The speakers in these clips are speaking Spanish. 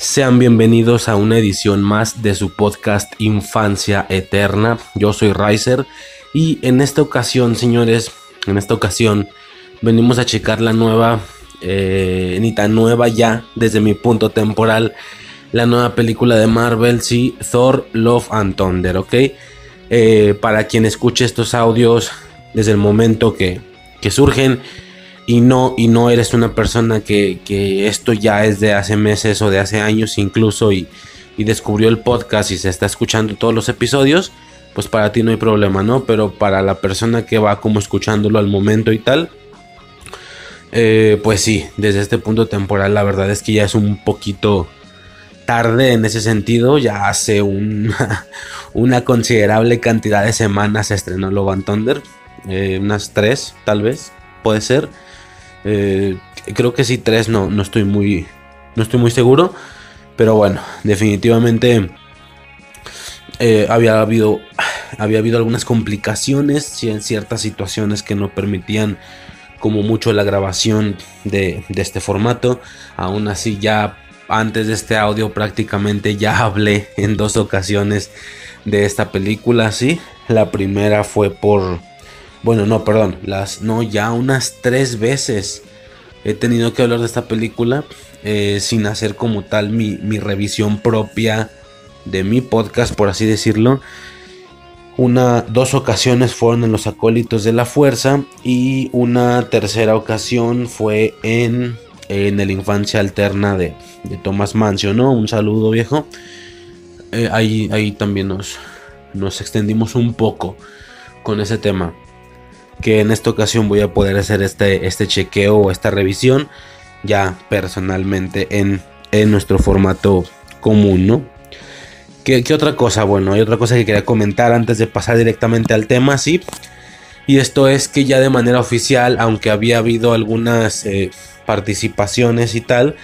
Sean bienvenidos a una edición más de su podcast Infancia Eterna. Yo soy Riser y en esta ocasión, señores, en esta ocasión venimos a checar la nueva, eh, ni tan nueva ya desde mi punto temporal, la nueva película de Marvel, sí, Thor, Love and Thunder, ¿ok? Eh, para quien escuche estos audios desde el momento que, que surgen y no, y no eres una persona que, que, esto ya es de hace meses o de hace años incluso y, y, descubrió el podcast y se está escuchando todos los episodios, pues para ti no hay problema, ¿no? Pero para la persona que va como escuchándolo al momento y tal, eh, pues sí, desde este punto temporal la verdad es que ya es un poquito tarde en ese sentido, ya hace un, una considerable cantidad de semanas se estrenó Love Thunder, eh, unas tres tal vez, puede ser. Eh, creo que sí, tres, no, no estoy muy. No estoy muy seguro. Pero bueno, definitivamente. Eh, había habido. Había habido algunas complicaciones. en ciertas situaciones que no permitían. Como mucho la grabación de, de este formato. Aún así, ya antes de este audio, prácticamente ya hablé en dos ocasiones de esta película. Sí, la primera fue por bueno, no, perdón. Las. No, ya unas tres veces he tenido que hablar de esta película. Eh, sin hacer como tal mi, mi, revisión propia de mi podcast, por así decirlo. Una, dos ocasiones fueron en Los Acólitos de la Fuerza. Y una tercera ocasión fue en, en el Infancia Alterna de, de Thomas Mancio, ¿no? Un saludo viejo. Eh, ahí, ahí también nos, nos extendimos un poco con ese tema que en esta ocasión voy a poder hacer este, este chequeo o esta revisión ya personalmente en, en nuestro formato común, ¿no? ¿Qué, ¿Qué, otra cosa? Bueno, hay otra cosa que quería comentar antes de pasar directamente al tema, sí. Y esto es que ya de manera oficial, aunque había habido algunas eh, participaciones y tal,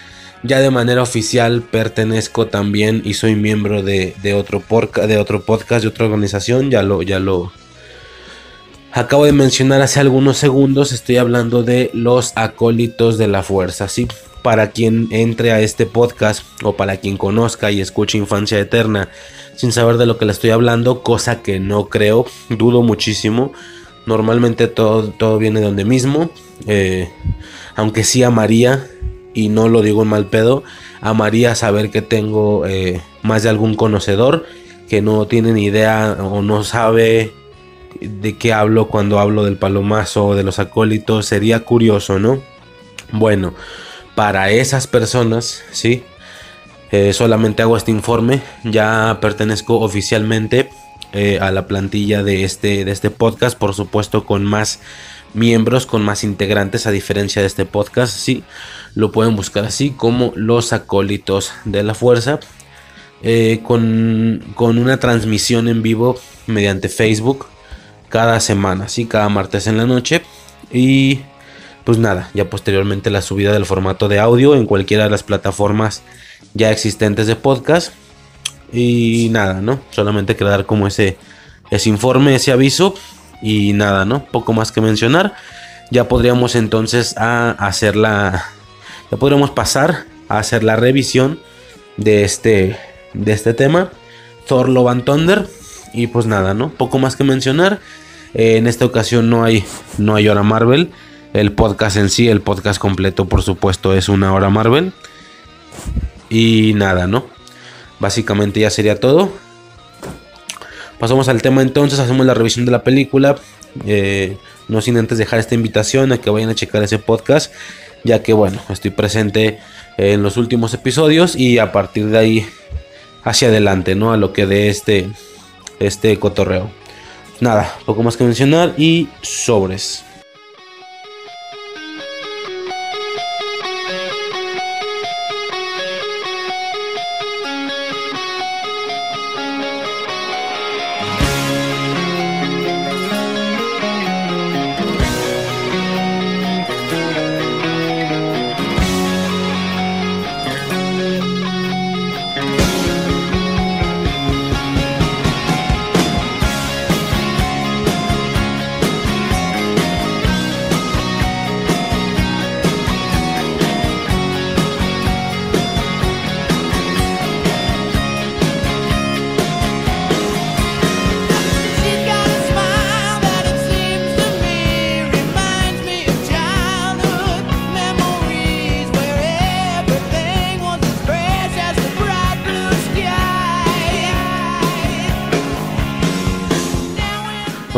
ya de manera oficial pertenezco también y soy miembro de, de, otro, porca, de otro podcast, de otra organización, ya lo, ya lo, acabo de mencionar hace algunos segundos, estoy hablando de los acólitos de la fuerza, ¿sí? Para quien entre a este podcast o para quien conozca y escuche Infancia Eterna sin saber de lo que le estoy hablando, cosa que no creo, dudo muchísimo. Normalmente todo, todo viene de donde mismo, eh, aunque sí amaría, y no lo digo en mal pedo, amaría saber que tengo eh, más de algún conocedor que no tiene ni idea o no sabe de qué hablo cuando hablo del palomazo o de los acólitos, sería curioso, ¿no? Bueno, para esas personas, ¿sí? Eh, solamente hago este informe, ya pertenezco oficialmente eh, a la plantilla de este, de este podcast, por supuesto con más miembros, con más integrantes, a diferencia de este podcast, sí, lo pueden buscar así como los acólitos de la fuerza. Eh, con, con una transmisión en vivo mediante Facebook cada semana, ¿sí? cada martes en la noche. Y pues nada, ya posteriormente la subida del formato de audio en cualquiera de las plataformas ya existentes de podcast. Y nada, ¿no? Solamente quería dar como ese, ese informe, ese aviso. Y nada, ¿no? Poco más que mencionar. Ya podríamos entonces a hacer la... Ya podríamos pasar a hacer la revisión de este, de este tema. Thor Love Thunder. Y pues nada, ¿no? Poco más que mencionar. Eh, en esta ocasión no hay, no hay hora Marvel. El podcast en sí, el podcast completo, por supuesto, es una hora Marvel. Y nada, ¿no? Básicamente ya sería todo. Pasamos al tema entonces, hacemos la revisión de la película. Eh, no sin antes dejar esta invitación a que vayan a checar ese podcast, ya que bueno, estoy presente en los últimos episodios y a partir de ahí hacia adelante, ¿no? A lo que de este, este cotorreo. Nada, poco más que mencionar y sobres.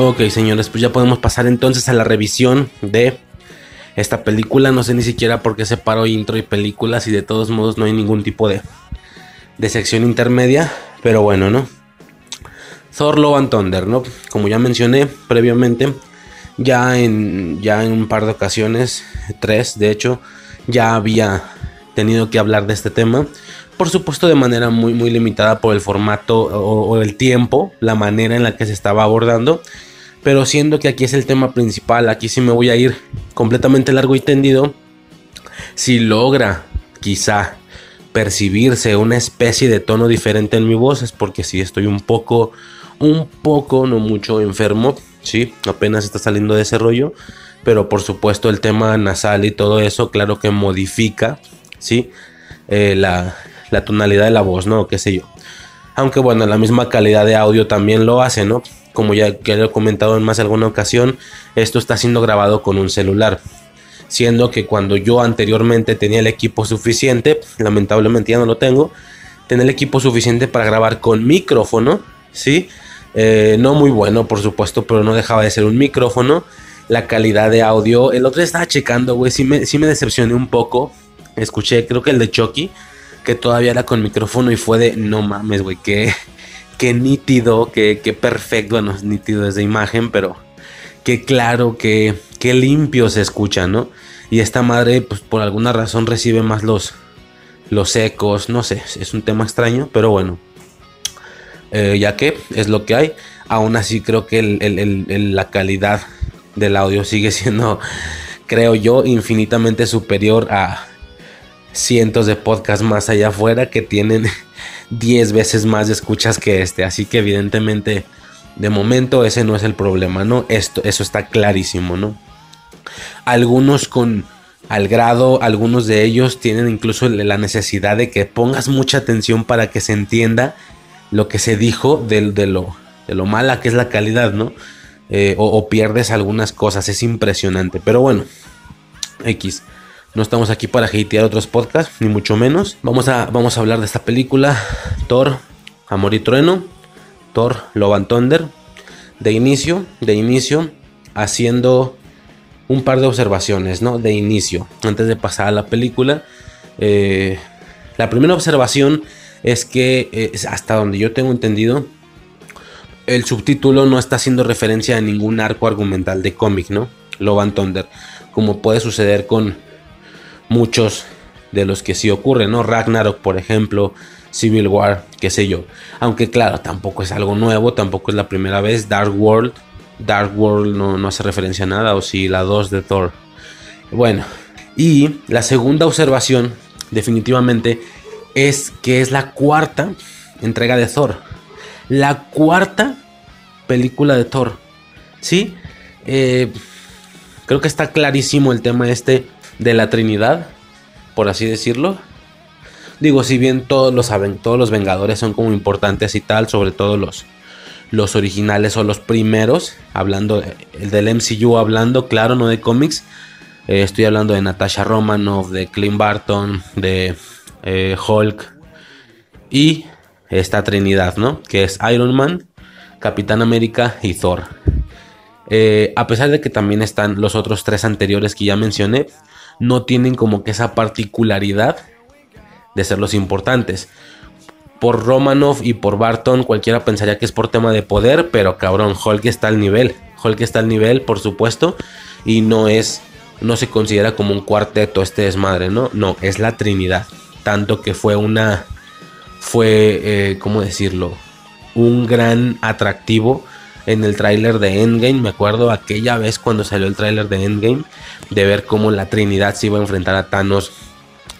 Ok, señores, pues ya podemos pasar entonces a la revisión de esta película. No sé ni siquiera por qué separó intro y películas y de todos modos no hay ningún tipo de, de sección intermedia. Pero bueno, ¿no? Thor Love and Thunder, ¿no? Como ya mencioné previamente, ya en, ya en un par de ocasiones, tres de hecho, ya había tenido que hablar de este tema. Por supuesto de manera muy, muy limitada por el formato o el tiempo, la manera en la que se estaba abordando pero siendo que aquí es el tema principal, aquí sí me voy a ir completamente largo y tendido, si logra quizá percibirse una especie de tono diferente en mi voz es porque si estoy un poco, un poco, no mucho enfermo, sí, apenas está saliendo de ese rollo, pero por supuesto el tema nasal y todo eso, claro que modifica, sí, eh, la, la tonalidad de la voz, ¿no? Qué sé yo. Aunque bueno, la misma calidad de audio también lo hace, ¿no? Como ya, lo he comentado en más alguna ocasión, esto está siendo grabado con un celular. Siendo que cuando yo anteriormente tenía el equipo suficiente, lamentablemente ya no lo tengo, tenía el equipo suficiente para grabar con micrófono, ¿sí? Eh, no muy bueno, por supuesto, pero no dejaba de ser un micrófono. La calidad de audio, el otro estaba checando, güey, sí me, sí me decepcioné un poco. Escuché, creo que el de Chucky, que todavía era con micrófono y fue de, no mames, güey, que qué nítido, qué, perfecto, bueno, es nítido desde imagen, pero qué claro, qué, qué limpio se escucha, ¿no? Y esta madre, pues por alguna razón recibe más los, los ecos, no sé, es un tema extraño, pero bueno, eh, ya que es lo que hay, aún así creo que la calidad del audio sigue siendo, creo yo, infinitamente superior a cientos de podcasts más allá afuera que tienen 10 veces más escuchas que este. Así que evidentemente, de momento ese no es el problema, ¿no? Esto, eso está clarísimo, ¿no? Algunos con al grado, algunos de ellos tienen incluso la necesidad de que pongas mucha atención para que se entienda lo que se dijo de, lo, de lo mala que es la calidad, ¿no? Eh, o, o pierdes algunas cosas, es impresionante. Pero bueno, X. No estamos aquí para hatear otros podcasts, ni mucho menos. Vamos a, vamos a hablar de esta película, Thor, Amor y Trueno, Thor, Love and Thunder. De inicio, de inicio, haciendo un par de observaciones, ¿no? De inicio, antes de pasar a la película. Eh, la primera observación es que, eh, hasta donde yo tengo entendido, el subtítulo no está haciendo referencia a ningún arco argumental de cómic, ¿no? Love and Thunder, como puede suceder con muchos de los que sí ocurren, ¿no? Ragnarok, por ejemplo, Civil War, qué sé yo. Aunque claro, tampoco es algo nuevo, tampoco es la primera vez. Dark World, Dark World no, no hace referencia a nada, o si la 2 de Thor. Bueno, y la segunda observación, definitivamente, es que es la cuarta entrega de Thor. La cuarta película de Thor. ¿Sí? Eh, creo que está clarísimo el tema este de la Trinidad, por así decirlo. Digo, si bien todos lo saben, todos los Vengadores son como importantes y tal, sobre todo los, los originales o los primeros, hablando el del MCU, hablando, claro, no de cómics. Eh, estoy hablando de Natasha Romanoff, de Clint Barton, de eh, Hulk y esta Trinidad, ¿no? Que es Iron Man, Capitán América y Thor. Eh, a pesar de que también están los otros tres anteriores que ya mencioné, no tienen como que esa particularidad de ser los importantes. Por Romanoff y por Barton, cualquiera pensaría que es por tema de poder, pero cabrón, Hulk está al nivel. Hulk está al nivel, por supuesto, y no es, no se considera como un cuarteto este desmadre, ¿no? No, es la Trinidad. Tanto que fue una, fue, eh, ¿cómo decirlo? Un gran atractivo en el tráiler de Endgame. Me acuerdo aquella vez cuando salió el tráiler de Endgame, de ver cómo la Trinidad se iba a enfrentar a Thanos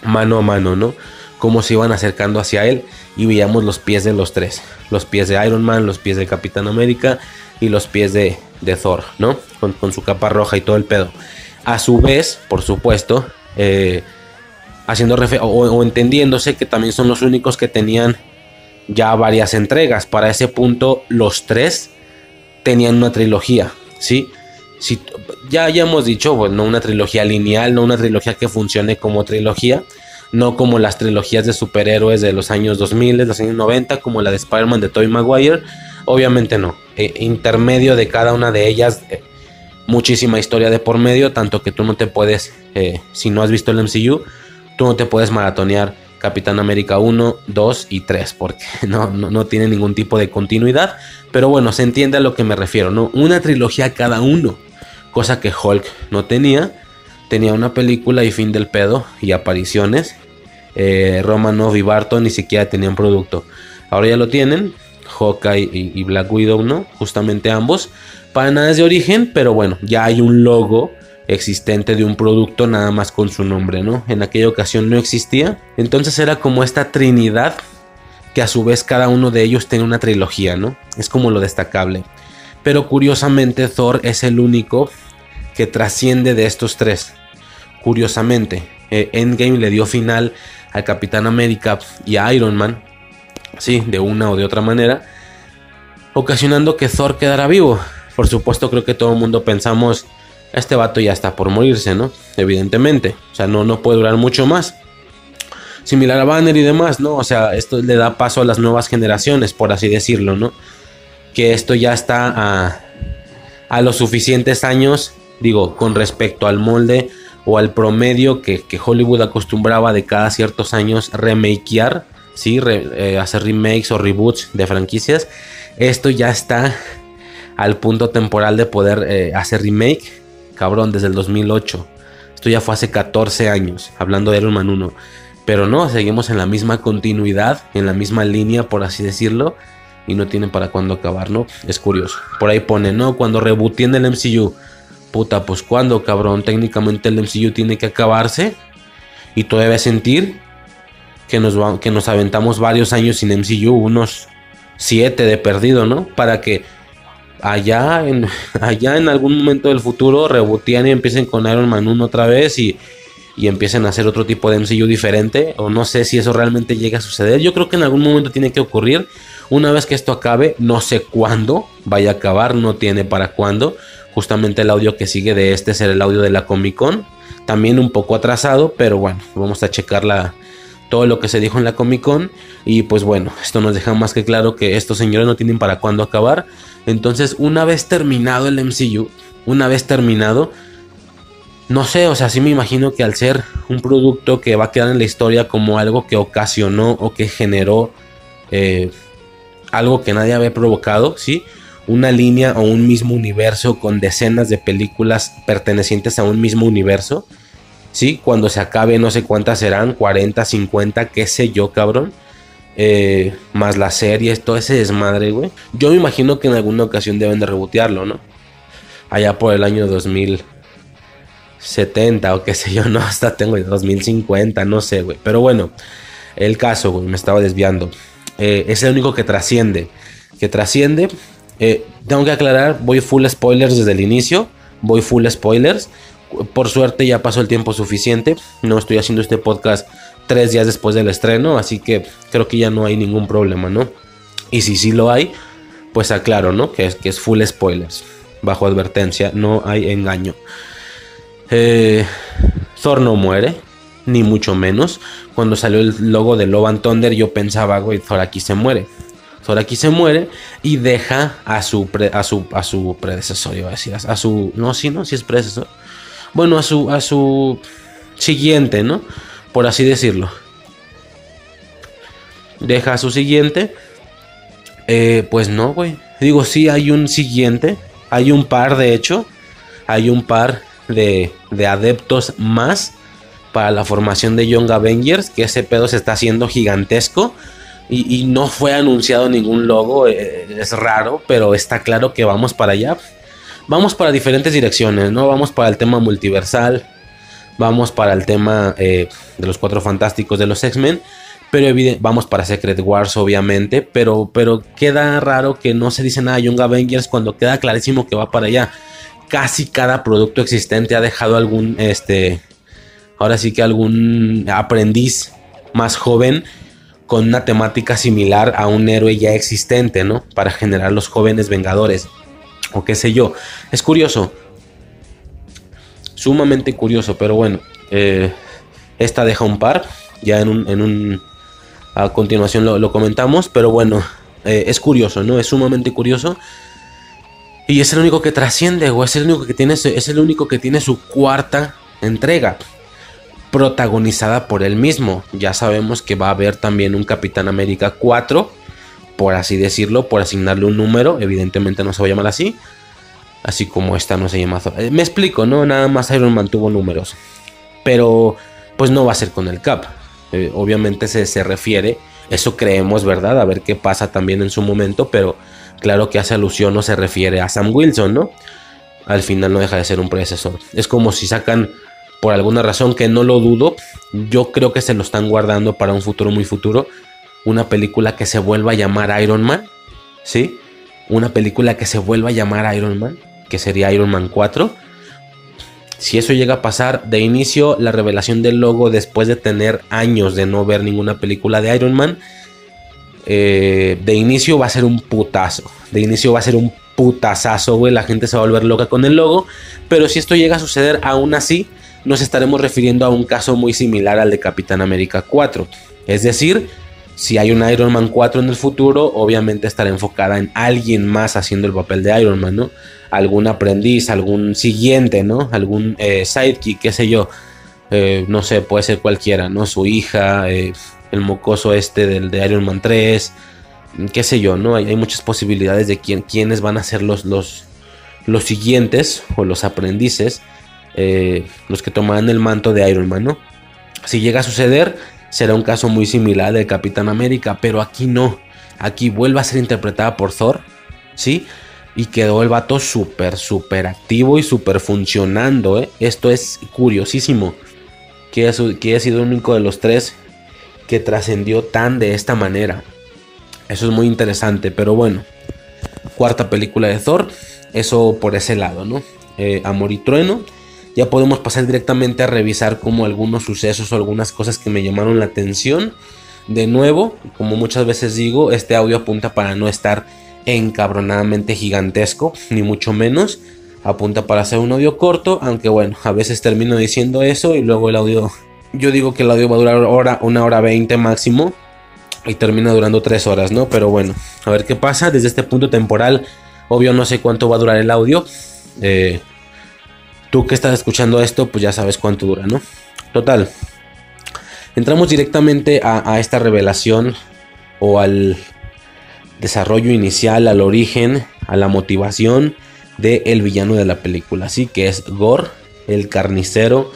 mano a mano, ¿no? Cómo se iban acercando hacia él y veíamos los pies de los tres. Los pies de Iron Man, los pies de Capitán América y los pies de, Thor, ¿no? Con, su capa roja y todo el pedo. A su vez, por supuesto, eh, haciendo o, o entendiéndose que también son los únicos que tenían ya varias entregas. Para ese punto, los tres tenían una trilogía, ¿sí? Si, ya, ya hemos dicho, bueno, no una trilogía lineal, no una trilogía que funcione como trilogía, no como las trilogías de superhéroes de los años 2000, de los años 90, como la de Spider-Man de Tobey Maguire, obviamente no. E, intermedio de cada una de ellas, eh, muchísima historia de por medio, tanto que tú no te puedes, eh, si no has visto el MCU, tú no te puedes maratonear Capitán América 1, 2 y 3, porque no, no, tiene ningún tipo de continuidad. Pero bueno, se entiende a lo que me refiero, ¿no? Una trilogía cada uno, cosa que Hulk no tenía. Tenía una película y fin del pedo y apariciones. Eh, Romanov y Barton ni siquiera tenían producto. Ahora ya lo tienen, Hawkeye y, Black Widow, ¿no? Justamente ambos. Para nada es de origen, pero bueno, ya hay un logo existente de un producto nada más con su nombre, ¿no? En aquella ocasión no existía. Entonces era como esta trinidad que a su vez cada uno de ellos tiene una trilogía, ¿no? Es como lo destacable. Pero curiosamente Thor es el único que trasciende de estos tres. Curiosamente, eh, Endgame le dio final al Capitán América y a Iron Man, sí, de una o de otra manera, ocasionando que Thor quedara vivo. Por supuesto, creo que todo el mundo pensamos este vato ya está por morirse, ¿no? Evidentemente. O sea, no, no puede durar mucho más. Similar a Banner y demás, ¿no? O sea, esto le da paso a las nuevas generaciones, por así decirlo, ¿no? Que esto ya está a, los suficientes años, digo, con respecto al molde o al promedio que, Hollywood acostumbraba de cada ciertos años remakear, ¿sí? Eh, hacer remakes o reboots de franquicias. Esto ya está al punto temporal de poder eh, hacer remake cabrón, desde el 2008. Esto ya fue hace 14 años, hablando de Iron Man 1. Pero no, seguimos en la misma continuidad, en la misma línea, por así decirlo. Y no tienen para cuándo acabar, ¿no? Es curioso. Por ahí pone, ¿no? Cuando rebooten el MCU. Puta, pues cuando, cabrón. Técnicamente el MCU tiene que acabarse. Y todavía sentir que nos, que nos aventamos varios años sin MCU. Unos 7 de perdido, ¿no? Para que allá en, allá en algún momento del futuro rebotean y empiecen con Iron Man 1 otra vez y, y empiecen a hacer otro tipo de MCU diferente. O no sé si eso realmente llega a suceder. Yo creo que en algún momento tiene que ocurrir. Una vez que esto acabe, no sé cuándo vaya a acabar, no tiene para cuándo. Justamente el audio que sigue de este será el audio de la Comic Con. También un poco atrasado, pero bueno, vamos a checar la, todo lo que se dijo en la Comic Con. Y pues bueno, esto nos deja más que claro que estos señores no tienen para cuándo acabar. Entonces, una vez terminado el MCU, una vez terminado, no sé, o sea, sí me imagino que al ser un producto que va a quedar en la historia como algo que ocasionó o que generó eh, algo que nadie había provocado, ¿sí? Una línea o un mismo universo con decenas de películas pertenecientes a un mismo universo ¿sí? Cuando se acabe, no sé cuántas serán, 40, 50, qué sé yo, cabrón. Eh, más las series, todo ese desmadre, güey. Yo me imagino que en alguna ocasión deben de rebotearlo, ¿no? Allá por el año 2070 o qué sé yo, no, hasta tengo 2050, no sé, güey. Pero bueno, el caso, güey, me estaba desviando. Eh, es el único que trasciende. Que trasciende. Eh, tengo que aclarar, voy full spoilers desde el inicio. Voy full spoilers. Por suerte ya pasó el tiempo suficiente. No estoy haciendo este podcast tres días después del estreno, así que creo que ya no hay ningún problema, ¿no? Y si sí lo hay, pues aclaro, ¿no? Que es, que es full spoilers. Bajo advertencia, no hay engaño. Eh, Thor no muere, ni mucho menos. Cuando salió el logo de Love and Thunder, yo pensaba, güey, Thor aquí se muere. Thor aquí se muere y deja a su, a su, a su predecesor, iba a a, su, no, sí, no, si es predecesor. Bueno, a su, a su siguiente, ¿no? Por así decirlo. Deja a su siguiente. Eh, pues no, güey. Digo, sí, hay un siguiente. Hay un par, de hecho. Hay un par de, de adeptos más para la formación de Young Avengers. Que ese pedo se está haciendo gigantesco. Y, no fue anunciado ningún logo. Eh, es raro, pero está claro que vamos para allá. Vamos para diferentes direcciones, ¿no? Vamos para el tema multiversal. Vamos para el tema eh, de los cuatro fantásticos de los X-Men. Pero vamos para Secret Wars, obviamente. Pero, pero queda raro que no se dice nada de Young Avengers cuando queda clarísimo que va para allá. Casi cada producto existente ha dejado algún, este, ahora sí que algún aprendiz más joven con una temática similar a un héroe ya existente, ¿no? Para generar los jóvenes vengadores. O qué sé yo. Es curioso. Sumamente curioso, pero bueno. Eh, esta deja un par. Ya en un, en un a continuación lo, comentamos, pero bueno, eh, es curioso, ¿no? Es sumamente curioso. Y es el único que trasciende, o es el único que tiene, es el único que tiene su cuarta entrega. Protagonizada por él mismo. Ya sabemos que va a haber también un Capitán América 4. Por así decirlo, por asignarle un número. Evidentemente no se va a llamar así. Así como esta no se llama. Eh, me explico, ¿no? Nada más Iron Man tuvo números. Pero pues no va a ser con el Cap. Eh, obviamente se, refiere, eso creemos, ¿verdad? A ver qué pasa también en su momento, pero claro que hace alusión o se refiere a Sam Wilson, ¿no? Al final no deja de ser un predecesor. Es como si sacan, por alguna razón que no lo dudo, yo creo que se lo están guardando para un futuro muy futuro, una película que se vuelva a llamar Iron Man, ¿sí? Una película que se vuelva a llamar Iron Man, que sería Iron Man 4 si eso llega a pasar, de inicio la revelación del logo después de tener años de no ver ninguna película de Iron Man, eh, de inicio va a ser un putazo. De inicio va a ser un putazazo, güey. La gente se va a volver loca con el logo. Pero si esto llega a suceder, aún así, nos estaremos refiriendo a un caso muy similar al de Capitán América 4. Es decir, si hay un Iron Man 4 en el futuro, obviamente estará enfocada en alguien más haciendo el papel de Iron Man, ¿no? Algún aprendiz, algún siguiente, ¿no? Algún eh, sidekick, qué sé yo. Eh, no sé, puede ser cualquiera, ¿no? Su hija, eh, el mocoso este del de Iron Man 3, qué sé yo, ¿no? Hay, muchas posibilidades de quién, quiénes van a ser los, los, los siguientes o los aprendices, los que tomarán el manto de Iron Man, ¿no? Si llega a suceder, será un caso muy similar del Capitán América, pero aquí no. Aquí vuelve a ser interpretada por Thor, ¿sí? Y quedó el vato súper, súper activo y súper funcionando, ¿eh? Esto es curiosísimo. Que, que haya sido el único de los tres que trascendió tan de esta manera. Eso es muy interesante, pero bueno. Cuarta película de Thor. Eso por ese lado, ¿no? Eh, Amor y Trueno ya podemos pasar directamente a revisar como algunos sucesos o algunas cosas que me llamaron la atención. De nuevo, como muchas veces digo, este audio apunta para no estar encabronadamente gigantesco, ni mucho menos. Apunta para hacer un audio corto, aunque bueno, a veces termino diciendo eso y luego el audio, yo digo que el audio va a durar una hora veinte máximo y termina durando tres horas, ¿no? Pero bueno, a ver qué pasa desde este punto temporal. Obvio no sé cuánto va a durar el audio. Eh, Tú que estás escuchando esto, pues ya sabes cuánto dura, ¿no? Total. Entramos directamente a, esta revelación o al desarrollo inicial, al origen, a la motivación del el villano de la película, ¿sí? Que es Gore, el carnicero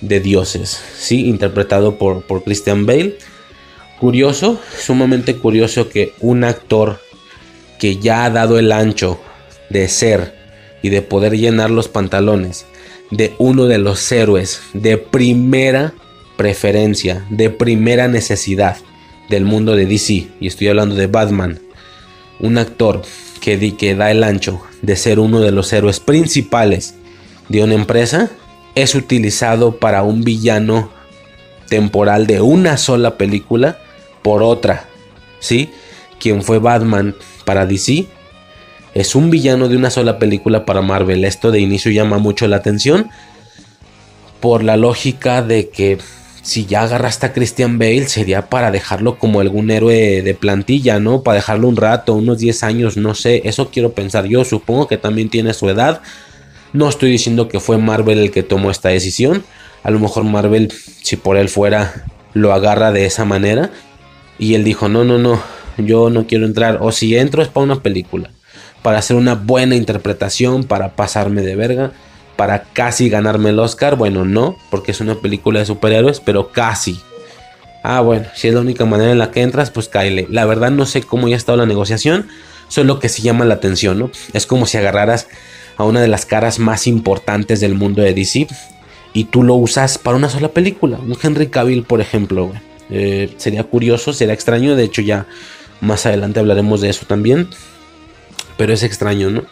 de dioses, ¿sí? Interpretado por, por Christian Bale. Curioso, sumamente curioso que un actor que ya ha dado el ancho de ser y de poder llenar los pantalones de uno de los héroes de primera preferencia, de primera necesidad del mundo de DC, y estoy hablando de Batman, un actor que, que da el ancho de ser uno de los héroes principales de una empresa, es utilizado para un villano temporal de una sola película por otra, ¿sí? Quien fue Batman para DC es un villano de una sola película para Marvel. Esto de inicio llama mucho la atención. por la lógica de que si ya agarraste a Christian Bale sería para dejarlo como algún héroe de plantilla, ¿no? Para dejarlo un rato, unos 10 años, no sé, eso quiero pensar yo, supongo que también tiene su edad. No estoy diciendo que fue Marvel el que tomó esta decisión, a lo mejor Marvel, si por él fuera, lo agarra de esa manera. Y él dijo, no, no, no, yo no quiero entrar, o si entro es para una película, para hacer una buena interpretación, para pasarme de verga para casi ganarme el Oscar. Bueno, no, porque es una película de superhéroes, pero casi. Ah, bueno, si es la única manera en la que entras, pues cáele. La verdad no sé cómo ya ha estado la negociación, solo que sí llama la atención, ¿no? Es como si agarraras a una de las caras más importantes del mundo de DC y tú lo usas para una sola película. Un Henry Cavill, por ejemplo, eh, sería curioso, sería extraño, de hecho ya más adelante hablaremos de eso también. Pero es extraño, ¿no?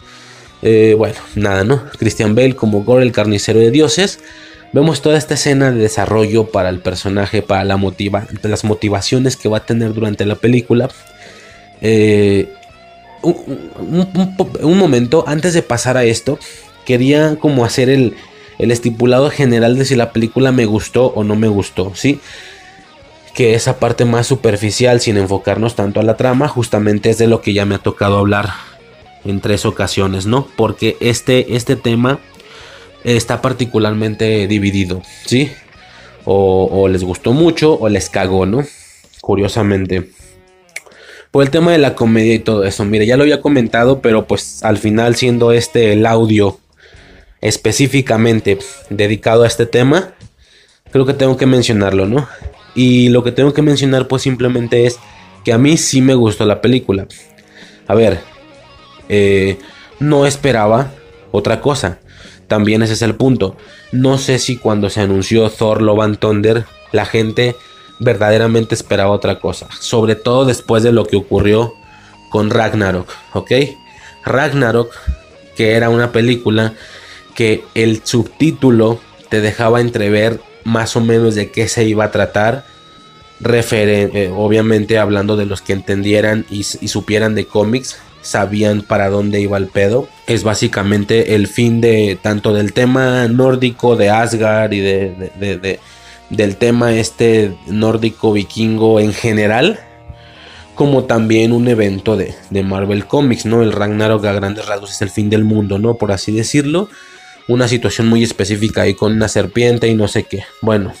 Eh, bueno, nada, ¿no? Christian Bale como Gore, el carnicero de dioses. Vemos toda esta escena de desarrollo para el personaje, para las motivaciones que va a tener durante la película. Eh, un, momento, antes de pasar a esto, quería como hacer el, el estipulado general de si la película me gustó o no me gustó, ¿sí? Que esa parte más superficial, sin enfocarnos tanto a la trama, justamente es de lo que ya me ha tocado hablar en tres ocasiones, ¿no? Porque este, este tema está particularmente dividido, ¿sí? O, les gustó mucho o les cagó, ¿no? Curiosamente. Por el tema de la comedia y todo eso, mire, ya lo había comentado, pero pues al final siendo este el audio específicamente dedicado a este tema, creo que tengo que mencionarlo, ¿no? Y lo que tengo que mencionar pues simplemente es que a mí sí me gustó la película. A ver, eh, no esperaba otra cosa. También ese es el punto. No sé si cuando se anunció Thor Love Thunder la gente verdaderamente esperaba otra cosa. Sobre todo después de lo que ocurrió con Ragnarok, ¿ok? Ragnarok, que era una película que el subtítulo te dejaba entrever más o menos de qué se iba a tratar. Eh, obviamente hablando de los que entendieran y supieran de cómics, sabían para dónde iba el pedo. Es básicamente el fin de tanto del tema nórdico de Asgard y de, del tema este nórdico vikingo en general. Como también un evento de, de Marvel Comics, ¿no? El Ragnarok a grandes rasgos es el fin del mundo, ¿no? Por así decirlo. Una situación muy específica ahí con una serpiente y no sé qué. Bueno,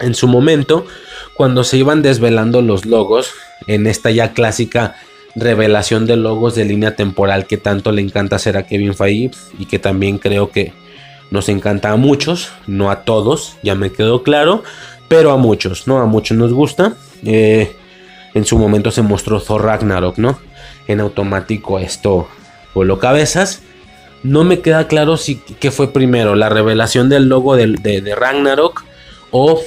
en su momento, cuando se iban desvelando los logos, en esta ya clásica revelación de logos de línea temporal que tanto le encanta hacer a Kevin Feige y que también creo que nos encanta a muchos, no a todos, ya me quedó claro, pero a muchos, ¿no? A muchos nos gusta. Eh, en su momento se mostró Thor Ragnarok, ¿no? En automático esto voló cabezas. No me queda claro si qué fue primero, la revelación del logo de, Ragnarok o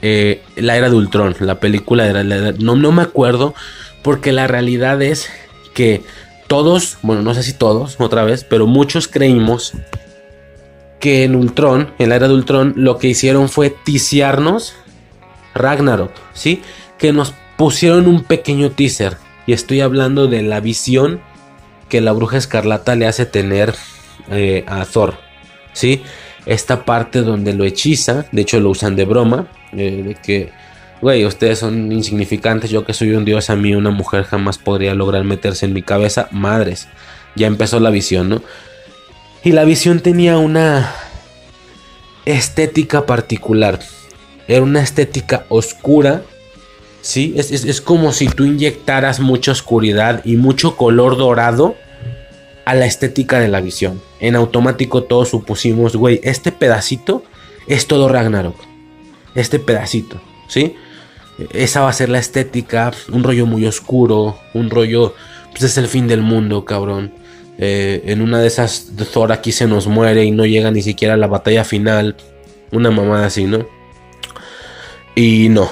eh, la era de Ultron, la película de no, no me acuerdo, porque la realidad es que todos, bueno, no sé si todos, otra vez, pero muchos creímos que en Ultron, en la era de Ultron, lo que hicieron fue ticiarnos Ragnarok, ¿sí? Que nos pusieron un pequeño teaser. Y estoy hablando de la visión que la bruja escarlata le hace tener eh, a Thor, ¿sí? Esta parte donde lo hechiza, de hecho lo usan de broma, eh, de que güey, ustedes son insignificantes, yo que soy un dios, a mí una mujer jamás podría lograr meterse en mi cabeza. Madres, ya empezó la visión, ¿no? Y la visión tenía una estética particular. Era una estética oscura. ¿Sí? Es, es, como si tú inyectaras mucha oscuridad y mucho color dorado a la estética de la visión. En automático todos supusimos, güey, este pedacito es todo Ragnarok. Este pedacito, ¿sí? Esa va a ser la estética, un rollo muy oscuro, un rollo, pues es el fin del mundo, cabrón. Eh, en una de esas, Thor aquí se nos muere y no llega ni siquiera a la batalla final. Una mamada así, ¿no? Y no,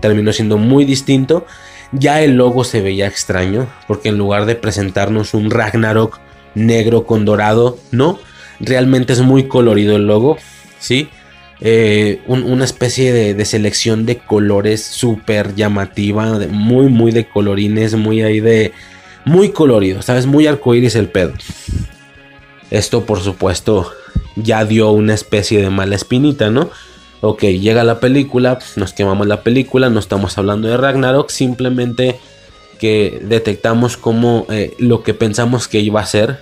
terminó siendo muy distinto. Ya el logo se veía extraño, porque en lugar de presentarnos un Ragnarok negro con dorado, no, realmente es muy colorido el logo, ¿sí? Eh, una especie de, selección de colores súper llamativa, muy, muy de colorines, muy ahí de... Muy colorido, ¿sabes? Muy arcoíris el pedo. Esto, por supuesto, ya dio una especie de mala espinita, ¿no? Ok, llega la película, nos quemamos la película, no estamos hablando de Ragnarok, simplemente que detectamos como eh, lo que pensamos que iba a ser,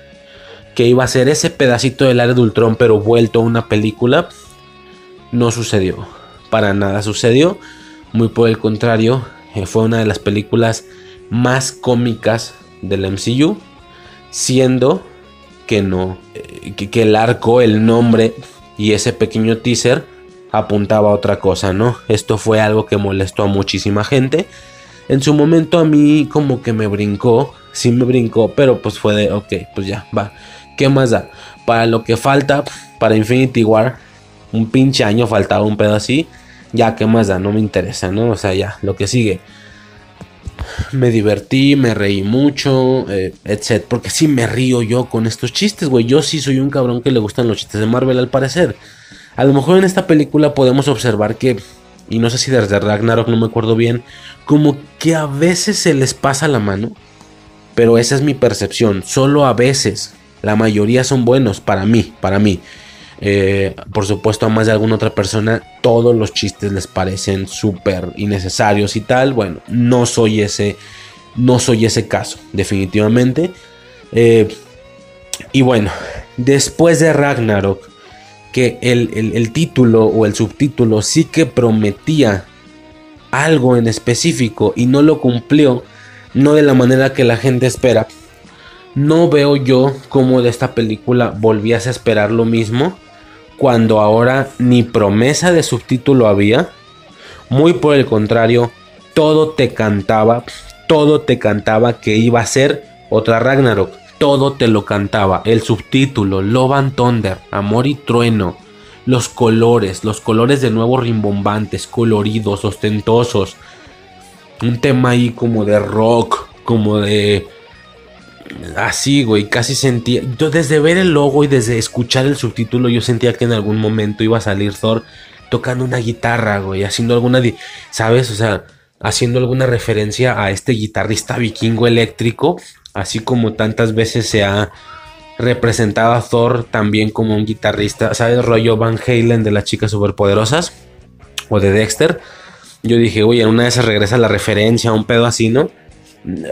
que iba a ser ese pedacito del área de Ultron, pero vuelto a una película, no sucedió. Para nada sucedió. Muy por el contrario, eh, fue una de las películas más cómicas del MCU, siendo que no, eh, que el arco, el nombre y ese pequeño teaser apuntaba a otra cosa, ¿no? Esto fue algo que molestó a muchísima gente. En su momento a mí como que me brincó, sí me brincó, pero pues fue de, ok, pues ya, va. ¿Qué más da? Para lo que falta, para Infinity War, un pinche año faltaba un pedo así. Ya, ¿qué más da? No me interesa, ¿no? O sea, ya, lo que sigue. Me divertí, me reí mucho, eh, etc. Porque sí me río yo con estos chistes, güey. Yo sí soy un cabrón que le gustan los chistes de Marvel al parecer. A lo mejor en esta película podemos observar que, y no sé si desde Ragnarok no me acuerdo bien, como que a veces se les pasa la mano. Pero esa es mi percepción, solo a veces. La mayoría son buenos para mí, para mí. Eh, por supuesto, a más de alguna otra persona, todos los chistes les parecen súper innecesarios y tal. Bueno, no soy ese, no soy ese caso, definitivamente. Eh, y bueno, después de Ragnarok, que el, título o el subtítulo sí que prometía algo en específico y no lo cumplió, no de la manera que la gente espera, no veo yo cómo de esta película volvías a esperar lo mismo cuando ahora ni promesa de subtítulo había. Muy por el contrario, todo te cantaba, todo te cantaba que iba a ser otra Ragnarok todo te lo cantaba. El subtítulo, Love and Thunder, Amor y Trueno. Los colores, los colores de nuevo rimbombantes, coloridos, ostentosos. Un tema ahí como de rock, como de... Así, güey, casi sentía... Yo desde ver el logo y desde escuchar el subtítulo yo sentía que en algún momento iba a salir Thor tocando una guitarra, güey, haciendo alguna... ¿Sabes? O sea, haciendo alguna referencia a este guitarrista vikingo eléctrico así como tantas veces se ha representado a Thor también como un guitarrista, ¿sabes? Rollo Van Halen de las chicas superpoderosas o de Dexter. Yo dije, oye, en una de esas regresa la referencia a un pedo así, ¿no?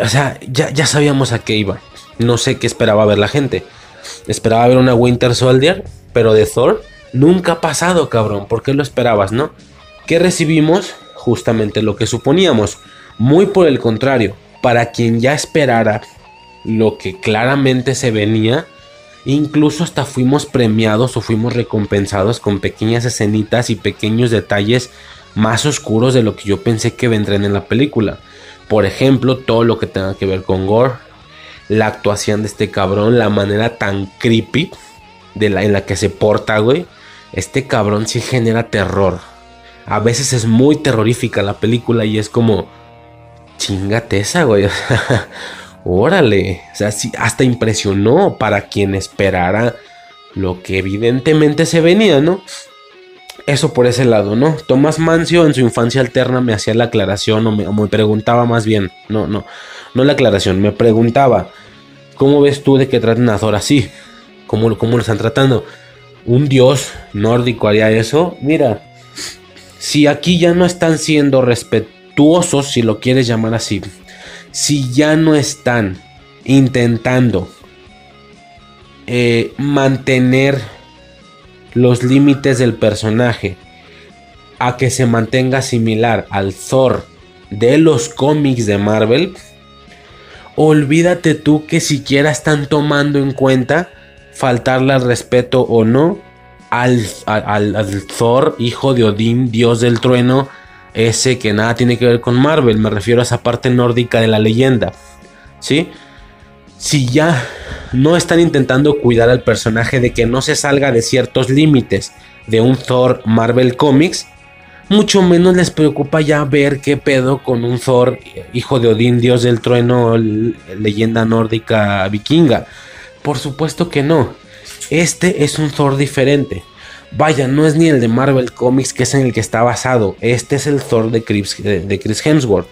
O sea, ya, ya sabíamos a qué iba. No sé qué esperaba ver la gente. Esperaba ver una Winter Soldier, pero de Thor nunca ha pasado, cabrón. ¿Por qué lo esperabas, no? ¿Qué recibimos? Justamente lo que suponíamos. Muy por el contrario, para quien ya esperara lo que claramente se venía. Incluso hasta fuimos premiados o fuimos recompensados con pequeñas escenitas y pequeños detalles más oscuros de lo que yo pensé que vendrían en la película. Por ejemplo, todo lo que tenga que ver con Gore, la actuación de este cabrón, la manera tan creepy de la, en la que se porta, güey. Este cabrón sí genera terror. A veces es muy terrorífica la película y es como, chingate esa, güey. órale, o sea, hasta impresionó para quien esperara lo que evidentemente se venía, ¿no? Eso por ese lado, ¿no? Tomás Mancio en su infancia alterna me hacía la aclaración o me, preguntaba más bien, no, no, no la aclaración, me preguntaba, ¿cómo ves tú de que traten a Thor así? ¿Cómo, cómo lo están tratando? ¿Un dios nórdico haría eso? Mira, si aquí ya no están siendo respetuosos, si lo quieres llamar así, si ya no están intentando eh, mantener los límites del personaje a que se mantenga similar al Thor de los cómics de Marvel, olvídate tú que siquiera están tomando en cuenta faltarle al respeto o no al, al Thor, hijo de Odín, dios del trueno, ese que nada tiene que ver con Marvel, me refiero a esa parte nórdica de la leyenda, ¿sí? Si ya no están intentando cuidar al personaje de que no se salga de ciertos límites de un Thor Marvel Comics, mucho menos les preocupa ya ver qué pedo con un Thor, hijo de Odín, dios del trueno, leyenda nórdica vikinga. Por supuesto que no. Este es un Thor diferente. Vaya, no es ni el de Marvel Comics que es en el que está basado. Este es el Thor de Chris, de, Chris Hemsworth.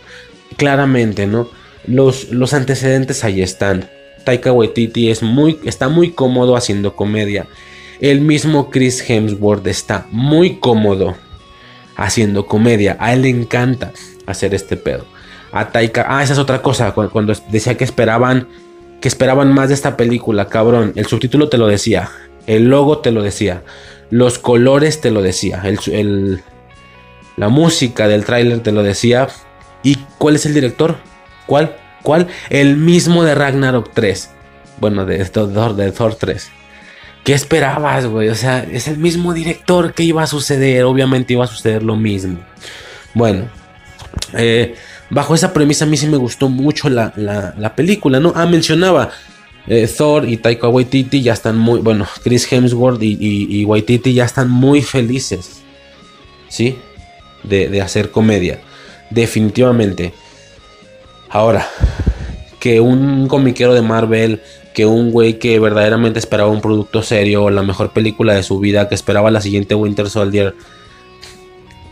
Claramente, ¿no? Los, los, antecedentes ahí están. Taika Waititi es muy, está muy cómodo haciendo comedia. El mismo Chris Hemsworth está muy cómodo haciendo comedia. A él le encanta hacer este pedo. A Taika, ah, esa es otra cosa. Cuando, decía que esperaban, que esperaban más de esta película, cabrón. El subtítulo te lo decía. El logo te lo decía. Los colores te lo decía. El, la música del tráiler te lo decía. ¿Y cuál es el director? ¿Cuál? ¿Cuál? El mismo de Ragnarok 3. Bueno, de Thor, de Thor 3. ¿Qué esperabas, güey? O sea, es el mismo director que iba a suceder. Obviamente iba a suceder lo mismo. Bueno, eh, bajo esa premisa a mí sí me gustó mucho la, película, ¿no? Ah, mencionaba. Eh, Thor y Taika Waititi ya están muy, bueno, Chris Hemsworth y, y, Waititi ya están muy felices, ¿sí? De, de, hacer comedia, definitivamente. Ahora, que un comiquero de Marvel que un güey que verdaderamente esperaba un producto serio, la mejor película de su vida, que esperaba la siguiente Winter Soldier,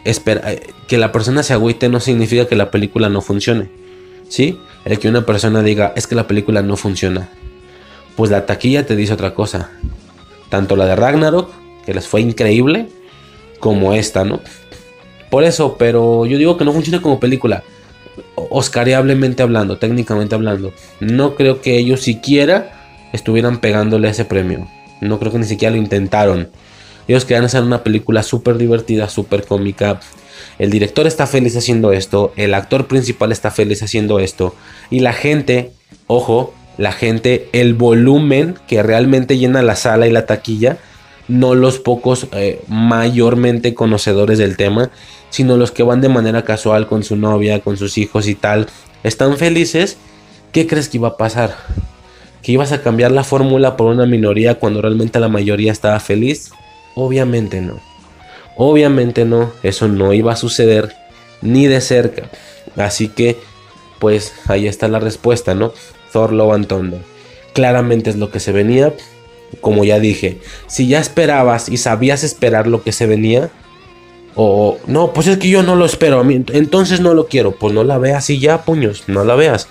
espera, eh, que la persona se agüite no significa que la película no funcione. ¿Sí? El que una persona diga, es que la película no funciona. Pues la taquilla te dice otra cosa. Tanto la de Ragnarok, que les fue increíble, como esta, ¿no? Por eso, pero yo digo que no funciona como película oscariablemente hablando, técnicamente hablando, no creo que ellos siquiera estuvieran pegándole ese premio. No creo que ni siquiera lo intentaron. Ellos querían hacer una película súper divertida, súper cómica. El director está feliz haciendo esto, el actor principal está feliz haciendo esto. Y la gente, ojo, la gente, el volumen que realmente llena la sala y la taquilla, no los pocos eh, mayormente conocedores del tema, sino los que van de manera casual con su novia, con sus hijos y tal, están felices, ¿qué crees que iba a pasar? ¿Que ibas a cambiar la fórmula por una minoría cuando realmente la mayoría estaba feliz? Obviamente no. Obviamente no, eso no iba a suceder ni de cerca. Así que, pues ahí está la respuesta, ¿no? Thor Love. Claramente es lo que se venía como ya dije, si ya esperabas y sabías esperar lo que se venía, o no, pues es que yo no lo espero, entonces no lo quiero, pues no la veas y ya, puños, no la veas.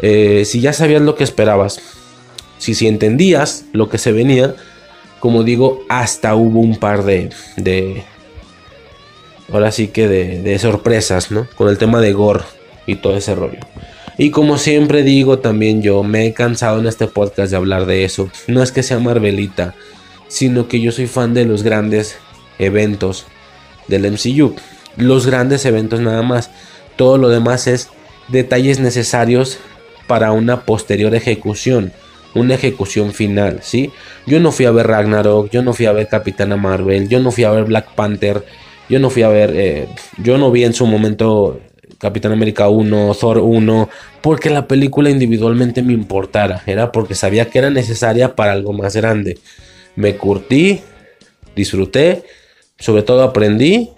Eh, si ya sabías lo que esperabas, si, si entendías lo que se venía, como digo, hasta hubo un par de, de ahora sí que de, de sorpresas, ¿no? Con el tema de Gore y todo ese rollo. Y como siempre digo, también yo me he cansado en este podcast de hablar de eso. No es que sea Marvelita, sino que yo soy fan de los grandes eventos del MCU. Los grandes eventos nada más. Todo lo demás es detalles necesarios para una posterior ejecución. Una ejecución final, ¿sí? Yo no fui a ver Ragnarok, yo no fui a ver Capitana Marvel, yo no fui a ver Black Panther, yo no fui a ver, eh, yo no vi en su momento Capitán América 1, Thor 1, porque la película individualmente me importara, era porque sabía que era necesaria para algo más grande. Me curtí, disfruté, sobre todo aprendí.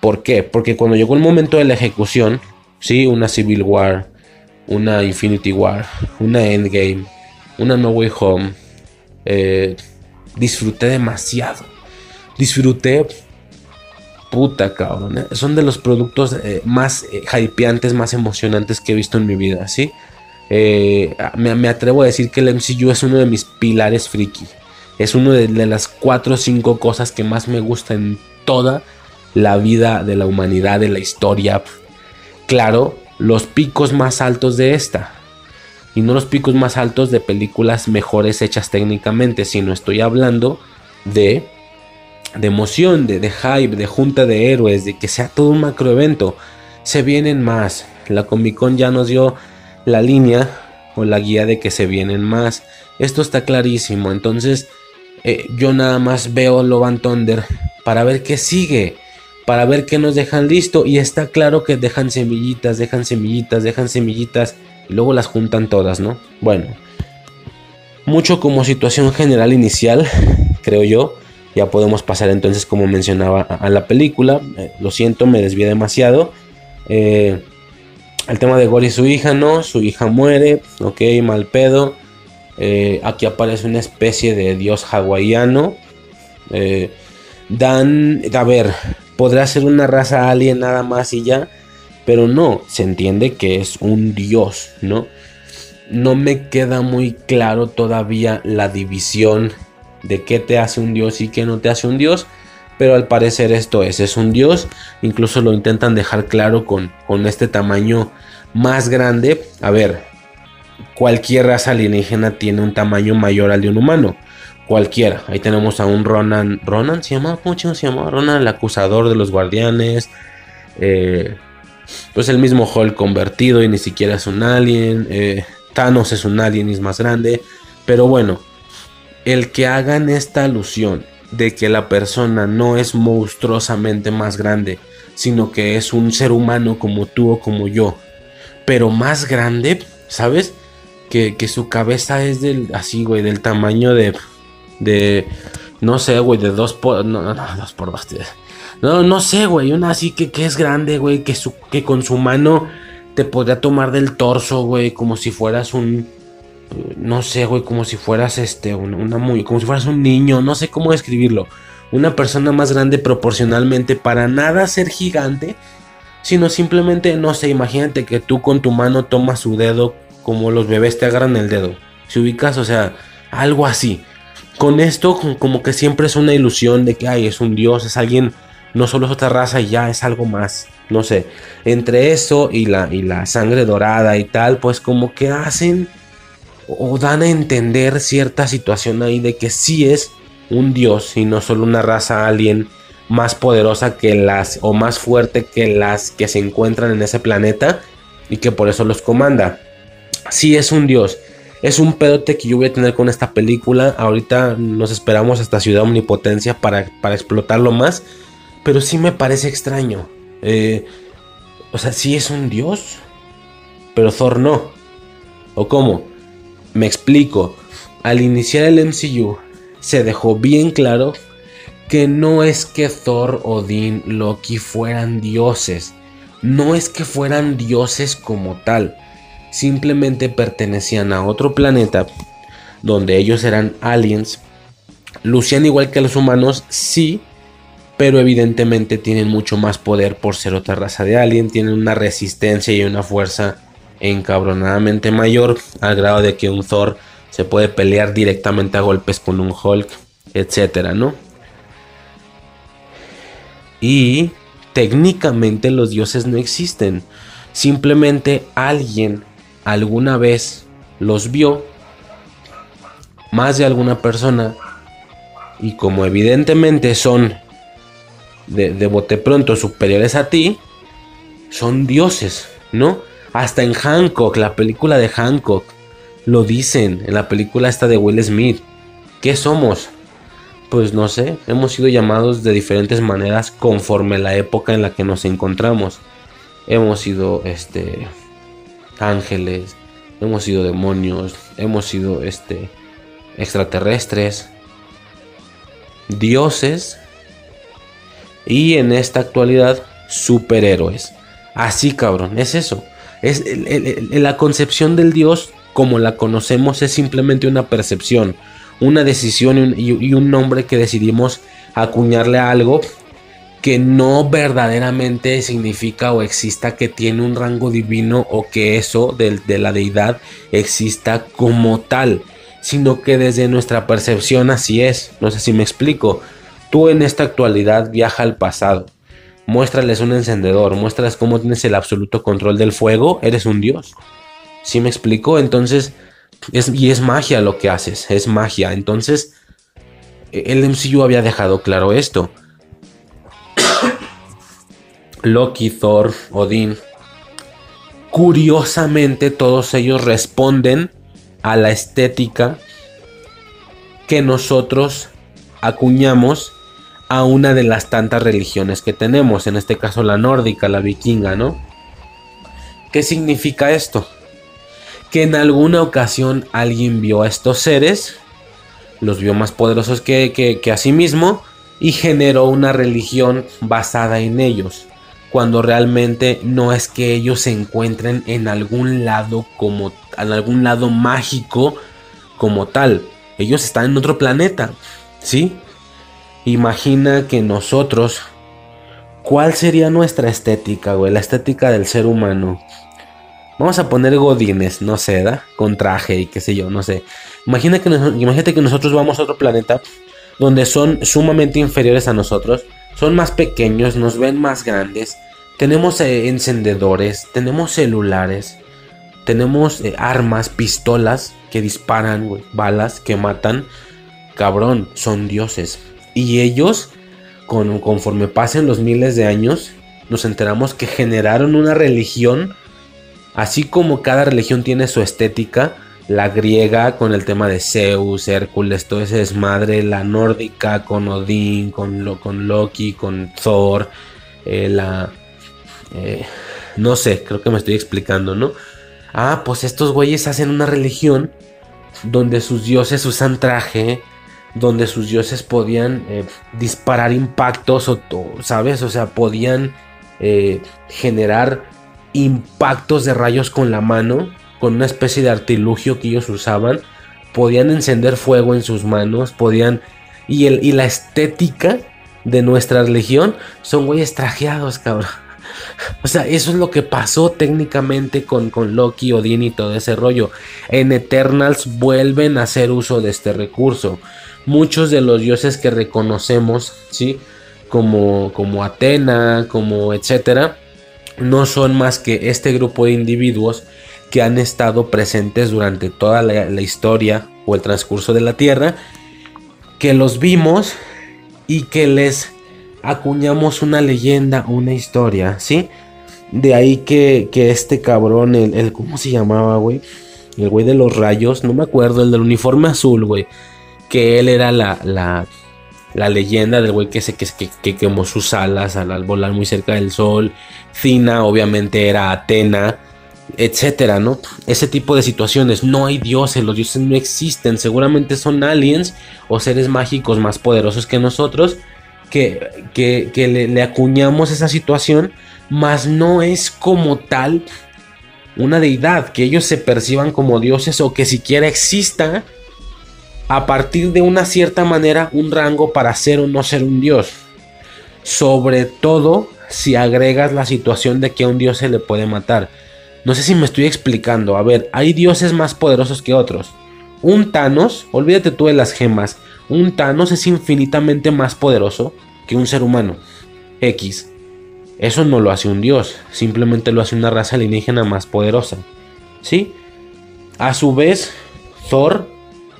¿Por qué? Porque cuando llegó el momento de la ejecución, sí, una Civil War, una Infinity War, una Endgame, una No Way Home, eh, disfruté demasiado. Disfruté puta, cabrón. ¿eh? Son de los productos eh, más eh, hypeantes, más emocionantes que he visto en mi vida, ¿sí? Me, atrevo a decir que el MCU es uno de mis pilares friki. Es una de, las cuatro o cinco cosas que más me gusta en toda la vida de la humanidad, de la historia. Claro, los picos más altos de esta. Y no los picos más altos de películas mejores hechas técnicamente, sino estoy hablando de de emoción, de, de, hype, de junta de héroes, de que sea todo un macroevento. Se vienen más. La Comic Con ya nos dio la línea o la guía de que se vienen más. Esto está clarísimo. Entonces, eh, yo nada más veo Lovan Thunder para ver qué sigue. Para ver qué nos dejan listo. Y está claro que dejan semillitas, dejan semillitas, dejan semillitas. Y luego las juntan todas, ¿no? Bueno. Mucho como situación general inicial, creo yo. Ya podemos pasar entonces, como mencionaba, a, la película. Eh, lo siento, me desvié demasiado. Eh, el tema de Gory y su hija, ¿no? Su hija muere, ok, mal pedo. Eh, aquí aparece una especie de dios hawaiano. Dan, a ver, podrá ser una raza alien nada más y ya, pero no, se entiende que es un dios, ¿no? No me queda muy claro todavía la división de qué te hace un dios y qué no te hace un dios. Pero al parecer esto es, es un dios. Incluso lo intentan dejar claro con, con este tamaño más grande. A ver, cualquier raza alienígena tiene un tamaño mayor al de un humano. Cualquiera. Ahí tenemos a un Ronan. ¿Ronan se llama? ¿Cómo se llama? Ronan, el acusador de los guardianes. Eh, pues el mismo Hulk convertido y ni siquiera es un alien. Eh, Thanos es un alien y es más grande. Pero bueno, el que hagan esta alusión de que la persona no es monstruosamente más grande, sino que es un ser humano como tú o como yo, pero más grande, ¿sabes? Que, su cabeza es del, así, güey, del tamaño de, de, no sé, güey, de dos por, no, no, dos por dos, no, no sé, güey, una así que, que es grande, güey, que, su, que con su mano te podría tomar del torso, güey, como si fueras un, no sé, güey, como si fueras este, una, muy, como si fueras un niño, no sé cómo describirlo. Una persona más grande proporcionalmente para nada ser gigante, sino simplemente, no sé, imagínate que tú con tu mano tomas su dedo como los bebés te agarran el dedo. Si ubicas, o sea, algo así. Con esto, como que siempre es una ilusión de que, ay, es un dios, es alguien, no solo es otra raza y ya es algo más. No sé, entre eso y la, y la sangre dorada y tal, pues como que hacen o dan a entender cierta situación ahí de que sí es un dios y no solo una raza alien más poderosa que las o más fuerte que las que se encuentran en ese planeta y que por eso los comanda. Sí es un dios. Es un pedote que yo voy a tener con esta película. Ahorita nos esperamos hasta Ciudad Omnipotencia para, para explotarlo más. Pero sí me parece extraño. Eh, o sea, sí es un dios. Pero Thor no. ¿O cómo? Me explico. Al iniciar el MCU se dejó bien claro que no es que Thor, Odín, Loki fueran dioses. No es que fueran dioses como tal. Simplemente pertenecían a otro planeta donde ellos eran aliens. Lucían igual que los humanos, sí, pero evidentemente tienen mucho más poder por ser otra raza de alien, tienen una resistencia y una fuerza encabronadamente mayor, al grado de que un Thor se puede pelear directamente a golpes con un Hulk, etcétera, ¿no? Y técnicamente los dioses no existen. Simplemente alguien alguna vez los vio, más de alguna persona, y como evidentemente son de, de bote pronto superiores a ti, son dioses, ¿no? Hasta en Hancock, la película de Hancock, lo dicen en la película esta de Will Smith. ¿Qué somos? Pues no sé, hemos sido llamados de diferentes maneras conforme la época en la que nos encontramos. Hemos sido este ángeles, hemos sido demonios, hemos sido este extraterrestres, dioses y en esta actualidad superhéroes. Así cabrón, es eso. Es la concepción del Dios como la conocemos es simplemente una percepción, una decisión y un, nombre que decidimos acuñarle a algo que no verdaderamente significa o exista que tiene un rango divino o que eso de, de, la deidad exista como tal, sino que desde nuestra percepción así es. No sé si me explico. Tú en esta actualidad viaja al pasado muéstrales un encendedor, muéstrales cómo tienes el absoluto control del fuego, eres un dios. ¿Sí me explico? Entonces, es, y es magia lo que haces, es magia. Entonces, el MCU había dejado claro esto. Loki, Thor, Odín. Curiosamente, todos ellos responden a la estética que nosotros acuñamos a una de las tantas religiones que tenemos, en este caso la nórdica, la vikinga, ¿no? ¿Qué significa esto? Que en alguna ocasión alguien vio a estos seres, los vio más poderosos que, que, a sí mismo, y generó una religión basada en ellos, cuando realmente no es que ellos se encuentren en algún lado como en algún lado mágico como tal. Ellos están en otro planeta, ¿sí? Imagina que nosotros, ¿cuál sería nuestra estética, güey? La estética del ser humano. Vamos a poner godines, no sé, ¿da? Con traje y qué sé yo, no sé. Imagínate que, imagínate que nosotros vamos a otro planeta donde son sumamente inferiores a nosotros, son más pequeños, nos ven más grandes, tenemos eh, encendedores, tenemos celulares, tenemos eh, armas, pistolas que disparan, balas que matan. Cabrón, son dioses. Y ellos, con, conforme pasen los miles de años, nos enteramos que generaron una religión Así como cada religión tiene su estética, la griega con el tema de Zeus, Hércules, todo ese desmadre, la nórdica con Odín, con, con Loki, con Thor, eh, la... Eh, no sé, creo que me estoy explicando, ¿no? Ah, pues estos güeyes hacen una religión donde sus dioses usan traje, donde sus dioses podían eh, disparar impactos, o, ¿sabes? O sea, podían generar impactos de rayos con la mano, con una especie de artilugio que ellos usaban. Podían encender fuego en sus manos, podían... Y, el, y la estética de nuestra religión son güeyes trajeados, cabrón. O sea, eso es lo que pasó técnicamente con, con Loki, Odin y todo ese rollo. En Eternals vuelven a hacer uso de este recurso. Muchos de los dioses que reconocemos, ¿sí? Como, como Atena, como etcétera, no son más que este grupo de individuos que han estado presentes durante toda la, historia o el transcurso de la Tierra, que los vimos y que les acuñamos una leyenda, una historia, ¿sí? De ahí que, este cabrón, el, el, ¿cómo se llamaba, güey? El güey de los rayos, no me acuerdo, el del uniforme azul, güey. Que él era la, la, la leyenda del güey que, se, que, que, quemó sus alas al, volar muy cerca del sol. Cina, obviamente, era Atena, etcétera, ¿no? Ese tipo de situaciones. No hay dioses, los dioses no existen. Seguramente son aliens o seres mágicos más poderosos que nosotros que, que, le, le acuñamos esa situación, mas no es como tal una deidad, que ellos se perciban como dioses o que siquiera exista a partir de una cierta manera un rango para ser o no ser un dios. Sobre todo si agregas la situación de que a un dios se le puede matar. No sé si me estoy explicando. A ver, hay dioses más poderosos que otros. Un Thanos, olvídate tú de las gemas. Un Thanos es infinitamente más poderoso que un ser humano. X. Eso no lo hace un dios, simplemente lo hace una raza alienígena más poderosa. ¿Sí? A su vez, Thor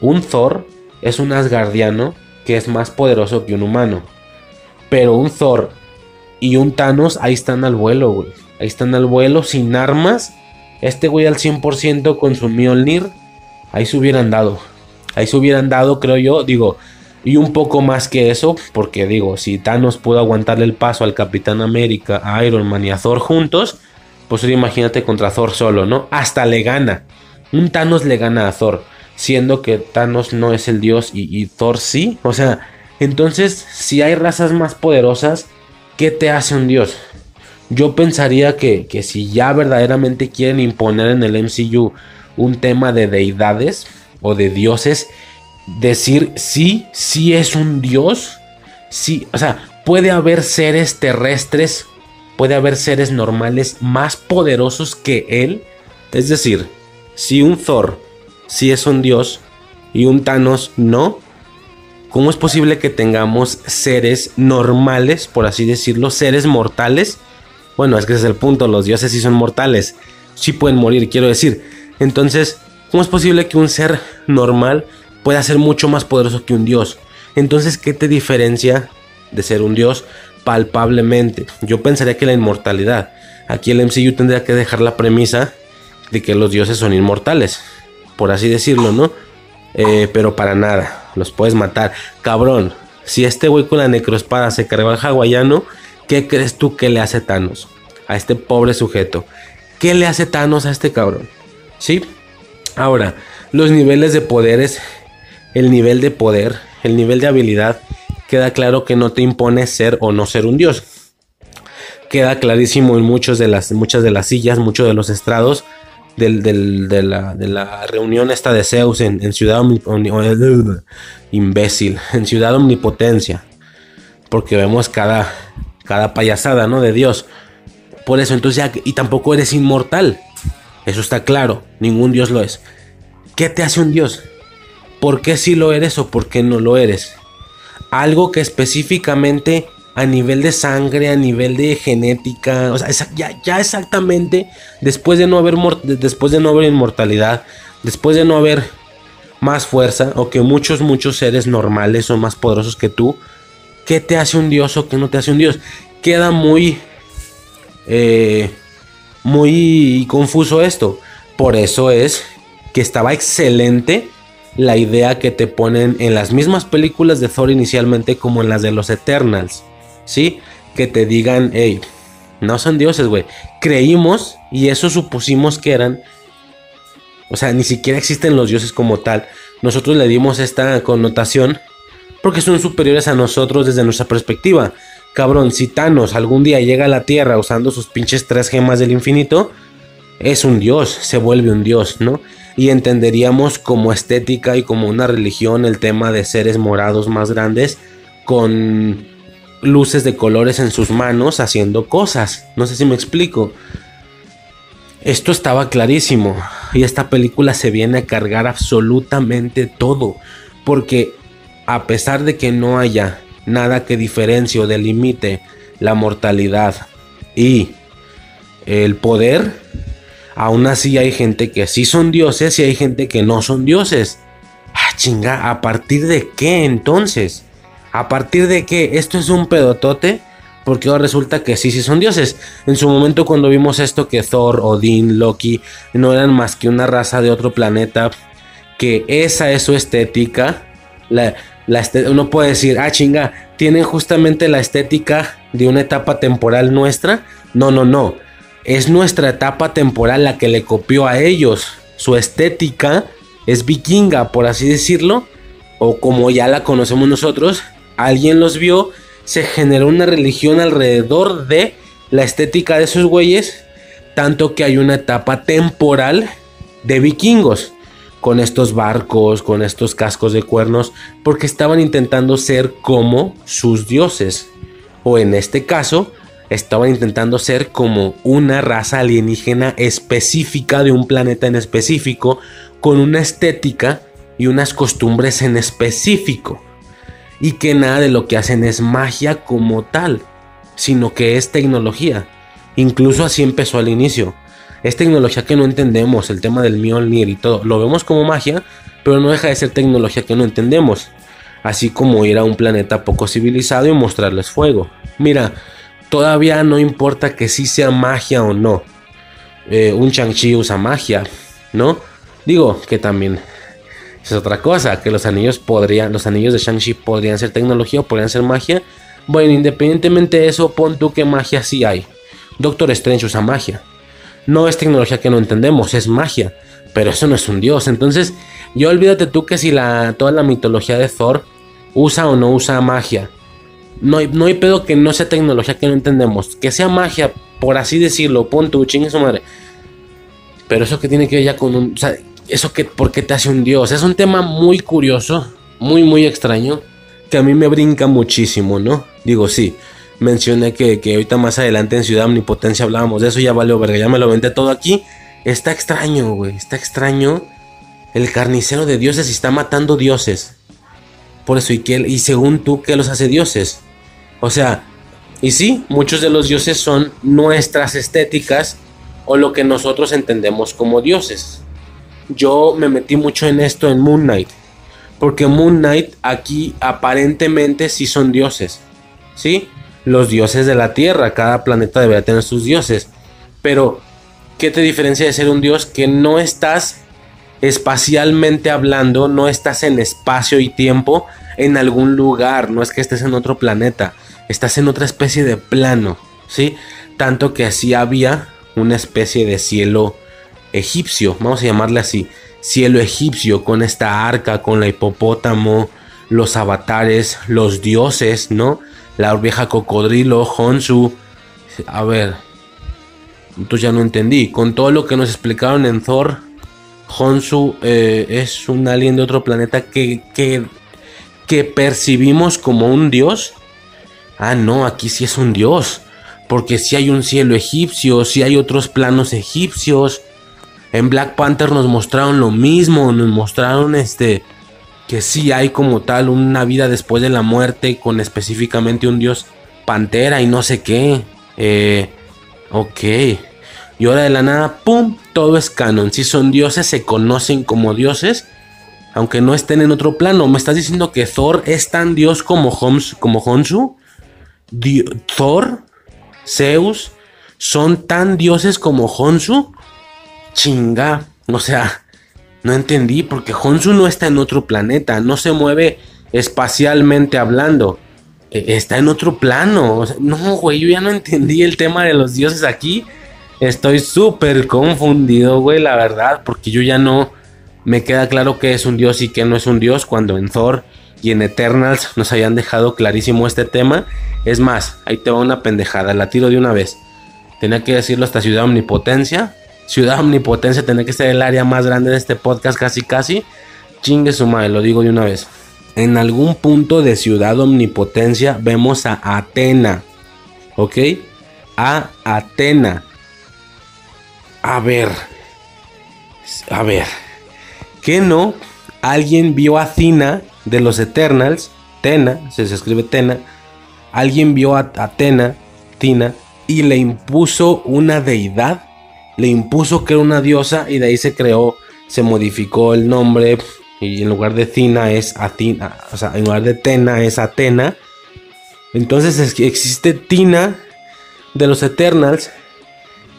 un Thor es un Asgardiano que es más poderoso que un humano. Pero un Thor y un Thanos ahí están al vuelo, güey. Ahí están al vuelo sin armas. Este güey al 100% con su Mjolnir. Ahí se hubieran dado. Ahí se hubieran dado, creo yo. Digo, y un poco más que eso. Porque digo, si Thanos pudo aguantarle el paso al Capitán América, a Iron Man y a Thor juntos. Pues imagínate contra Thor solo, ¿no? Hasta le gana. Un Thanos le gana a Thor siendo que Thanos no es el dios y, Thor sí. O sea, entonces, si hay razas más poderosas, ¿qué te hace un dios? Yo pensaría que, que, si ya verdaderamente quieren imponer en el MCU un tema de deidades o de dioses, decir sí, sí es un dios, sí, o sea, puede haber seres terrestres, puede haber seres normales más poderosos que él. Es decir, si un Thor si es un dios y un Thanos no, ¿cómo es posible que tengamos seres normales, por así decirlo, seres mortales? Bueno, es que ese es el punto, los dioses sí son mortales, sí pueden morir, quiero decir. Entonces, ¿cómo es posible que un ser normal pueda ser mucho más poderoso que un dios? Entonces, ¿qué te diferencia de ser un dios palpablemente? Yo pensaría que la inmortalidad. Aquí el MCU tendría que dejar la premisa de que los dioses son inmortales por así decirlo, ¿no? Eh, pero para nada, los puedes matar. Cabrón, si este güey con la necroespada se carga al hawaiano, ¿qué crees tú que le hace Thanos? A este pobre sujeto. ¿Qué le hace Thanos a este cabrón? ¿Sí? Ahora, los niveles de poderes, el nivel de poder, el nivel de habilidad, queda claro que no te impone ser o no ser un dios. Queda clarísimo en muchos de las, muchas de las sillas, muchos de los estrados de, la, reunión esta de Zeus en, Ciudad imbécil, en Ciudad Omnipotencia. Porque vemos cada, cada payasada, ¿no? De Dios. Por eso, entonces ya, y tampoco eres inmortal. Eso está claro, ningún dios lo es. ¿Qué te hace un dios? ¿Por qué sí lo eres o por qué no lo eres? Algo que específicamente a nivel de sangre, a nivel de genética, o sea, ya, ya, exactamente después de no haber después de no haber inmortalidad, después de no haber más fuerza o que muchos muchos seres normales son más poderosos que tú, ¿qué te hace un dios o qué no te hace un dios? Queda muy eh, muy confuso esto. Por eso es que estaba excelente la idea que te ponen en las mismas películas de Thor inicialmente como en las de los Eternals. ¿Sí? Que te digan, hey, no son dioses, güey. Creímos y eso supusimos que eran. O sea, ni siquiera existen los dioses como tal. Nosotros le dimos esta connotación porque son superiores a nosotros desde nuestra perspectiva. Cabrón, si Thanos algún día llega a la Tierra usando sus pinches tres gemas del infinito, es un dios, se vuelve un dios, ¿no? Y entenderíamos como estética y como una religión el tema de seres morados más grandes con luces de colores en sus manos haciendo cosas. No sé si me explico. Esto estaba clarísimo y esta película se viene a cargar absolutamente todo. Porque a pesar de que no haya nada que diferencie o delimite la mortalidad y el poder, aún así hay gente que sí son dioses y hay gente que no son dioses. Ah, chinga, ¿a partir de qué entonces? ¿A partir de qué? Esto es un pedotote. Porque ahora resulta que sí, sí son dioses. En su momento cuando vimos esto que Thor, Odín, Loki no eran más que una raza de otro planeta. Que esa es su estética. La, uno puede decir, ah, chinga, tienen justamente la estética de una etapa temporal nuestra. No, no, no. Es nuestra etapa temporal la que le copió a ellos. Su estética es vikinga, por así decirlo. O como ya la conocemos nosotros. Alguien los vio. Se generó una religión alrededor de la estética de esos güeyes. Tanto que hay una etapa temporal de vikingos con estos barcos, con estos cascos de cuernos, porque estaban intentando ser como sus dioses. O en este caso, estaban intentando ser como una raza alienígena específica de un planeta en específico, con una estética y unas costumbres en específico. Y que nada de lo que hacen es magia como tal, sino que es tecnología. Incluso así empezó al inicio es tecnología que no entendemos, el tema del Mjolnir y todo. Lo vemos como magia, pero no deja de ser tecnología que no entendemos. Así como ir a un planeta poco civilizado y mostrarles fuego. Mira, todavía no importa que sí sea magia o no. Eh, un Shang-Chi usa magia, ¿no? Digo que también es otra cosa, que los anillos podrían, los anillos de Shang-Chi podrían ser tecnología o podrían ser magia. Bueno, independientemente de eso, pon tú que magia sí hay. Doctor Strange usa magia no es tecnología que no entendemos, es magia. Pero eso no es un dios. Entonces, yo olvídate tú que si la, toda la mitología de Thor usa o no usa magia. No hay, no hay pedo que no sea tecnología que no entendemos. Que sea magia, por así decirlo. Pon tu chingue su madre. Pero eso que tiene que ver ya con un. O sea, eso que. ¿Por qué te hace un dios? Es un tema muy curioso. Muy, muy extraño. Que a mí me brinca muchísimo, ¿no? Digo, sí mencioné que, ahorita más adelante en Ciudad Omnipotencia hablábamos de eso, ya valió verga, ya me lo vente todo aquí. Está extraño, güey, está extraño. El carnicero de dioses está matando dioses. Por eso, y, que, y según tú, ¿qué los hace dioses? O sea, y sí, muchos de los dioses son nuestras estéticas o lo que nosotros entendemos como dioses. Yo me metí mucho en esto en Moon Knight. Porque Moon Knight aquí aparentemente sí son dioses. ¿Sí? Los dioses de la Tierra. Cada planeta debería tener sus dioses. Pero, ¿qué te diferencia de ser un dios que no estás espacialmente hablando, no estás en espacio y tiempo en algún lugar, no es que estés en otro planeta, estás en otra especie de plano, ¿sí? Tanto que así había una especie de cielo egipcio, vamos a llamarle así, cielo egipcio con esta arca, con la hipopótamo, los avatares, los dioses, ¿no? La vieja cocodrilo, Honsu. A ver, entonces ya no entendí. Con todo lo que nos explicaron en Thor, Honsu eh, es un alien de otro planeta que, que, que percibimos como un dios. Ah, no, aquí sí es un dios. Porque si hay un cielo egipcio, si hay otros planos egipcios. En Black Panther nos mostraron lo mismo, nos mostraron este que sí hay como tal una vida después de la muerte con específicamente un dios pantera y no sé qué. Eh, ok. Y ahora de la nada, ¡pum! Todo es canon. Si son dioses, se conocen como dioses. Aunque no estén en otro plano. ¿Me estás diciendo que Thor es tan dios como, Homs, como Honsu? Thor, Zeus, son tan dioses como Honsu. Chinga. O sea, no entendí porque Honsu no está en otro planeta. No se mueve espacialmente hablando. E, está en otro plano. no, güey, yo ya no entendí el tema de los dioses aquí. Estoy súper confundido, güey, la verdad. Porque yo ya no me queda claro que es un dios y que no es un dios. Cuando en Thor y en Eternals nos hayan dejado clarísimo este tema. Es más, ahí te va una pendejada, la tiro de una vez. Tenía que decirlo hasta Ciudad Omnipotencia. Ciudad Omnipotencia tenía que ser el área más grande de este podcast, casi casi. Chingue su madre, lo digo de una vez. En algún punto de Ciudad Omnipotencia vemos a Atena. ¿Ok? A Atena. A ver. A ver. ¿Qué no? Alguien vio a Cina de los Eternals, Tena, se, escribe Tena, alguien vio a Atena, Tina, y le impuso una deidad, le impuso que era una diosa y de ahí se creó, se modificó el nombre y en lugar de Tina es Atina, o sea, en lugar de Tena es Atena. Entonces existe Tina de los Eternals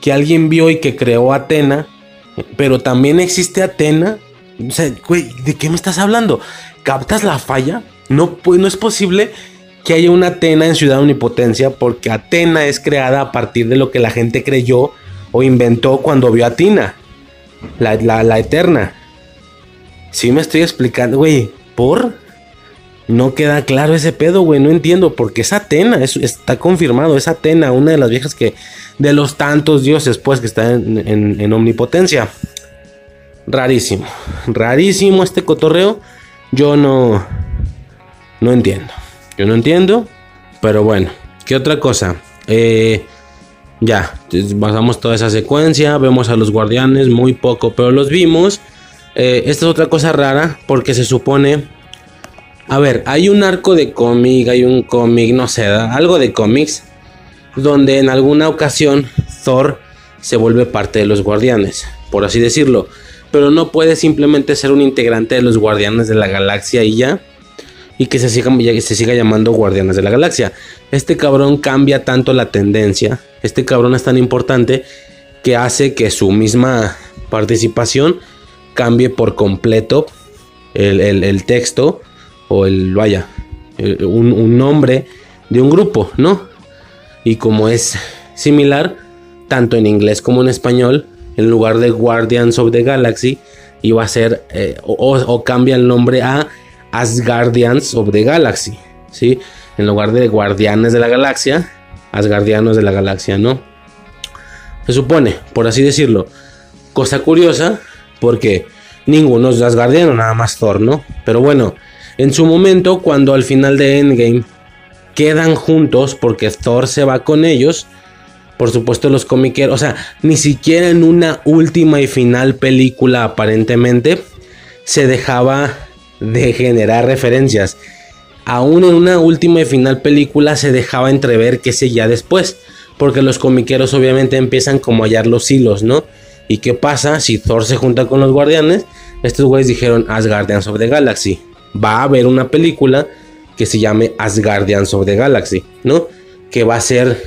que alguien vio y que creó Atena, pero también existe Atena. ¿de qué me estás hablando? ¿Captas la falla? No, no es posible que haya una Atena en Ciudad Omnipotencia porque Atena es creada a partir de lo que la gente creyó o inventó cuando vio a Tina, la, la, eterna. Sí me estoy explicando, güey, ¿por? No queda claro ese pedo, güey, no entiendo, porque es Atena, está confirmado, es Atena, una de las viejas que, de los tantos dioses, pues, que están en, en omnipotencia. Rarísimo, rarísimo este cotorreo. Yo no, no entiendo. Yo no entiendo. Pero bueno, ¿qué otra cosa? Eh, ya, pasamos toda esa secuencia. Vemos a los guardianes, muy poco, pero los vimos. Eh, esta es otra cosa rara porque se supone... A ver, hay un arco de cómic, hay un cómic, no sé, algo de cómics, donde en alguna ocasión Thor se vuelve parte de los guardianes, por así decirlo pero no puede simplemente ser un integrante de los Guardianes de la Galaxia y ya. Y que se siga, llamando Guardianes de la Galaxia. Este cabrón cambia tanto la tendencia. Este cabrón es tan importante que hace que su misma participación cambie por completo el, texto o el, vaya, un, un, nombre de un grupo, ¿no? Y como es similar, tanto en inglés como en español, en lugar de Guardians of the Galaxy, iba a ser eh, o, cambia el nombre a Asgardians of the Galaxy, ¿sí? En lugar de Guardianes de la Galaxia, Asgardianos de la Galaxia, ¿no? Se supone, por así decirlo. Cosa curiosa, porque ninguno es Asgardiano, nada más Thor, ¿no? Pero bueno, en su momento, cuando al final de Endgame quedan juntos, porque Thor se va con ellos, por supuesto los comiqueros, o sea, ni siquiera en una última y final película aparentemente se dejaba de generar referencias. Aún en una última y final película se dejaba entrever que ya después, porque los comiqueros obviamente empiezan como a hallar los hilos, ¿no? ¿Y qué pasa si Thor se junta con los guardianes? Estos güeyes dijeron Asgardians of the Galaxy. Va a haber una película que se llame Asgardians of the Galaxy, ¿no? Que va a ser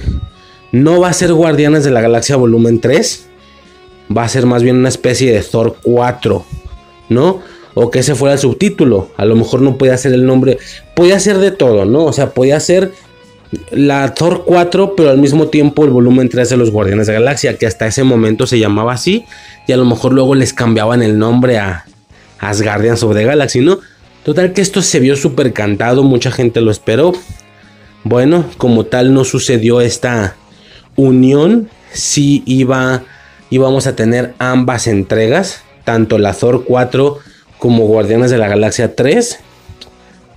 no va a ser Guardianes de la Galaxia volumen 3. Va a ser más bien una especie de Thor 4. ¿No? O que ese fuera el subtítulo. A lo mejor no podía ser el nombre. Podía ser de todo, ¿no? O sea, podía ser la Thor 4, pero al mismo tiempo el volumen 3 de los Guardianes de la Galaxia, que hasta ese momento se llamaba así, y a lo mejor luego les cambiaban el nombre a Asgardians of the Galaxy, ¿no? Total que esto se vio súper cantado, mucha gente lo esperó. Bueno, como tal no sucedió esta, unión si iba, íbamos a tener ambas entregas, tanto la Thor 4 como Guardianes de la Galaxia 3.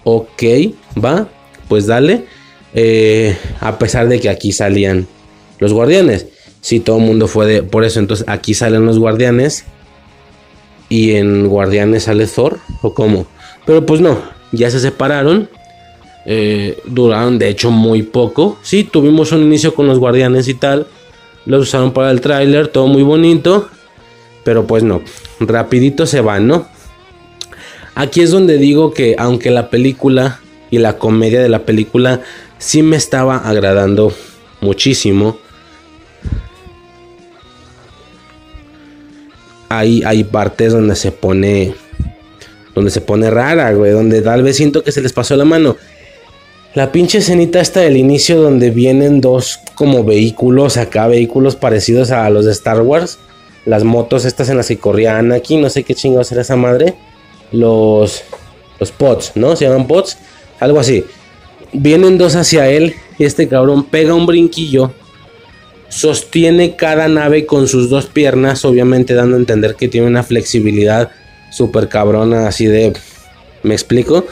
Ok, va, pues dale. Eh, a pesar de que aquí salían los guardianes. Si todo el mundo fue de. Por eso, entonces aquí salen los guardianes. y en Guardianes sale Thor o cómo. Pero pues no, ya se separaron. Eh, duraron de hecho muy poco. Sí, tuvimos un inicio con los Guardianes y tal. Los usaron para el tráiler, todo muy bonito. Pero pues no, rapidito se van, ¿no? Aquí es donde digo que aunque la película y la comedia de la película sí me estaba agradando muchísimo. Hay, hay partes donde se pone donde se pone rara, güey, donde tal vez siento que se les pasó la mano. La pinche escenita esta del inicio donde vienen dos como vehículos acá, vehículos parecidos a los de Star Wars. Las motos estas en las que corrían aquí, no sé qué chingados era esa madre. Los los pots, ¿no? Se llaman pots, algo así. Vienen dos hacia él y este cabrón pega un brinquillo. Sostiene cada nave con sus dos piernas, obviamente dando a entender que tiene una flexibilidad súper cabrona, así de... ¿Me explico?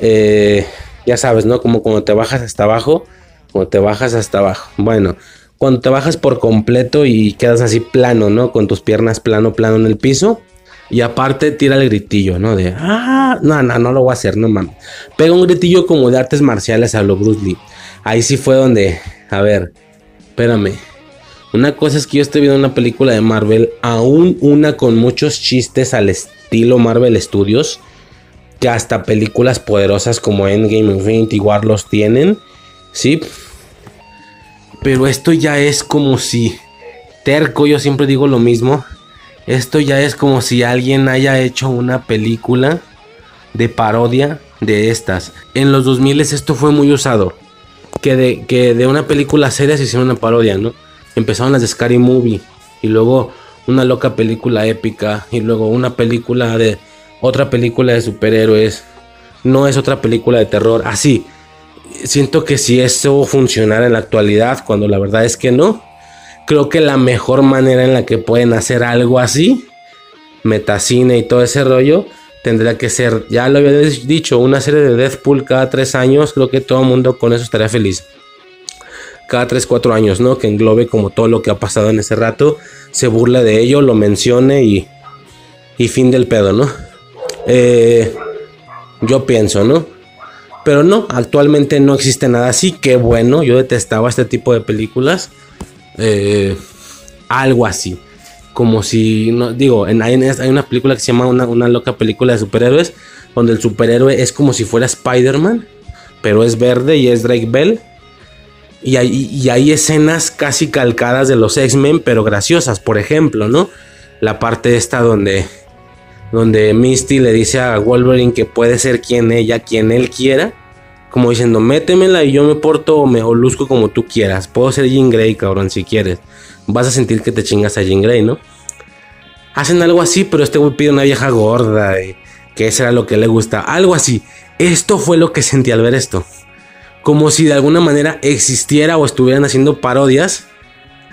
Eh, ya sabes, ¿no? Como cuando te bajas hasta abajo, cuando te bajas hasta abajo. Bueno, cuando te bajas por completo y quedas así plano, ¿no? Con tus piernas plano, plano en el piso. Y aparte tira el gritillo, ¿no? De, ah, no, no, no lo voy a hacer, no mames. Pega un gritillo como de artes marciales a lo Bruce Lee. Ahí sí fue donde, a ver, espérame. Una cosa es que yo estoy viendo una película de Marvel, aún una con muchos chistes al estilo Marvel Studios, que hasta películas poderosas como Endgame, Infinity War los tienen, ¿sí? Pero esto ya es como si, terco, yo siempre digo lo mismo, esto ya es como si alguien haya hecho una película de parodia de estas. En los 2000 esto fue muy usado. Que de, que de una película seria se hicieron una parodia, ¿no? Empezaron las de Scary Movie. Y luego una loca película épica. Y luego una película de... Otra película de superhéroes. No es otra película de terror. Así. Siento que si eso funcionara en la actualidad, cuando la verdad es que no, creo que la mejor manera en la que pueden hacer algo así, metacine y todo ese rollo, tendría que ser, ya lo había dicho, una serie de Deathpool cada tres años. Creo que todo el mundo con eso estaría feliz. Cada tres, cuatro años, ¿no? Que englobe como todo lo que ha pasado en ese rato, se burla de ello, lo mencione y, y fin del pedo, ¿no? Eh, yo pienso, ¿no? Pero no, actualmente no existe nada así. Qué bueno, yo detestaba este tipo de películas. Eh, algo así. Como si, no, digo, en, hay, una película que se llama una, loca película de superhéroes, donde el superhéroe es como si fuera Spider-Man, pero es verde y es Drake Bell. Y hay, y hay escenas casi calcadas de los X-Men, pero graciosas, por ejemplo, ¿no? La parte esta donde, donde Misty le dice a Wolverine que puede ser quien ella, quien él quiera como diciendo, métemela y yo me porto o me luzco como tú quieras. Puedo ser Jean Grey, cabrón, si quieres. Vas a sentir que te chingas a Jean Grey, ¿no? Hacen algo así, pero este güey pide una vieja gorda, y que era lo que le gusta. Algo así. Esto fue lo que sentí al ver esto. Como si de alguna manera existiera o estuvieran haciendo parodias.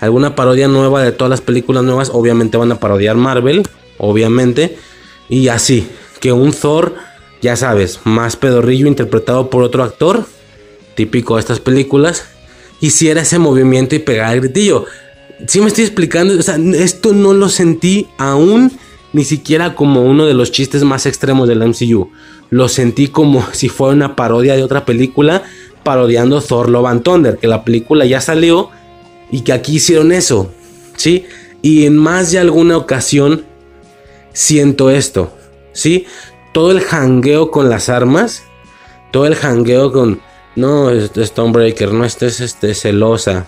Alguna parodia nueva de todas las películas nuevas. Obviamente van a parodiar Marvel. Obviamente. Y así. Que un Thor ya sabes, más pedorrillo interpretado por otro actor, típico de estas películas, hiciera ese movimiento y pegara el gritillo. Si me estoy explicando, o sea, esto no lo sentí aún ni siquiera como uno de los chistes más extremos del MCU. Lo sentí como si fuera una parodia de otra película parodiando Thor Love and Thunder, que la película ya salió y que aquí hicieron eso, ¿sí? Y en más de alguna ocasión siento esto, ¿sí? Todo el hangueo con las armas, todo el hangueo con, no, Stonebreaker, no estés este, celosa,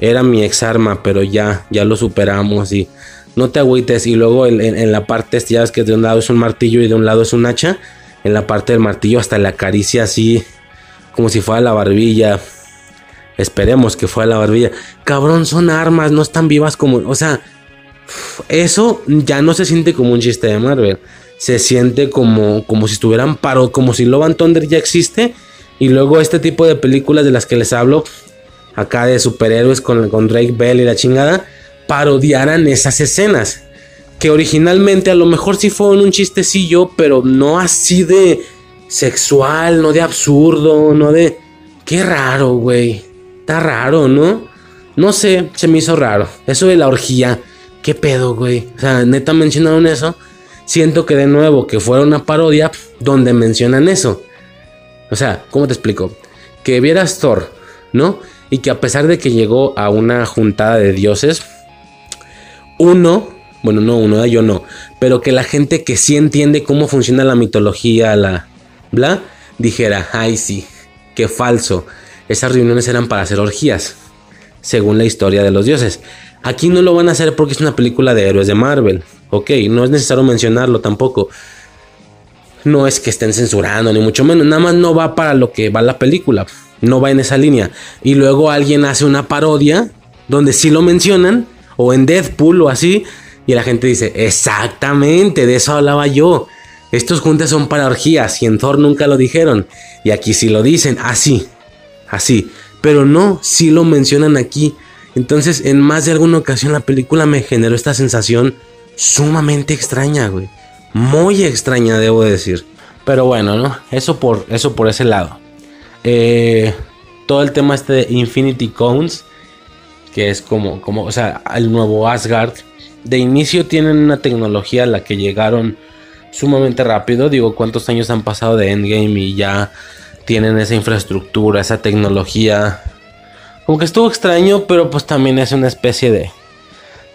era mi ex arma, pero ya, ya lo superamos y no te agüites. Y luego en, la parte, ya ves que de un lado es un martillo y de un lado es un hacha, en la parte del martillo hasta la acaricia así, como si fuera la barbilla. Esperemos que fuera la barbilla. Cabrón, son armas, no están vivas como, o sea, eso ya no se siente como un chiste de Marvel se siente como, como si estuvieran paro, como si Love and Thunder ya existe. Y luego este tipo de películas de las que les hablo, acá de superhéroes con, con Drake Bell y la chingada, parodiaran esas escenas. Que originalmente a lo mejor sí fueron un chistecillo, pero no así de sexual, no de absurdo, no de... Qué raro, güey. Está raro, ¿no? No sé, se me hizo raro. Eso de la orgía. ¿Qué pedo, güey? O sea, neta mencionaron eso. Siento que de nuevo que fuera una parodia donde mencionan eso. O sea, ¿cómo te explico? Que vieras Thor, ¿no? Y que a pesar de que llegó a una juntada de dioses, uno, bueno, no uno, yo no, pero que la gente que sí entiende cómo funciona la mitología, la bla, dijera, ay sí, qué falso. Esas reuniones eran para hacer orgías, según la historia de los dioses. Aquí no lo van a hacer porque es una película de héroes de Marvel. Ok, no es necesario mencionarlo tampoco. No es que estén censurando, ni mucho menos. Nada más no va para lo que va la película. No va en esa línea. Y luego alguien hace una parodia donde sí lo mencionan. O en Deadpool o así. Y la gente dice, exactamente, de eso hablaba yo. Estos juntes son para orgías. Y en Thor nunca lo dijeron. Y aquí sí lo dicen. Así. Así. Pero no, sí lo mencionan aquí. Entonces, en más de alguna ocasión la película me generó esta sensación sumamente extraña, güey. Muy extraña, debo decir. Pero bueno, ¿no? Eso por, eso por ese lado. Eh, todo el tema este de Infinity Cones, que es como, como, o sea, el nuevo Asgard. De inicio tienen una tecnología a la que llegaron sumamente rápido. Digo, ¿cuántos años han pasado de Endgame y ya tienen esa infraestructura, esa tecnología? Como que estuvo extraño, pero pues también es una especie de,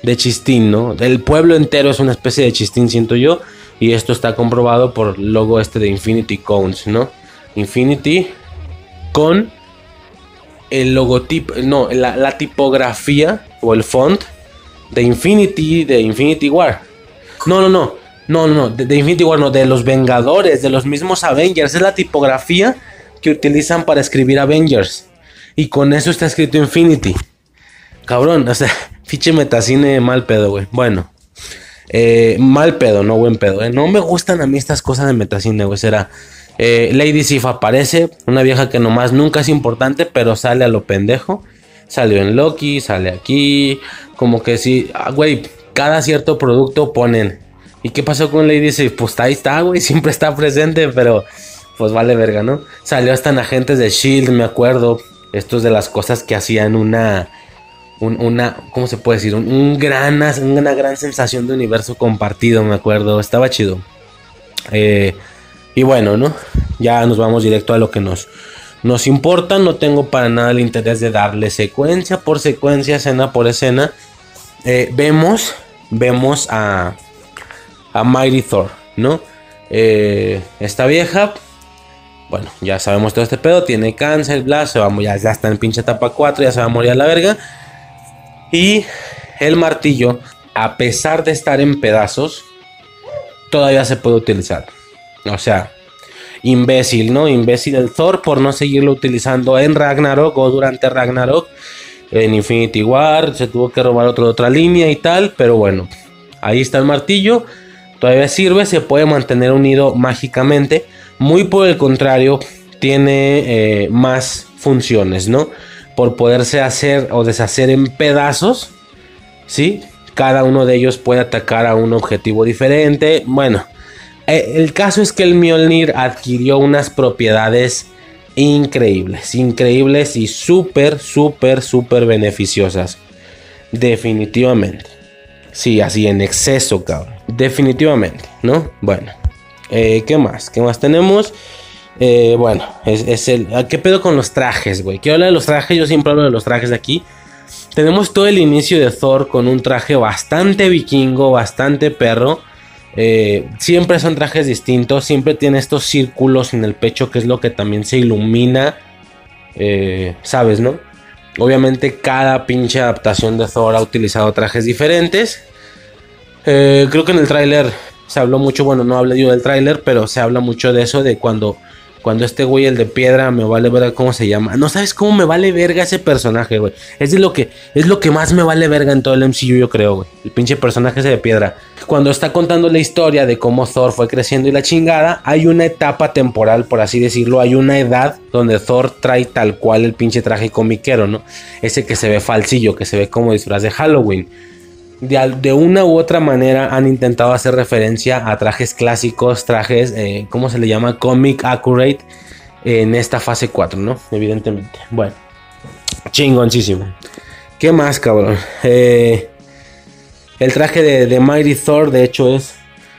de chistín, ¿no? El pueblo entero es una especie de chistín, siento yo. Y esto está comprobado por el logo este de Infinity Cones, ¿no? Infinity con el logotipo, no, la, tipografía o el font de Infinity, de Infinity War. No, no, no, no, no, de, de Infinity War, no, de los Vengadores, de los mismos Avengers. Es la tipografía que utilizan para escribir Avengers. Y con eso está escrito Infinity. Cabrón, o sea, fiche metacine mal pedo, güey. Bueno, eh, mal pedo, no buen pedo. Eh. No me gustan a mí estas cosas de metacine, güey. Será. Eh, Lady Sif aparece, una vieja que nomás nunca es importante, pero sale a lo pendejo. Salió en Loki, sale aquí. Como que sí, ah, güey, cada cierto producto ponen. ¿Y qué pasó con Lady Sif? Pues ahí está, güey, siempre está presente, pero pues vale verga, ¿no? Salió hasta en Agentes de Shield, me acuerdo. Esto es de las cosas que hacían una, una, ¿cómo se puede decir? Gran, una gran sensación de universo compartido, me acuerdo. Estaba chido. Eh, y bueno, ¿no? Ya nos vamos directo a lo que nos, nos importa. No tengo para nada el interés de darle secuencia por secuencia, escena por escena. Eh, vemos, vemos a, a Mighty Thor, ¿no? Eh, esta vieja bueno, ya sabemos todo este pedo, tiene cáncer, bla, se va, ya, ya está en pinche etapa 4, ya se va a morir a la verga. Y el martillo, a pesar de estar en pedazos, todavía se puede utilizar. O sea, imbécil, ¿no? Imbécil el Thor por no seguirlo utilizando en Ragnarok o durante Ragnarok. En Infinity War se tuvo que robar otro otra línea y tal, pero bueno, ahí está el martillo. Todavía sirve, se puede mantener unido mágicamente. Muy por el contrario, tiene eh, más funciones, ¿no? Por poderse hacer o deshacer en pedazos, ¿sí? Cada uno de ellos puede atacar a un objetivo diferente. Bueno, eh, el caso es que el Mjolnir adquirió unas propiedades increíbles, increíbles y súper, súper, súper beneficiosas. Definitivamente. Sí, así en exceso, cabrón. Definitivamente, ¿no? Bueno. Eh, ¿Qué más? ¿Qué más tenemos? Eh, bueno, es, el. ¿Qué pedo con los trajes, güey? Quiero hablar de los trajes, yo siempre hablo de los trajes de aquí. Tenemos todo el inicio de Thor con un traje bastante vikingo, bastante perro. Eh, siempre son trajes distintos, siempre tiene estos círculos en el pecho que es lo que también se ilumina. ¿Sabes, no? Obviamente cada pinche adaptación de Thor ha utilizado trajes diferentes. creo que en el tráiler se habló mucho, bueno, no hablé yo del tráiler, pero se habla mucho de eso, de cuando, cuando este güey, el de piedra, me vale verga cómo se llama. No sabes cómo me vale verga ese personaje, güey. Es de lo que, es lo que más me vale verga en todo el MCU, yo creo, güey. El pinche personaje ese de piedra. Cuando está contando la historia de cómo Thor fue creciendo y la chingada, hay una etapa temporal, por así decirlo, hay una edad donde Thor trae tal cual el pinche traje comiquero, ¿no? Ese que se ve falsillo, que se ve como disfraz de Halloween de, una u otra manera han intentado hacer referencia a trajes clásicos, trajes, eh, ¿cómo se le llama? Comic accurate en esta fase 4, ¿no? Evidentemente. Bueno, chingoncísimo. ¿Qué más, cabrón? Eh, el traje de, de, Mighty Thor, de hecho, es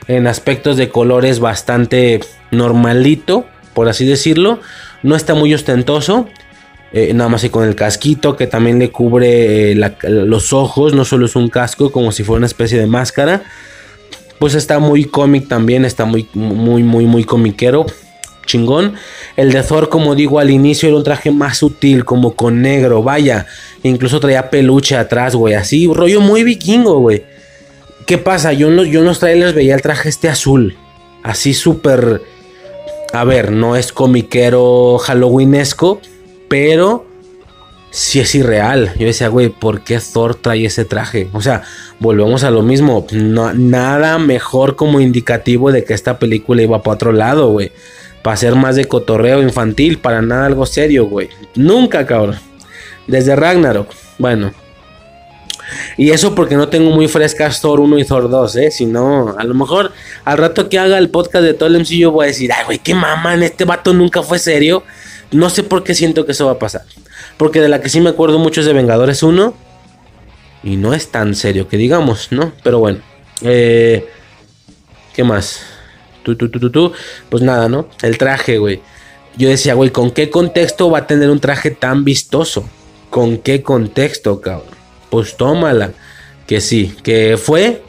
en aspectos de colores bastante normalito, por así decirlo. No está muy ostentoso. Eh, nada más y con el casquito que también le cubre eh, los ojos, no solo es un casco, como si fuera una especie de máscara. Pues está muy cómic también, está muy, muy, muy, muy comiquero. Chingón. El de Thor, como digo al inicio, era un traje más sutil, como con negro, vaya. Incluso traía peluche atrás, güey. Así, rollo muy vikingo, güey. ¿Qué pasa? Yo en, yo en los veía el traje este azul. Así súper... A ver, no es comiquero halloweenesco, pero si es irreal. Yo decía, güey, ¿por qué Thor trae ese traje? O sea, volvemos a lo mismo. nada mejor como indicativo de que esta película iba para otro lado, güey. Para ser más de cotorreo infantil, para nada algo serio, güey. Nunca, cabrón. Desde Ragnarok. Bueno. Y eso porque no tengo muy frescas Thor 1 y Thor 2, ¿eh? Si no, a lo mejor al rato que haga el podcast de todo el MCU voy a decir, ay, güey, qué maman, este vato nunca fue serio. No sé por qué siento que eso va a pasar. Porque de la que sí me acuerdo mucho es de Vengadores 1. Y no es tan serio que digamos, ¿no? Pero bueno. Eh, ¿Qué más? Tú, tú, tú, tú, Pues nada, ¿no? El traje, güey. Yo decía, güey, ¿con qué contexto va a tener un traje tan vistoso? ¿Con qué contexto, cabrón? Pues tómala. Que sí, que fue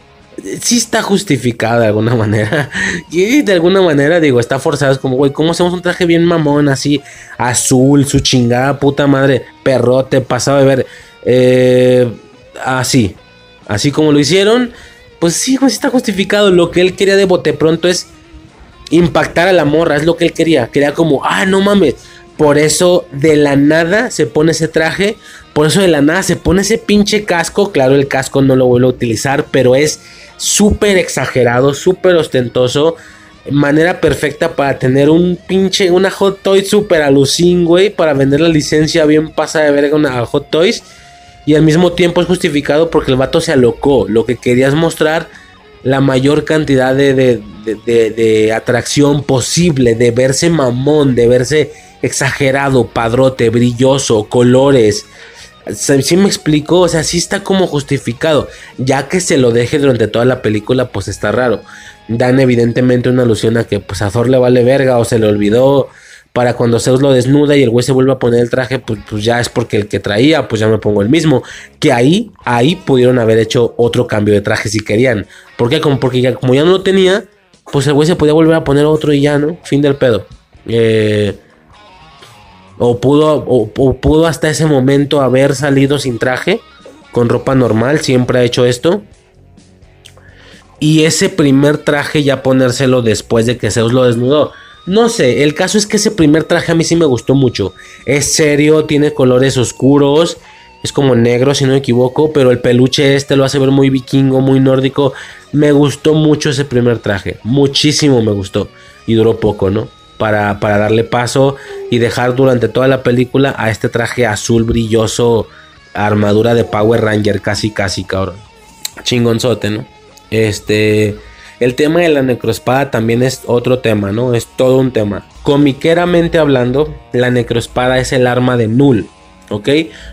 sí está justificada de alguna manera. Y de alguna manera, digo, está forzado. Es como, güey, ¿cómo hacemos un traje bien mamón así? Azul, su chingada puta madre, perrote, pasado de ver. Eh, así, así como lo hicieron. Pues sí, güey, sí está justificado. Lo que él quería de bote pronto es impactar a la morra. Es lo que él quería. Quería como, ah, no mames. Por eso de la nada se pone ese traje. Por eso de la nada se pone ese pinche casco. Claro, el casco no lo vuelvo a utilizar, pero es súper exagerado, súper ostentoso. Manera perfecta para tener un pinche, una Hot Toys súper alucin, güey. Para vender la licencia bien pasa de verga una Hot Toys. Y al mismo tiempo es justificado porque el vato se alocó. Lo que querías mostrar, la mayor cantidad de, de, de atracción posible, de verse mamón, de verse exagerado, padrote, brilloso, colores, si me explico, o sea, sí está como justificado. Ya que se lo deje durante toda la película, pues está raro. Dan evidentemente una alusión a que pues a Thor le vale verga o se le olvidó. Para cuando Zeus lo desnuda y el güey se vuelve a poner el traje, pues, pues, ya es porque el que traía, pues ya me pongo el mismo. Que ahí, ahí pudieron haber hecho otro cambio de traje si querían. ¿Por qué? Como, porque ya, como ya no lo tenía, pues el güey se podía volver a poner otro y ya, ¿no? Fin del pedo. Eh, o pudo, o, pudo hasta ese momento haber salido sin traje, con ropa normal, siempre ha hecho esto. Y ese primer traje ya ponérselo después de que Zeus lo desnudó. No sé, el caso es que ese primer traje a mí sí me gustó mucho. Es serio, tiene colores oscuros, es como negro si no me equivoco, pero el peluche este lo hace ver muy vikingo, muy nórdico. Me gustó mucho ese primer traje, muchísimo me gustó. Y duró poco, ¿no? Para, darle paso y dejar durante toda la película a este traje azul brilloso, armadura de Power Ranger, casi, casi, cabrón. Chingonzote, ¿no? Este. El tema de la necroespada también es otro tema, ¿no? Es todo un tema. Comiqueramente hablando, la necroespada es el arma de Null, ¿ok?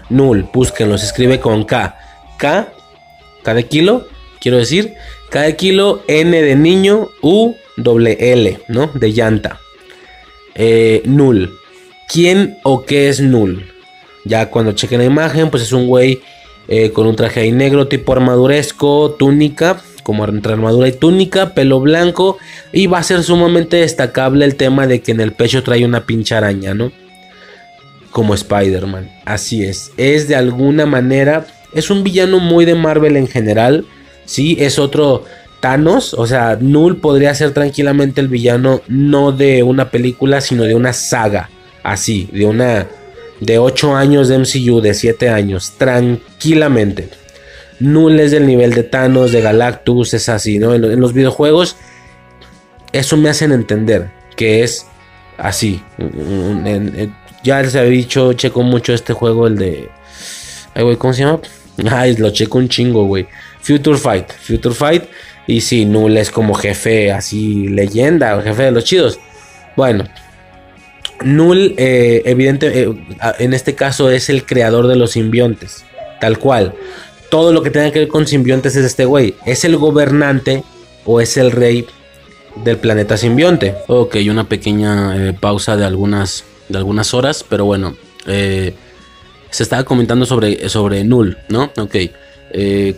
Null, búsquenlo, se escribe con K. K, K de kilo, quiero decir, K de kilo, N de niño, U, doble L, ¿no? De llanta. Eh, null. ¿Quién o qué es Null? Ya cuando chequen la imagen, pues es un güey eh, con un traje ahí negro, tipo armaduresco, túnica, como entre armadura y túnica, pelo blanco. Y va a ser sumamente destacable el tema de que en el pecho trae una pinche araña, ¿no? Como Spider-Man. Así es. Es de alguna manera. Es un villano muy de Marvel en general. Sí, es otro Thanos, o sea, Null podría ser tranquilamente el villano no de una película, sino de una saga, así, de una de 8 años de MCU, de 7 años, tranquilamente. Null es del nivel de Thanos, de Galactus, es así, ¿no? En, los videojuegos, eso me hacen entender que es así. ya les había dicho, checo mucho este juego, el de. Ay, ¿cómo se llama? Ay, lo checo un chingo, güey. Future Fight. Future Fight y si Null es como jefe así leyenda, o jefe de los chidos. Bueno, Null, eh, evidente, eh, en este caso es el creador de los simbiontes, tal cual. Todo lo que tenga que ver con simbiontes es este güey. Es el gobernante o es el rey del planeta simbionte. Ok, una pequeña eh, pausa de algunas, de algunas horas, pero bueno, eh, se estaba comentando sobre, sobre Null, ¿no? Ok,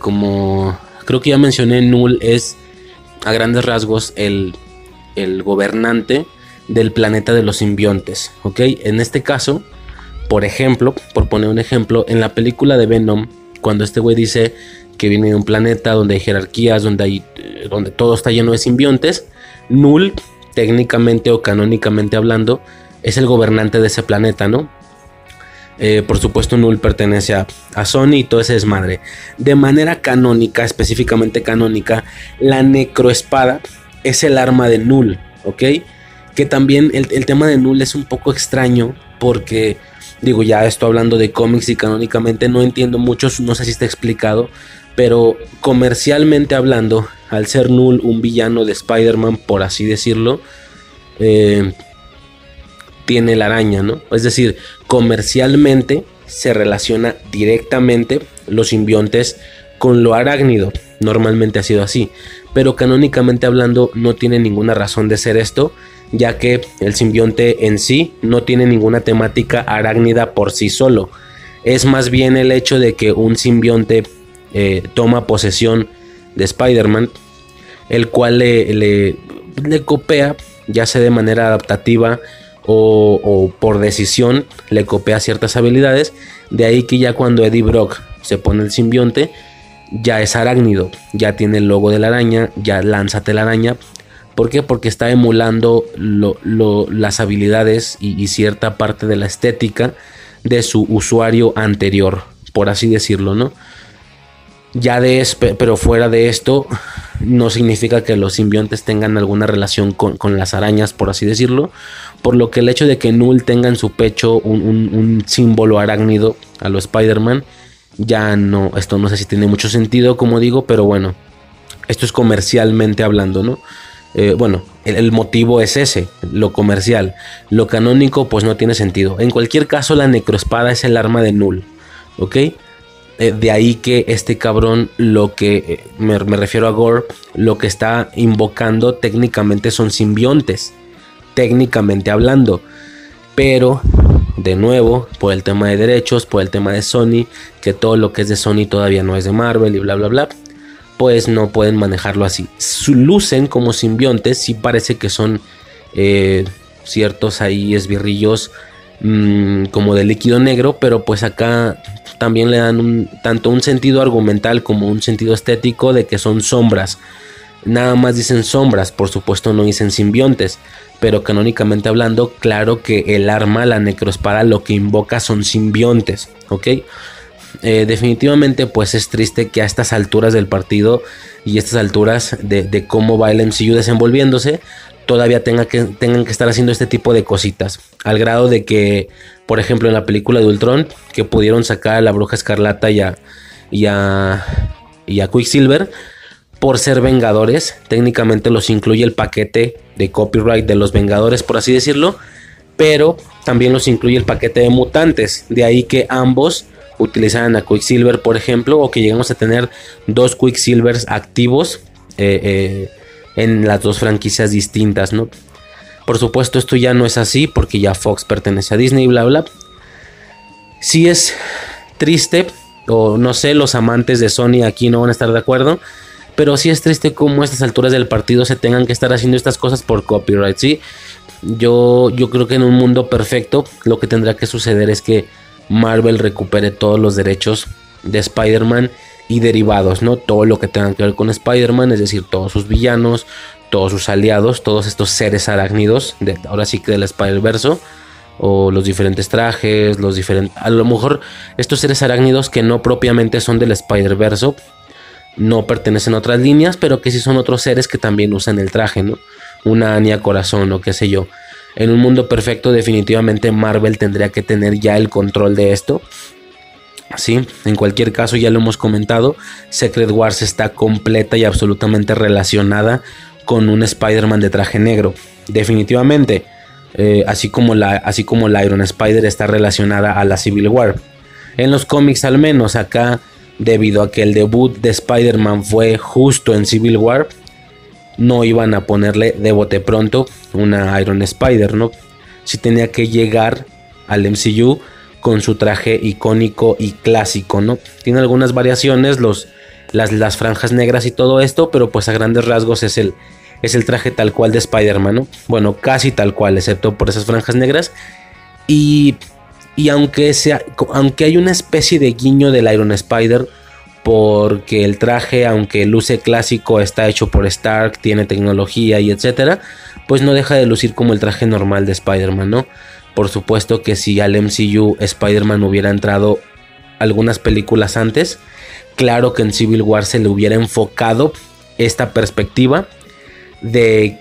como creo que ya mencioné, Null es a grandes rasgos el, el gobernante del planeta de los simbiontes, ¿ok? En este caso, por ejemplo, por poner un ejemplo, en la película de Venom, cuando este güey dice que viene de un planeta donde hay jerarquías, donde, hay, donde todo está lleno de simbiontes, Null, técnicamente o canónicamente hablando, es el gobernante de ese planeta, ¿no? Eh, por supuesto, Null pertenece a, Sony y todo ese desmadre. De manera canónica, específicamente canónica, la necroespada es el arma de Null, ¿ok? Que también el, el tema de Null es un poco extraño porque, digo, ya estoy hablando de cómics y canónicamente no entiendo mucho, no sé si está explicado, pero comercialmente hablando, al ser Null un villano de Spider-Man, por así decirlo, eh, tiene la araña, ¿no? Es decir, comercialmente se relaciona directamente los simbiontes con lo arácnido. Normalmente ha sido así. Pero canónicamente hablando no tiene ninguna razón de ser esto, ya que el simbionte en sí no tiene ninguna temática arácnida por sí solo. Es más bien el hecho de que un simbionte eh, toma posesión de Spider-Man, el cual le, le, le copia, ya sea de manera adaptativa o, por decisión le copia ciertas habilidades. De ahí que ya cuando Eddie Brock se pone el simbionte, ya es arácnido, ya tiene el logo de la araña, ya lánzate la araña. ¿Por qué? Porque está emulando las habilidades y, y, cierta parte de la estética de su usuario anterior, por así decirlo, ¿no? Ya de pero fuera de esto, no significa que los simbiontes tengan alguna relación con, las arañas, por así decirlo. Por lo que el hecho de que Null tenga en su pecho un, símbolo arácnido a lo Spider-Man, ya no, esto no sé si tiene mucho sentido, como digo, pero bueno, esto es comercialmente hablando, ¿no? Eh, bueno, el, motivo es ese, lo comercial. Lo canónico, pues no tiene sentido. En cualquier caso, la necroespada es el arma de Null, ¿ok? Eh, de ahí que este cabrón, lo que eh, me, refiero a Gore, lo que está invocando técnicamente son simbiontes, técnicamente hablando. Pero, de nuevo, por el tema de derechos, por el tema de Sony, que todo lo que es de Sony todavía no es de Marvel y bla, bla, bla, pues no pueden manejarlo así. Lucen como simbiontes, sí parece que son eh, ciertos ahí esbirrillos mm, como de líquido negro, pero pues acá también le dan tanto un sentido argumental como un sentido estético de que son sombras. Nada más dicen sombras, por supuesto no dicen simbiontes, pero canónicamente hablando, claro que el arma, la necroespada, lo que invoca son simbiontes, ¿ok? Eh, definitivamente pues es triste que a estas alturas del partido y estas alturas de, cómo va el desenvolviéndose, todavía que, tengan que estar haciendo este tipo de cositas. Al grado de que, por ejemplo, en la película de Ultron, que pudieron sacar a la bruja escarlata y a, y a, y a Quicksilver por ser Vengadores. Técnicamente los incluye el paquete de copyright de los Vengadores, por así decirlo. Pero también los incluye el paquete de mutantes. De ahí que ambos utilizaran a Quicksilver, por ejemplo, o que llegamos a tener dos Quicksilvers activos. Eh, eh, en las dos franquicias distintas, ¿no? Por supuesto, esto ya no es así porque ya Fox pertenece a Disney, bla, bla. Sí es triste, o no sé, los amantes de Sony aquí no van a estar de acuerdo, pero sí es triste como a estas alturas del partido se tengan que estar haciendo estas cosas por copyright, ¿sí? Yo, yo creo que en un mundo perfecto lo que tendrá que suceder es que Marvel recupere todos los derechos de Spider-Man y derivados, ¿no? Todo lo que tenga que ver con Spider-Man, es decir, todos sus villanos, todos sus aliados, todos estos seres arácnidos, de, ahora sí que del Spider-Verse, o los diferentes trajes, los diferentes... A lo mejor estos seres arácnidos que no propiamente son del Spider-Verse, no pertenecen a otras líneas, pero que sí son otros seres que también usan el traje, ¿no? Una Ania Corazón o qué sé yo. En un mundo perfecto definitivamente Marvel tendría que tener ya el control de esto Sí, en cualquier caso ya lo hemos comentado, Secret Wars está completa y absolutamente relacionada con un Spider-Man de traje negro. Definitivamente, eh, así, como la, así como la Iron Spider está relacionada a la Civil War. En los cómics al menos acá, debido a que el debut de Spider-Man fue justo en Civil War, no iban a ponerle de bote pronto una Iron Spider, ¿no? Si tenía que llegar al MCU con su traje icónico y clásico, ¿no? Tiene algunas variaciones, los, las, las franjas negras y todo esto, pero pues a grandes rasgos es el, es el traje tal cual de Spider-Man, ¿no? Bueno, casi tal cual, excepto por esas franjas negras. Y, y aunque, sea, aunque hay una especie de guiño del Iron Spider, porque el traje, aunque luce clásico, está hecho por Stark, tiene tecnología y etcétera, pues no deja de lucir como el traje normal de Spider-Man, ¿no? Por supuesto que si al MCU Spider-Man hubiera entrado algunas películas antes, claro que en Civil War se le hubiera enfocado esta perspectiva de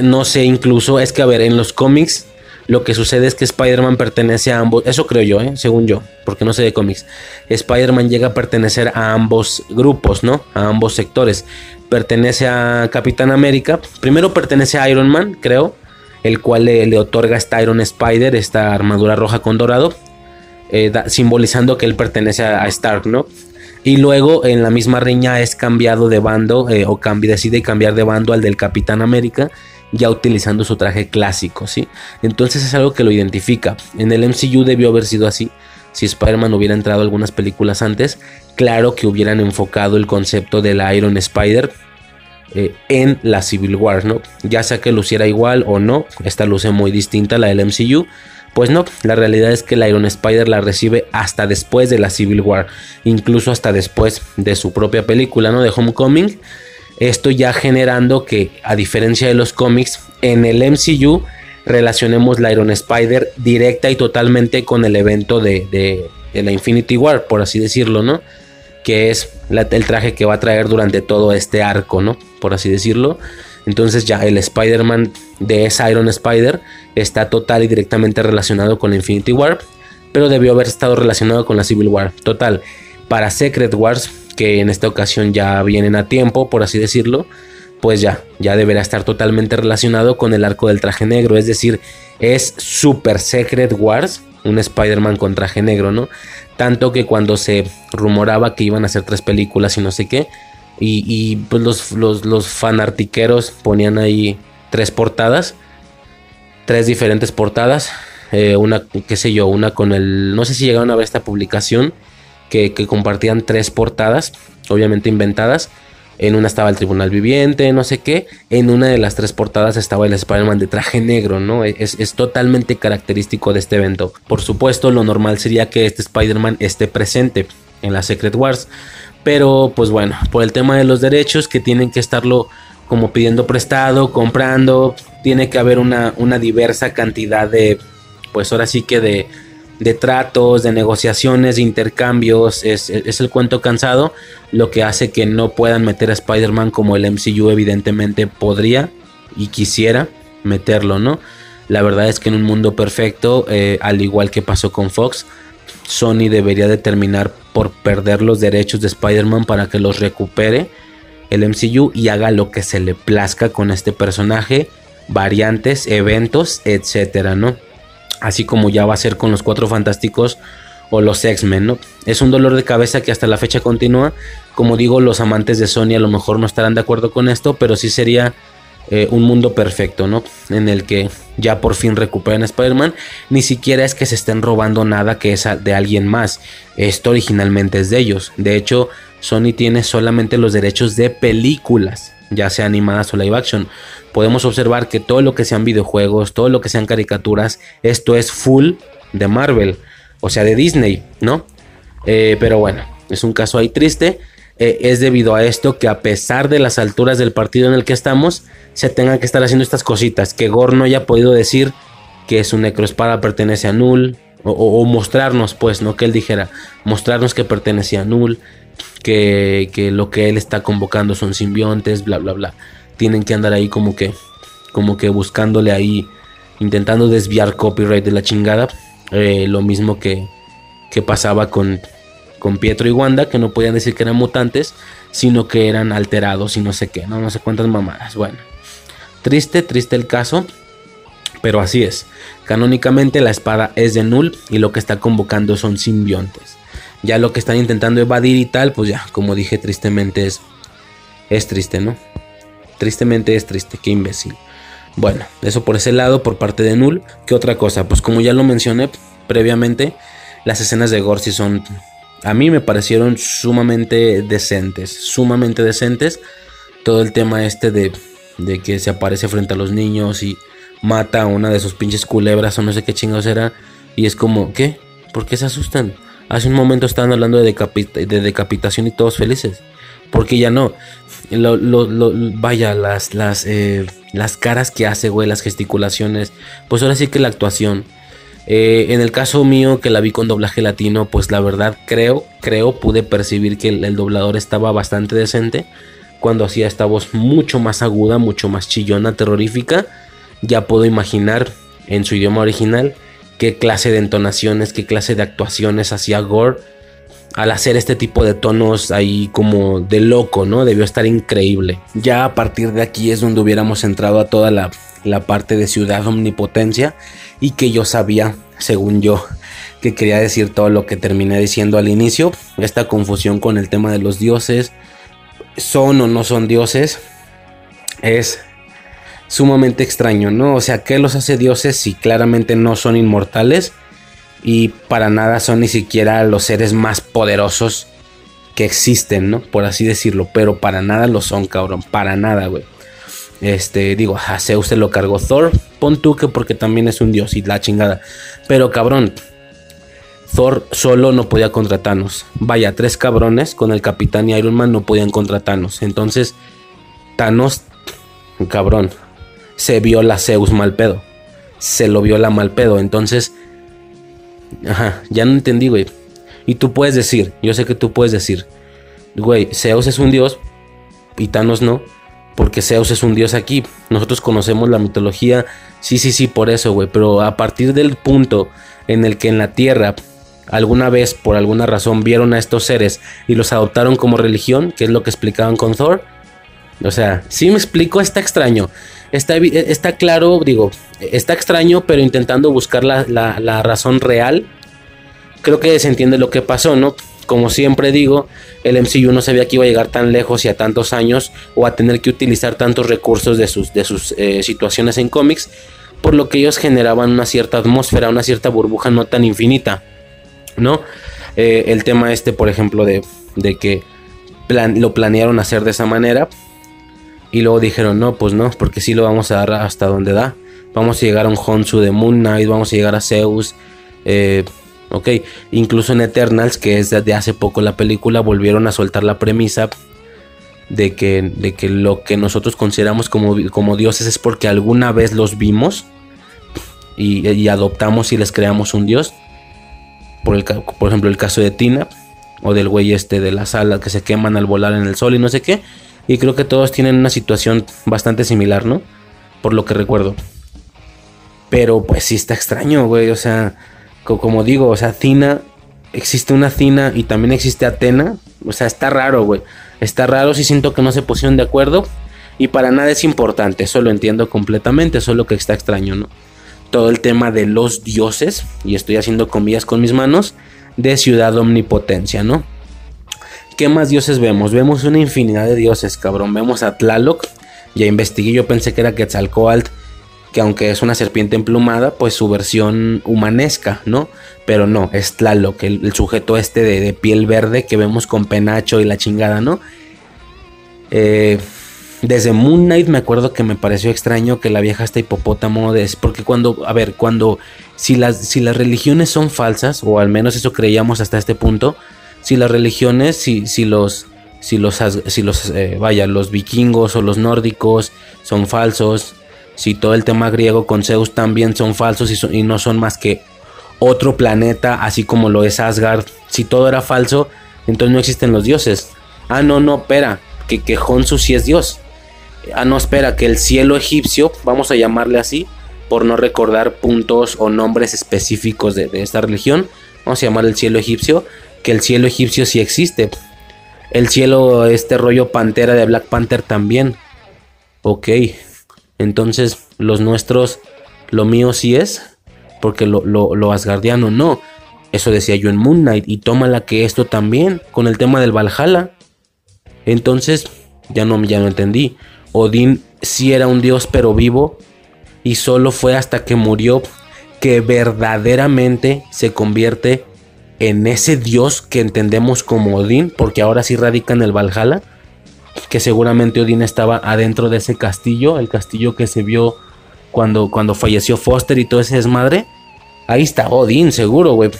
no sé, incluso es que a ver, en los cómics lo que sucede es que Spider-Man pertenece a ambos, eso creo yo, ¿eh? según yo, porque no sé de cómics. Spider-Man llega a pertenecer a ambos grupos, ¿no? A ambos sectores. Pertenece a Capitán América, primero pertenece a Iron Man, creo, el cual le, otorga esta Iron Spider, esta armadura roja con dorado, eh, simbolizando que él pertenece a, Stark, ¿no? Y luego en la misma riña es cambiado de bando, eh, o decide cambiar de bando al del Capitán América ya utilizando su traje clásico, ¿sí? Entonces es algo que lo identifica. En el MCU debió haber sido así. Si Spider-Man hubiera entrado algunas películas antes, claro que hubieran enfocado el concepto de la Iron Spider eh, en la Civil War, ¿no? Ya sea que luciera igual o no, esta luce muy distinta a la del MCU. Pues no, la realidad es que la Iron Spider la recibe hasta después de la Civil War, incluso hasta después de su propia película, ¿no? De Homecoming esto ya generando que, a diferencia de los cómics, en el MCU relacionemos la Iron Spider directa y totalmente con el evento de, la Infinity War, por así decirlo, ¿no? Que es el traje que va a traer durante todo este arco, ¿no? Por así decirlo. Entonces ya el Spider-Man de esa Iron Spider está total y directamente relacionado con la Infinity War, pero debió haber estado relacionado con la Civil War. Total, para Secret Wars que en esta ocasión ya vienen a tiempo, por así decirlo, pues ya, ya deberá estar totalmente relacionado con el arco del traje negro. Es decir, es Super Secret Wars, un Spider-Man con traje negro, ¿no? Tanto que cuando se rumoraba que iban a hacer tres películas y no sé qué, y, pues los, los, fanartiqueros ponían ahí tres portadas, tres diferentes portadas, eh, una, qué sé yo, una con el, no sé si llegaron a ver esta publicación, que, compartían tres portadas, obviamente inventadas. En una estaba el Tribunal Viviente, no sé qué. En una de las tres portadas estaba el Spider-Man de traje negro, ¿no? Es, es, totalmente característico de este evento. Por supuesto, lo normal sería que este Spider-Man esté presente en la Secret Wars. Pero, pues bueno, por el tema de los derechos que tienen que estarlo como pidiendo prestado, comprando. Tiene que haber una, una diversa cantidad de, pues ahora sí que de de tratos, de negociaciones, de intercambios, es, el cuento cansado, lo que hace que no puedan meter a Spider-Man como el MCU evidentemente podría y quisiera meterlo, ¿no? La verdad es que en un mundo perfecto, eh, al igual que pasó con Fox, Sony debería determinar por perder los derechos de Spider-Man para que los recupere el MCU y haga lo que se le plazca con este personaje, variantes, eventos, etcétera, ¿no? Así como ya va a ser con los Cuatro Fantásticos o los X-Men, ¿no? Es un dolor de cabeza que hasta la fecha continúa. Como digo, los amantes de Sony a lo mejor no estarán de acuerdo con esto, pero sí sería eh, un mundo perfecto, ¿no? En el que ya por fin recuperen a Spider-Man. Ni siquiera es que se estén robando nada que es de alguien más. Esto originalmente es de ellos. De hecho, Sony tiene solamente los derechos de películas, ya sea animadas o live action podemos observar que todo lo que sean videojuegos, todo lo que sean caricaturas, esto es full de Marvel, o sea, de Disney, ¿no? Eh, pero bueno, es un caso ahí triste. Eh, es debido a esto que a pesar de las alturas del partido en el que estamos, se tengan que estar haciendo estas cositas. Que Gore no haya podido decir que su necroespada pertenece a Null. O, mostrarnos, pues, no que él dijera, mostrarnos que pertenecía a Null. Que, lo que él está convocando son simbiontes, bla, bla, bla tienen que andar ahí como que, como que buscándole ahí, intentando desviar copyright de la chingada. Eh, lo mismo que, que pasaba con, con Pietro y Wanda, que no podían decir que eran mutantes, sino que eran alterados y no sé qué, no, no sé cuántas mamadas. Bueno, triste, triste el caso, pero así es. Canónicamente la espada es de Null y lo que está convocando son simbiontes. Ya lo que están intentando evadir y tal, pues ya, como dije tristemente es, es triste, ¿no? Tristemente es triste, qué imbécil. Bueno, eso por ese lado, por parte de Null. ¿Qué otra cosa? Pues como ya lo mencioné previamente, las escenas de Gore sí son... A mí me parecieron sumamente decentes, sumamente decentes. Todo el tema este de, de que se aparece frente a los niños y mata a una de sus pinches culebras o no sé qué chingados era. Y es como, ¿qué? ¿Por qué se asustan? Hace un momento estaban hablando de, de decapitación y todos felices. Porque ya no. vaya, las, las, eh, las caras que hace, güey, las gesticulaciones. Pues ahora sí que la actuación. Eh, en el caso mío, que la vi con doblaje latino, pues la verdad creo, creo, pude percibir que el, doblador estaba bastante decente. Cuando hacía esta voz mucho más aguda, mucho más chillona, terrorífica. Ya puedo imaginar en su idioma original qué clase de entonaciones, qué clase de actuaciones hacía Gore al hacer este tipo de tonos ahí como de loco, ¿no? Debió estar increíble. Ya a partir de aquí es donde hubiéramos entrado a toda la, parte de ciudad omnipotencia y que yo sabía, según yo, que quería decir todo lo que terminé diciendo al inicio. Esta confusión con el tema de los dioses, son o no son dioses, es sumamente extraño, ¿no? O sea, ¿qué los hace dioses si claramente no son inmortales? y para nada son ni siquiera los seres más poderosos que existen, ¿no? Por así decirlo, pero para nada lo son, cabrón, para nada, güey. Este, digo, a Zeus se lo cargó Thor, pon tú que porque también es un dios y la chingada. Pero cabrón, Thor solo no podía contra Thanos. Vaya, tres cabrones con el Capitán y Iron Man no podían contra Thanos. Entonces, Thanos, cabrón, se vio la Zeus mal pedo. Se lo vio la mal pedo. Entonces, Ajá, ya no entendí, güey. Y tú puedes decir, yo sé que tú puedes decir, güey, Zeus es un dios y Thanos no, porque Zeus es un dios aquí. Nosotros conocemos la mitología, sí, sí, sí, por eso, güey. Pero a partir del punto en el que en la Tierra alguna vez, por alguna razón, vieron a estos seres y los adoptaron como religión, que es lo que explicaban con Thor. O sea, sí me explico, está extraño. Está, está claro, digo, está extraño, pero intentando buscar la, razón real, creo que se entiende lo que pasó, ¿no? Como siempre digo, el MCU no sabía que iba a llegar tan lejos y a tantos años o a tener que utilizar tantos recursos de sus, de sus eh, situaciones en cómics, por lo que ellos generaban una cierta atmósfera, una cierta burbuja no tan infinita, ¿no? Eh, el tema este, por ejemplo, de, de que lo planearon hacer de esa manera, y luego dijeron, no, pues no, porque sí lo vamos a dar hasta donde da. Vamos a llegar a un Honsu de Moon Knight, vamos a llegar a Zeus. Eh, ok, incluso en Eternals, que es de hace poco la película, volvieron a soltar la premisa de que, de que lo que nosotros consideramos como, como dioses es porque alguna vez los vimos y, adoptamos y les creamos un dios. Por, el, por ejemplo, el caso de Tina o del güey este de las alas que se queman al volar en el sol y no sé qué. Y creo que todos tienen una situación bastante similar, ¿no? Por lo que recuerdo. Pero pues sí está extraño, güey. O sea, como digo, o sea, Cina, existe una Cina y también existe Atena. O sea, está raro, güey. Está raro, sí siento que no se pusieron de acuerdo. Y para nada es importante, eso lo entiendo completamente, solo que está extraño, ¿no? Todo el tema de los dioses, y estoy haciendo comillas con mis manos, de ciudad omnipotencia, ¿no? ¿Qué más dioses vemos? Vemos una infinidad de dioses, cabrón. Vemos a Tlaloc. Ya investigué, yo pensé que era Quetzalcoatl, que aunque es una serpiente emplumada, pues su versión humanesca, ¿no? Pero no, es Tlaloc, el, sujeto este de, piel verde que vemos con penacho y la chingada, ¿no? Eh, desde Moon Knight me acuerdo que me pareció extraño que la vieja esta hipopótamo es porque cuando, a ver, cuando si las, si las religiones son falsas, o al menos eso creíamos hasta este punto, si las religiones, si, si los, si los, si los eh, vaya, los vikingos o los nórdicos son falsos, si todo el tema griego con Zeus también son falsos y, y no son más que otro planeta, así como lo es Asgard, si todo era falso, entonces no existen los dioses. Ah, no, no, espera, que, que Honsu sí es dios. Ah, no, espera, que el cielo egipcio, vamos a llamarle así, por no recordar puntos o nombres específicos de, de esta religión, vamos a llamar el cielo egipcio, que el cielo egipcio sí existe. El cielo, este rollo pantera de Black Panther también. Ok. Entonces, los nuestros, lo mío sí es. Porque lo, lo, asgardiano no. Eso decía yo en Moon Knight. Y tómala que esto también. Con el tema del Valhalla. Entonces, ya no, ya no entendí. Odín sí era un dios pero vivo y solo fue hasta que murió que verdaderamente se convierte en ese dios que entendemos como Odín, porque ahora sí radica en el Valhalla, que seguramente Odín estaba adentro de ese castillo, el castillo que se vio cuando, cuando falleció Foster y todo ese desmadre. Ahí está Odín, seguro, güey.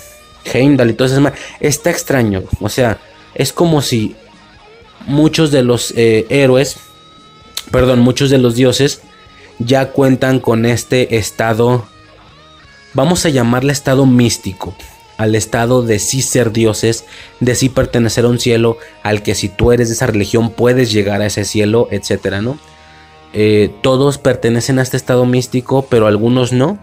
Heimdall y todo ese desmadre. Está extraño, o sea, es como si muchos de los eh, héroes, perdón, muchos de los dioses ya cuentan con este estado, vamos a llamarle estado místico al estado de sí ser dioses, de sí pertenecer a un cielo al que si tú eres de esa religión puedes llegar a ese cielo, etcétera, ¿no? Eh, todos pertenecen a este estado místico, pero algunos no,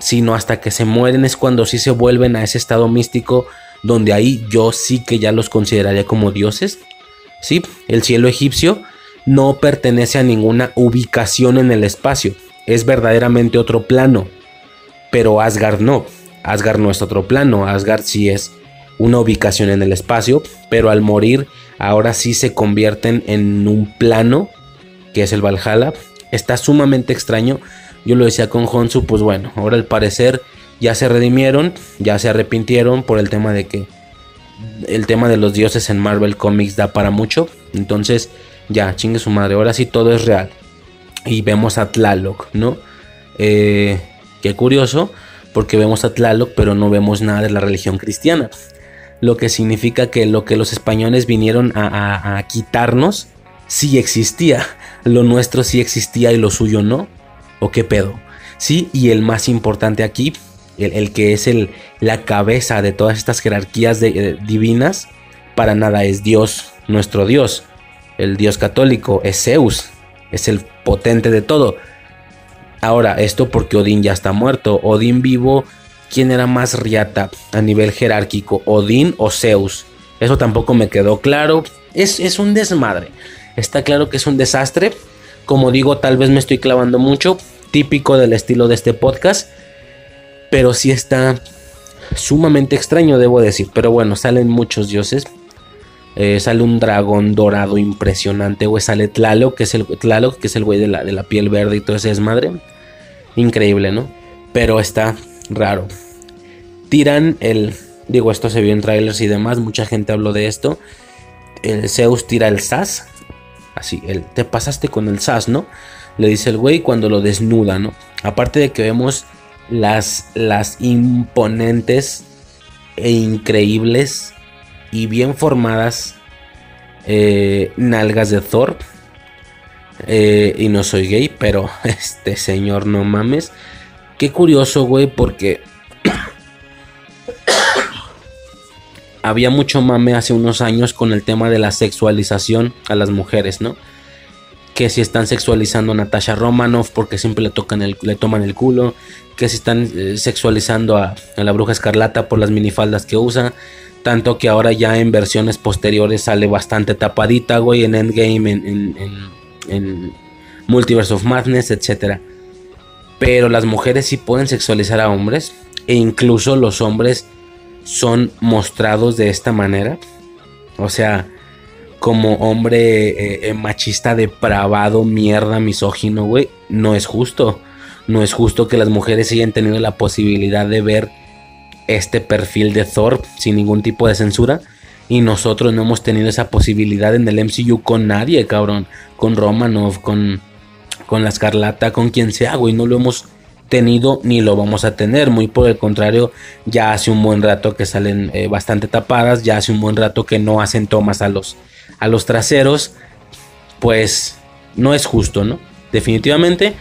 sino hasta que se mueren es cuando sí se vuelven a ese estado místico, donde ahí yo sí que ya los consideraría como dioses. Sí, el cielo egipcio no pertenece a ninguna ubicación en el espacio, es verdaderamente otro plano, pero Asgard no. Asgard no es otro plano, Asgard sí es una ubicación en el espacio, pero al morir ahora sí se convierten en un plano, que es el Valhalla. Está sumamente extraño. Yo lo decía con Honsu, pues bueno, ahora al parecer ya se redimieron, ya se arrepintieron por el tema de que el tema de los dioses en Marvel Comics da para mucho. Entonces, ya, chingue su madre, ahora sí todo es real. Y vemos a Tlaloc, ¿no? Eh, qué curioso, porque vemos a Tlaloc, pero no vemos nada de la religión cristiana. Lo que significa que lo que los españoles vinieron a, quitarnos sí existía. Lo nuestro sí existía y lo suyo no. ¿O qué pedo? Sí, y el más importante aquí, el, que es el, la cabeza de todas estas jerarquías eh, divinas, para nada es Dios, nuestro Dios. El Dios católico es Zeus, es el potente de todo. Ahora, esto porque Odín ya está muerto. Odín vivo, ¿quién era más riata a nivel jerárquico? ¿Odín o Zeus? Eso tampoco me quedó claro. Es, es un desmadre. Está claro que es un desastre. Como digo, tal vez me estoy clavando mucho. Típico del estilo de este podcast. Pero sí está sumamente extraño, debo decir. Pero bueno, salen muchos dioses. Eh, sale un dragón dorado impresionante, güey. Sale Tlaloc, que es el Tlaloc, que es el güey de la, de la piel verde y todo ese desmadre. Increíble, ¿no? Pero está raro. Tiran el. Digo, esto se vio en trailers y demás. Mucha gente habló de esto. El Zeus tira el sas. Así, el, te pasaste con el sas, ¿no? Le dice el güey cuando lo desnuda, ¿no? Aparte de que vemos las, las imponentes e increíbles y bien formadas eh, nalgas de Thor. Eh, y no soy gay, pero este señor, no mames. Qué curioso, güey, porque había mucho mame hace unos años con el tema de la sexualización a las mujeres, ¿no? Que si están sexualizando a Natasha Romanoff porque siempre le, tocan el, le toman el culo. Que si están eh, sexualizando a, la bruja escarlata por las minifaldas que usa. Tanto que ahora ya en versiones posteriores sale bastante tapadita, güey, en Endgame, en, en Multiverse of Madness, etc. Pero las mujeres sí pueden sexualizar a hombres e incluso los hombres son mostrados de esta manera. O sea, como hombre eh, eh, machista depravado, mierda, misógino, güey, no es justo. No es justo que las mujeres hayan tenido la posibilidad de ver este perfil de Thor sin ningún tipo de censura y nosotros no hemos tenido esa posibilidad en el MCU con nadie, cabrón. Con Romanov, con, con la Escarlata, con quien sea, güey. No lo hemos tenido ni lo vamos a tener. Muy por el contrario, ya hace un buen rato que salen eh, bastante tapadas. Ya hace un buen rato que no hacen tomas a los, a los traseros. Pues no es justo, ¿no? Definitivamente.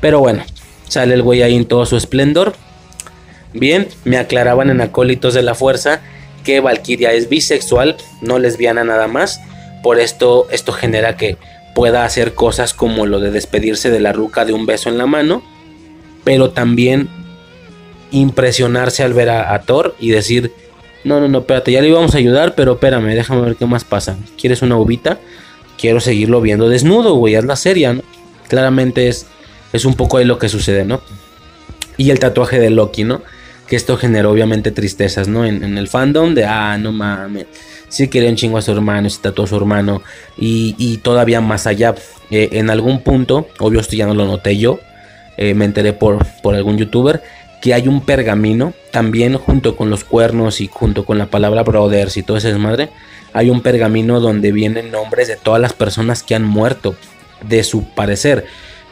Pero bueno, sale el güey ahí en todo su esplendor. Bien, me aclaraban en acólitos de la fuerza que Valkyria es bisexual, no lesbiana nada más. Por esto, esto genera que pueda hacer cosas como lo de despedirse de la ruca de un beso en la mano, pero también impresionarse al ver a, Thor y decir, no, no, no, espérate, ya le íbamos a ayudar, pero espérame, déjame ver qué más pasa. ¿Quieres una uvita? Quiero seguirlo viendo desnudo, güey, es la serie, ¿no? Claramente es, es un poco ahí lo que sucede, ¿no? Y el tatuaje de Loki, ¿no? Que esto generó obviamente tristezas, ¿no? En, el fandom de, ah, no mames, sí quería un chingo a su hermano, se tatuó a su hermano y, todavía más allá. Eh, en algún punto, obvio esto ya no lo noté yo, eh, me enteré por, por algún youtuber, que hay un pergamino, también junto con los cuernos y junto con la palabra brothers y todo ese desmadre, hay un pergamino donde vienen nombres de todas las personas que han muerto, de su parecer,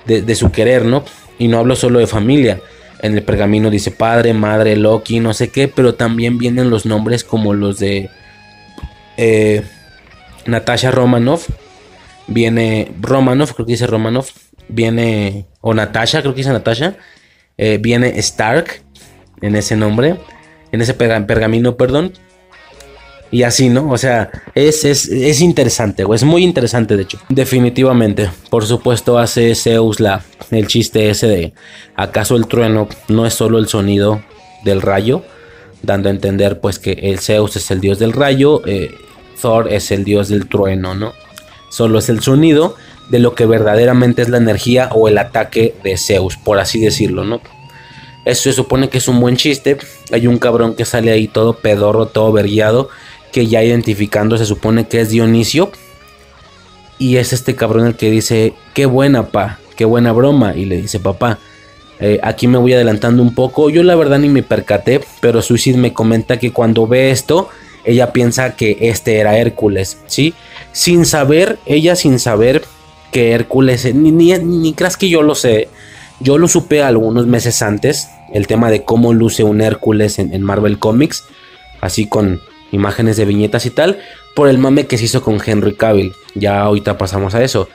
de, de su querer, ¿no? Y no hablo solo de familia, en el pergamino dice padre, madre, Loki, no sé qué, pero también vienen los nombres como los de eh, Natasha Romanoff, viene Romanoff, creo que dice Romanoff, viene, o Natasha, creo que dice Natasha, eh, viene Stark en ese nombre, en ese pergamino, perdón. Y así, ¿no? O sea, es, es, es interesante, o es muy interesante, de hecho. Definitivamente. Por supuesto, hace Zeus la, el chiste ese de: ¿acaso el trueno no es solo el sonido del rayo? Dando a entender, pues, que el Zeus es el dios del rayo. Eh, Thor es el dios del trueno, ¿no? Solo es el sonido de lo que verdaderamente es la energía o el ataque de Zeus, por así decirlo, ¿no? Eso se supone que es un buen chiste. Hay un cabrón que sale ahí todo pedorro, todo verguiado, que ya identificando se supone que es Dionisio. Y es este cabrón el que dice, qué buena, pa, qué buena broma. Y le dice, papá, eh, aquí me voy adelantando un poco. Yo la verdad ni me percaté, pero Suicide me comenta que cuando ve esto, ella piensa que este era Hércules, ¿sí? Sin saber, ella sin saber que Hércules, ni, ni, creas que yo lo sé, yo lo supe algunos meses antes, el tema de cómo luce un Hércules en, Marvel Comics, así con imágenes de viñetas y tal, por el mame que se hizo con Henry Cavill, ya ahorita pasamos a eso.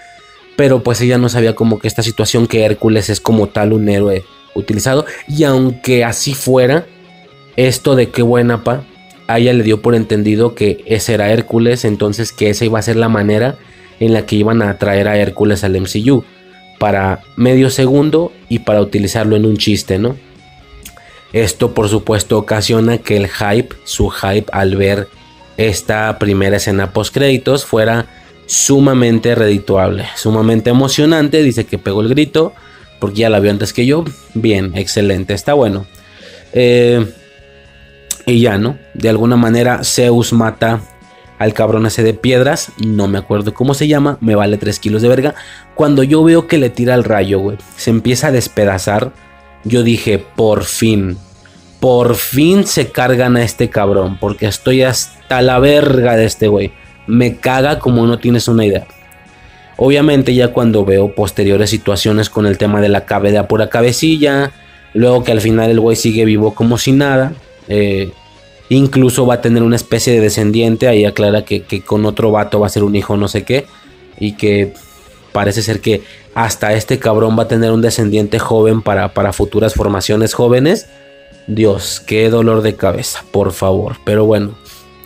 Pero pues ella no sabía como que esta situación que Hércules es como tal un héroe utilizado. Y aunque así fuera, esto de qué buena pa, a ella le dio por entendido que ese era Hércules, entonces que esa iba a ser la manera en la que iban a traer a Hércules al MCU para medio segundo y para utilizarlo en un chiste, ¿no? Esto por supuesto ocasiona que el hype, su hype al ver esta primera escena post créditos fuera sumamente redituable, sumamente emocionante, dice que pegó el grito porque ya la vio antes que yo, bien, excelente, está bueno. Eh, y ya, ¿no? De alguna manera Zeus mata al cabrón ese de piedras, no me acuerdo cómo se llama, me vale 3 kilos de verga. Cuando yo veo que le tira el rayo, güey, se empieza a despedazar, yo dije, por fin, por fin se cargan a este cabrón, porque estoy hasta la verga de este güey. Me caga como no tienes una idea. Obviamente ya cuando veo posteriores situaciones con el tema de la cabeza pura cabecilla, luego que al final el güey sigue vivo como si nada, eh, incluso va a tener una especie de descendiente. Ahí aclara que, con otro vato va a ser un hijo no sé qué. Y que parece ser que hasta este cabrón va a tener un descendiente joven para, para futuras formaciones jóvenes. Dios, qué dolor de cabeza, por favor. Pero bueno,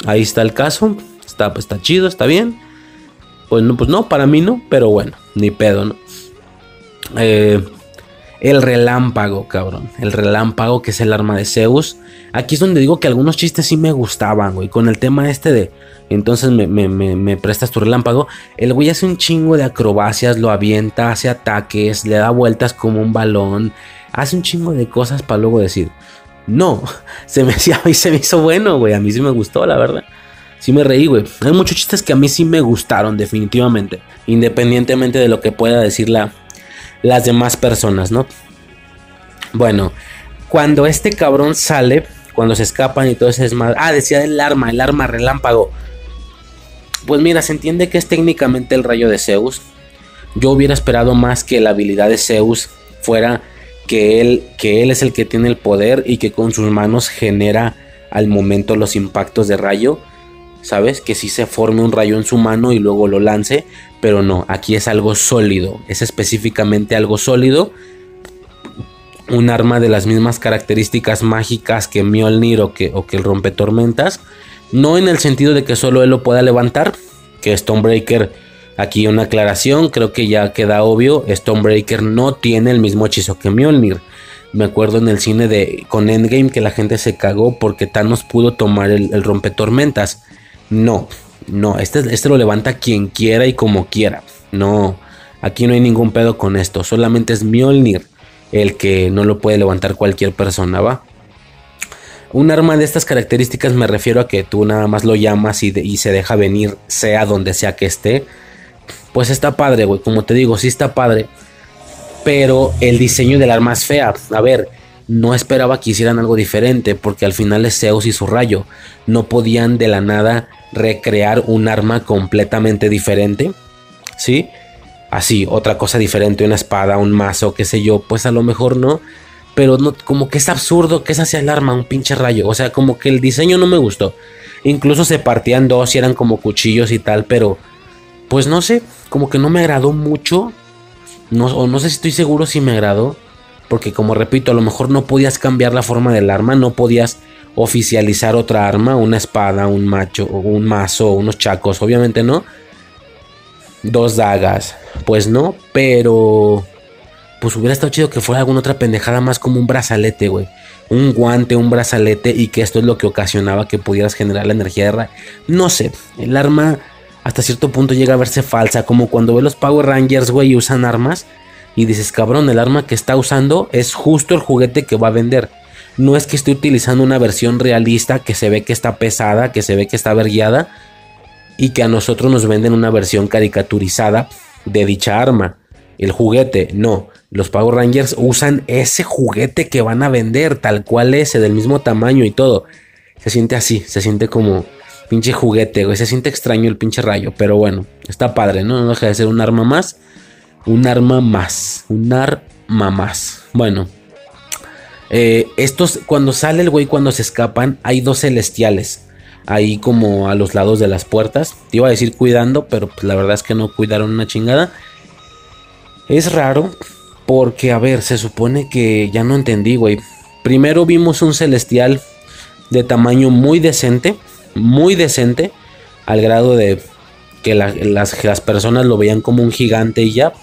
ahí está el caso. Está, está chido, está bien. Pues no, pues no, para mí no, pero bueno, ni pedo, ¿no? Eh, el relámpago, cabrón. El relámpago, que es el arma de Zeus. Aquí es donde digo que algunos chistes sí me gustaban, güey. Con el tema este de. Entonces me, prestas tu relámpago. El güey hace un chingo de acrobacias, lo avienta, hace ataques, le da vueltas como un balón. Hace un chingo de cosas para luego decir. No, se me, se me hizo bueno, güey. A mí sí me gustó, la verdad. Sí me reí, güey. Hay muchos chistes que a mí sí me gustaron, definitivamente. Independientemente de lo que pueda decir la, las demás personas, ¿no? Bueno, cuando este cabrón sale, cuando se escapan y todo ese desmadre. Ah, decía el arma, el arma relámpago. Pues mira, se entiende que es técnicamente el rayo de Zeus. Yo hubiera esperado más que la habilidad de Zeus fuera que él, que él es el que tiene el poder y que con sus manos genera al momento los impactos de rayo. ¿Sabes? Que si se forme un rayo en su mano y luego lo lance. Pero no, aquí es algo sólido. Es específicamente algo sólido. Un arma de las mismas características mágicas que Mjolnir o que, o que el rompetormentas. No en el sentido de que solo él lo pueda levantar. Que Stonebreaker, aquí una aclaración, creo que ya queda obvio. Stonebreaker no tiene el mismo hechizo que Mjolnir. Me acuerdo en el cine de con Endgame que la gente se cagó porque Thanos pudo tomar el, el rompetormentas. No, no, este, este lo levanta quien quiera y como quiera. No, aquí no hay ningún pedo con esto. Solamente es Mjolnir el que no lo puede levantar cualquier persona, ¿va? Un arma de estas características me refiero a que tú nada más lo llamas y, y se deja venir, sea donde sea que esté. Pues está padre, güey. Como te digo, sí está padre. Pero el diseño del arma es fea. A ver, no esperaba que hicieran algo diferente. Porque al final es Zeus y su rayo. No podían de la nada recrear un arma completamente diferente. ¿Sí? Así, otra cosa diferente, una espada, un mazo, qué sé yo. Pues a lo mejor no pero no, como que es absurdo que esa sea el arma, un pinche rayo. O sea, como que el diseño no me gustó. Incluso se partían dos y eran como cuchillos y tal, pero pues no sé, como que no me agradó mucho. O no sé si estoy seguro si me agradó. Porque como repito, a lo mejor no podías cambiar la forma del arma, no podías oficializar otra arma, una espada, un macho, un mazo, unos chacos, obviamente no. Dos dagas, pues no, pero pues hubiera estado chido que fuera alguna otra pendejada más como un brazalete, güey. Un guante, un brazalete y que esto es lo que ocasionaba que pudieras generar la energía de ra No sé, el arma hasta cierto punto llega a verse falsa, como cuando ves los Power Rangers, güey, y usan armas y dices, cabrón, el arma que está usando es justo el juguete que va a vender. No es que esté utilizando una versión realista que se ve que está pesada, que se ve que está verguiada y que a nosotros nos venden una versión caricaturizada de dicha arma. El juguete, no los Power Rangers usan ese juguete que van a vender, tal cual ese, del mismo tamaño y todo. Se siente así, se siente como pinche juguete, güey. Se siente extraño el pinche rayo, pero bueno, está padre, ¿no? No deja de ser un arma más. Un arma más. Un arma más. Bueno. Eh, estos, cuando sale el güey, cuando se escapan, hay dos celestiales. Ahí como a los lados de las puertas. Te iba a decir cuidando, pero pues la verdad es que no cuidaron una chingada. Es raro porque, a ver, se supone que ya no entendí, güey. Primero vimos un celestial de tamaño muy decente, muy decente, al grado de que las, las, personas lo veían como un gigante y ya.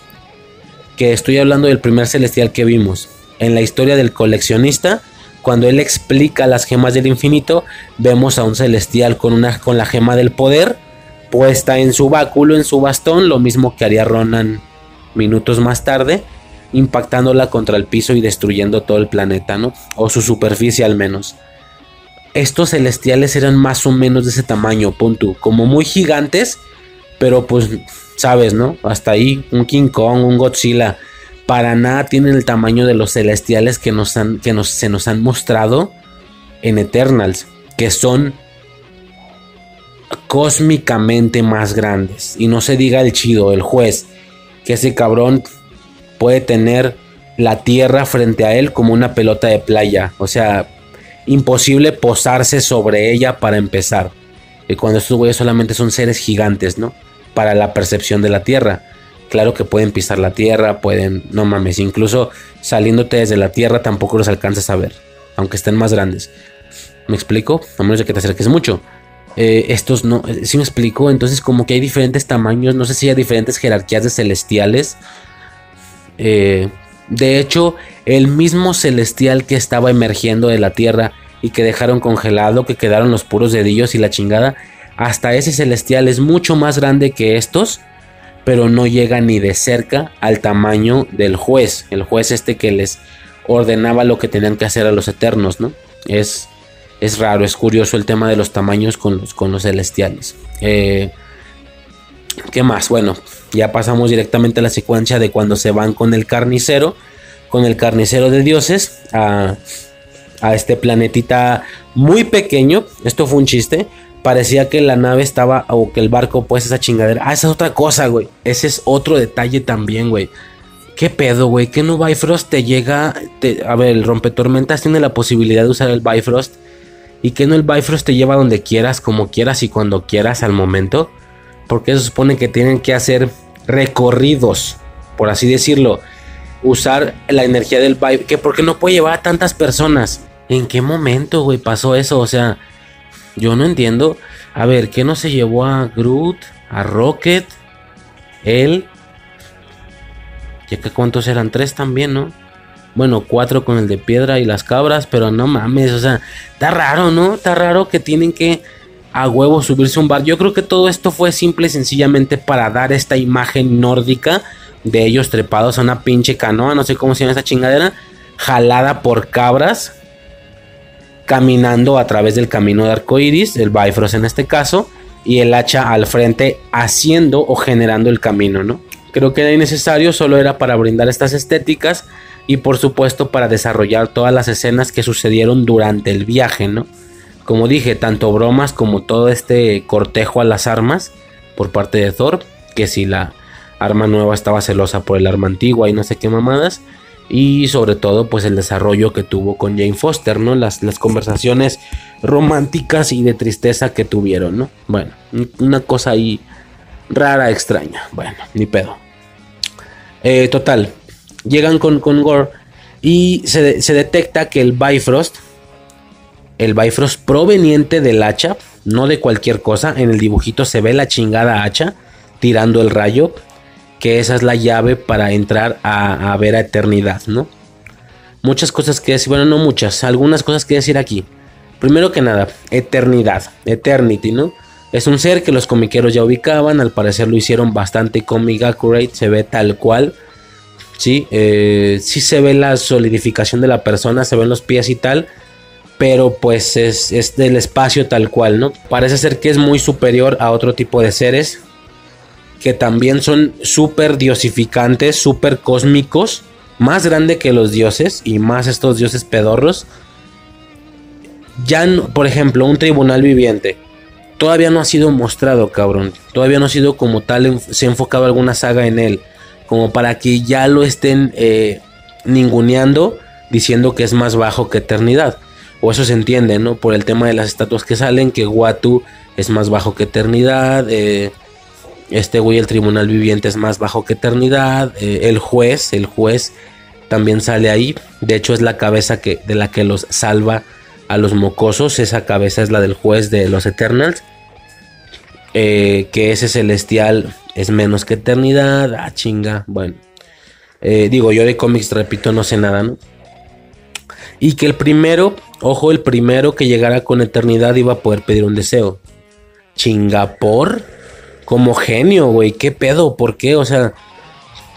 Que estoy hablando del primer celestial que vimos. En la historia del coleccionista, cuando él explica las gemas del infinito, vemos a un celestial con, una, con la gema del poder puesta en su báculo, en su bastón, lo mismo que haría Ronan minutos más tarde impactándola contra el piso y destruyendo todo el planeta, ¿no? O su superficie al menos. Estos celestiales eran más o menos de ese tamaño, punto, como muy gigantes, pero pues sabes, ¿no? Hasta ahí un King Kong, un Godzilla, para nada tienen el tamaño de los celestiales que nos han que nos, se nos han mostrado en Eternals, que son cósmicamente más grandes. Y no se diga el chido, el juez, que ese cabrón puede tener la tierra frente a él como una pelota de playa. O sea, imposible posarse sobre ella para empezar. Y cuando estos güeyes solamente son seres gigantes, ¿no? Para la percepción de la tierra. Claro que pueden pisar la tierra, pueden, no mames, incluso saliéndote desde la tierra tampoco los alcanzas a ver, aunque estén más grandes. ¿Me explico? A menos de que te acerques mucho. Eh, estos no, si eh, ¿sí me explico, entonces como que hay diferentes tamaños, no sé si hay diferentes jerarquías de celestiales eh, de hecho, el mismo celestial que estaba emergiendo de la tierra y que dejaron congelado, que quedaron los puros dedillos y la chingada, hasta ese celestial es mucho más grande que estos, pero no llega ni de cerca al tamaño del juez, el juez este que les ordenaba lo que tenían que hacer a los eternos, ¿no? Es, es raro, es curioso el tema de los tamaños con los, con los celestiales. Eh, ¿Qué más? Bueno, ya pasamos directamente a la secuencia de cuando se van con el carnicero, con el carnicero de dioses, a, este planetita muy pequeño. Esto fue un chiste. Parecía que la nave estaba, o que el barco, pues esa chingadera. Ah, esa es otra cosa, güey. Ese es otro detalle también, güey. ¿Qué pedo, güey? ¿Qué no Bifrost te llega? a ver, el rompetormentas tiene la posibilidad de usar el Bifrost. Y que no el Bifrost te lleva donde quieras, como quieras y cuando quieras al momento porque se supone que tienen que hacer recorridos, por así decirlo, usar la energía del vibe, que porque no puede llevar a tantas personas. ¿En qué momento, güey, pasó eso? O sea, yo no entiendo. A ver, ¿qué no se llevó a Groot, a Rocket, él? Ya que cuántos eran tres también, ¿no? Bueno, cuatro con el de piedra y las cabras, pero no mames, o sea, está raro, ¿no? Está raro que tienen que a huevo subirse un bar. Yo creo que todo esto fue simple y sencillamente para dar esta imagen nórdica de ellos trepados a una pinche canoa, no sé cómo se llama esa chingadera, jalada por cabras. Caminando a través del camino de arcoiris, el Bifrost en este caso, y el hacha al frente haciendo o generando el camino, ¿no? Creo que era innecesario, solo era para brindar estas estéticas y por supuesto para desarrollar todas las escenas que sucedieron durante el viaje, ¿no? Como dije, tanto bromas como todo este cortejo a las armas por parte de Thor, que si la arma nueva estaba celosa por el arma antigua y no sé qué mamadas, y sobre todo pues el desarrollo que tuvo con Jane Foster, ¿no? Las, las conversaciones románticas y de tristeza que tuvieron, ¿no? Bueno, una cosa ahí rara, extraña, bueno, ni pedo. Eh, total, llegan con, con Gore y se, se detecta que el Bifrost, el Bifrost proveniente del hacha, no de cualquier cosa, en el dibujito se ve la chingada hacha tirando el rayo que esa es la llave para entrar a, ver a eternidad, ¿no? Muchas cosas que decir, bueno, no muchas, algunas cosas que decir aquí. Primero que nada, eternidad, eternity, ¿no? Es un ser que los comiqueros ya ubicaban, al parecer lo hicieron bastante comic accurate, se ve tal cual. Sí, eh, sí se ve la solidificación de la persona, se ven los pies y tal, pero pues es, es del espacio tal cual, ¿no? Parece ser que es muy superior a otro tipo de seres, que también son súper diosificantes, súper cósmicos, más grande que los dioses y más estos dioses pedorros. Ya, por ejemplo, un tribunal viviente todavía no ha sido mostrado, cabrón. Todavía no ha sido como tal, se ha enfocado alguna saga en él, como para que ya lo estén eh, ninguneando diciendo que es más bajo que Eternidad. O eso se entiende, ¿no? Por el tema de las estatuas que salen, que Watu es más bajo que Eternidad. Eh, este güey, el tribunal viviente es más bajo que eternidad. Eh, el juez, el juez también sale ahí. De hecho, es la cabeza que, de la que los salva a los mocosos. Esa cabeza es la del juez de los Eternals. Eh, que ese celestial es menos que eternidad. Ah, chinga. Bueno. Eh, digo, yo de cómics, repito, no sé nada, ¿no? Y que el primero, ojo, el primero que llegara con eternidad iba a poder pedir un deseo. Chingapor como genio, güey. ¿Qué pedo? ¿Por qué? O sea,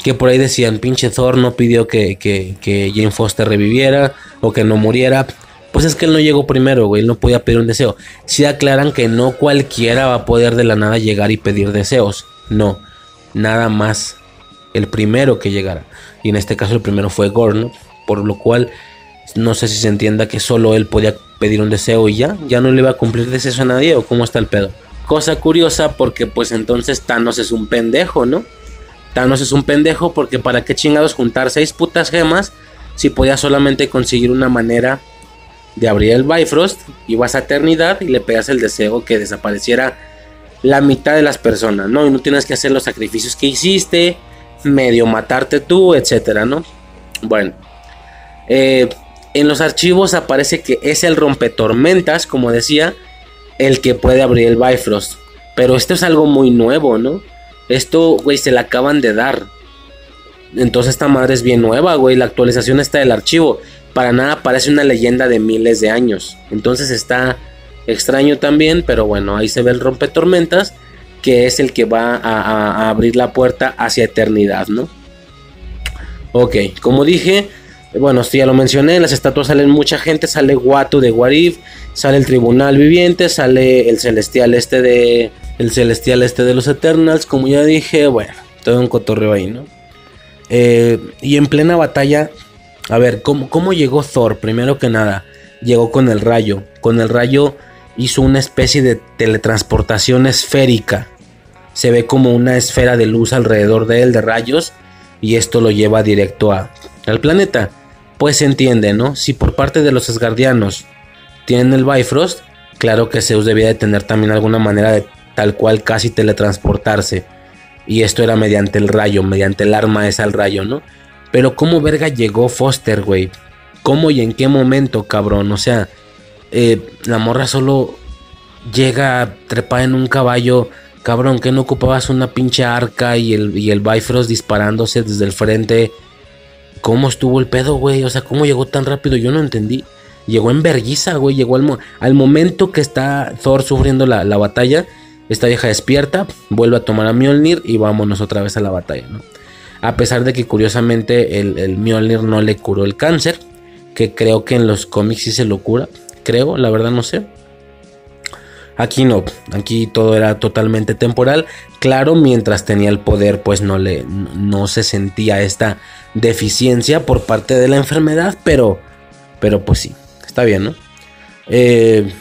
que por ahí decían, pinche Thor no pidió que, que, Jane Foster reviviera o que no muriera. Pues es que él no llegó primero, güey. Él no podía pedir un deseo. Si aclaran que no cualquiera va a poder de la nada llegar y pedir deseos. No, nada más el primero que llegara. Y en este caso el primero fue Gorn, Por lo cual no sé si se entienda que solo él podía pedir un deseo y ya, ya no le iba a cumplir deseo a nadie o cómo está el pedo. Cosa curiosa porque pues entonces Thanos es un pendejo, ¿no? Thanos es un pendejo porque para qué chingados juntar seis putas gemas si podía solamente conseguir una manera de abrir el Bifrost, ibas a eternidad y le pegas el deseo que desapareciera la mitad de las personas, ¿no? Y no tienes que hacer los sacrificios que hiciste, medio matarte tú, etcétera, ¿no? Bueno, eh, en los archivos aparece que es el rompetormentas, como decía, el que puede abrir el Bifrost. Pero esto es algo muy nuevo, ¿no? Esto, güey, se la acaban de dar. Entonces esta madre es bien nueva, güey. La actualización está del archivo. Para nada parece una leyenda de miles de años. Entonces está extraño también, pero bueno, ahí se ve el rompetormentas, que es el que va a, abrir la puerta hacia eternidad, ¿no? Ok, como dije, bueno, ya lo mencioné, en las estatuas salen mucha gente, sale Watu de Warif, sale el Tribunal Viviente, sale el Celestial este de el Celestial este de los Eternals, como ya dije, bueno, todo un cotorreo ahí, ¿no? Eh, y en plena batalla, a ver, ¿cómo, ¿cómo llegó Thor? Primero que nada, llegó con el rayo. Con el rayo hizo una especie de teletransportación esférica. Se ve como una esfera de luz alrededor de él, de rayos, y esto lo lleva directo a, al planeta pues se entiende, ¿no? Si por parte de los Asgardianos tienen el Bifrost, claro que Zeus debía de tener también alguna manera de tal cual casi teletransportarse. Y esto era mediante el rayo, mediante el arma esa al rayo, ¿no? Pero ¿cómo verga llegó Foster, güey? ¿Cómo y en qué momento, cabrón? O sea, eh, la morra solo llega trepada en un caballo. Cabrón, que no ocupabas una pinche arca y el, y el Bifrost disparándose desde el frente ¿Cómo estuvo el pedo, güey? O sea, ¿cómo llegó tan rápido? Yo no entendí. Llegó en verguiza, güey. Llegó al, momento que está Thor sufriendo la, batalla. Esta vieja despierta, vuelve a tomar a Mjolnir y vámonos otra vez a la batalla. A pesar de que curiosamente el, el Mjolnir no le curó el cáncer, que creo que en los cómics sí se lo cura. creo, la verdad no sé. Aquí no, aquí todo era totalmente temporal. Claro, mientras tenía el poder, pues no le no se sentía esta deficiencia por parte de la enfermedad, pero pero pues sí, está bien, ¿no? Eh,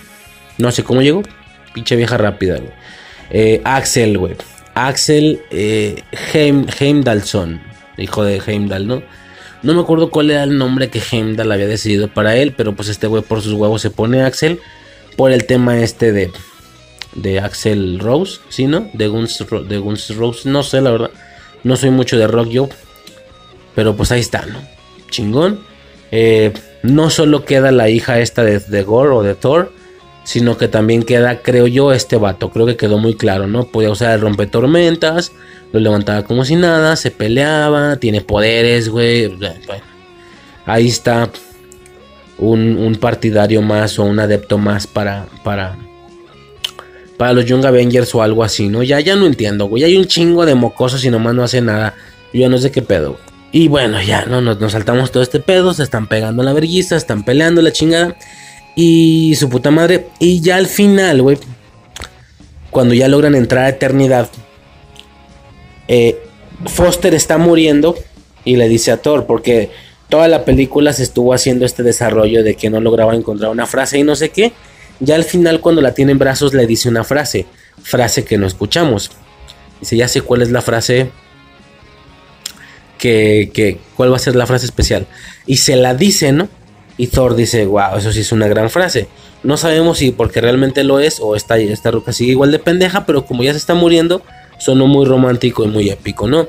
no sé cómo llegó, pinche vieja rápida, güey. Eh, Axel, güey. Axel eh, Heim, Heimdallson, hijo de Heimdall, ¿no? No me acuerdo cuál era el nombre que Heimdall había decidido para él, pero pues este güey por sus huevos se pone Axel por el tema este de de Axel Rose, ¿sí, no? De Guns, de Guns Rose, no sé, la verdad. No soy mucho de rock yo, pero pues ahí está, ¿no? Chingón. Eh, no solo queda la hija esta de, Gore o de Thor, sino que también queda, creo yo, este vato. Creo que quedó muy claro, ¿no? Podía usar el rompetormentas, lo levantaba como si nada, se peleaba, tiene poderes, güey. Bueno, ahí está un, partidario más o un adepto más para, para, para los Young Avengers o algo así, ¿no? Ya, ya no entiendo, güey. Hay un chingo de mocosos y nomás no hace nada. Yo no sé qué pedo. Y bueno, ya, ¿no? Nos, nos saltamos todo este pedo, se están pegando la vergüenza, están peleando la chingada. Y su puta madre. Y ya al final, güey. Cuando ya logran entrar a eternidad. Eh, Foster está muriendo. Y le dice a Thor. Porque toda la película se estuvo haciendo este desarrollo de que no lograba encontrar una frase y no sé qué. Ya al final, cuando la tiene en brazos, le dice una frase. Frase que no escuchamos. Dice, ya sé cuál es la frase. Que, que, cuál va a ser la frase especial. Y se la dice, ¿no? Y Thor dice, wow, eso sí es una gran frase. No sabemos si porque realmente lo es o esta, esta ruca sigue igual de pendeja, pero como ya se está muriendo, sonó muy romántico y muy épico, ¿no?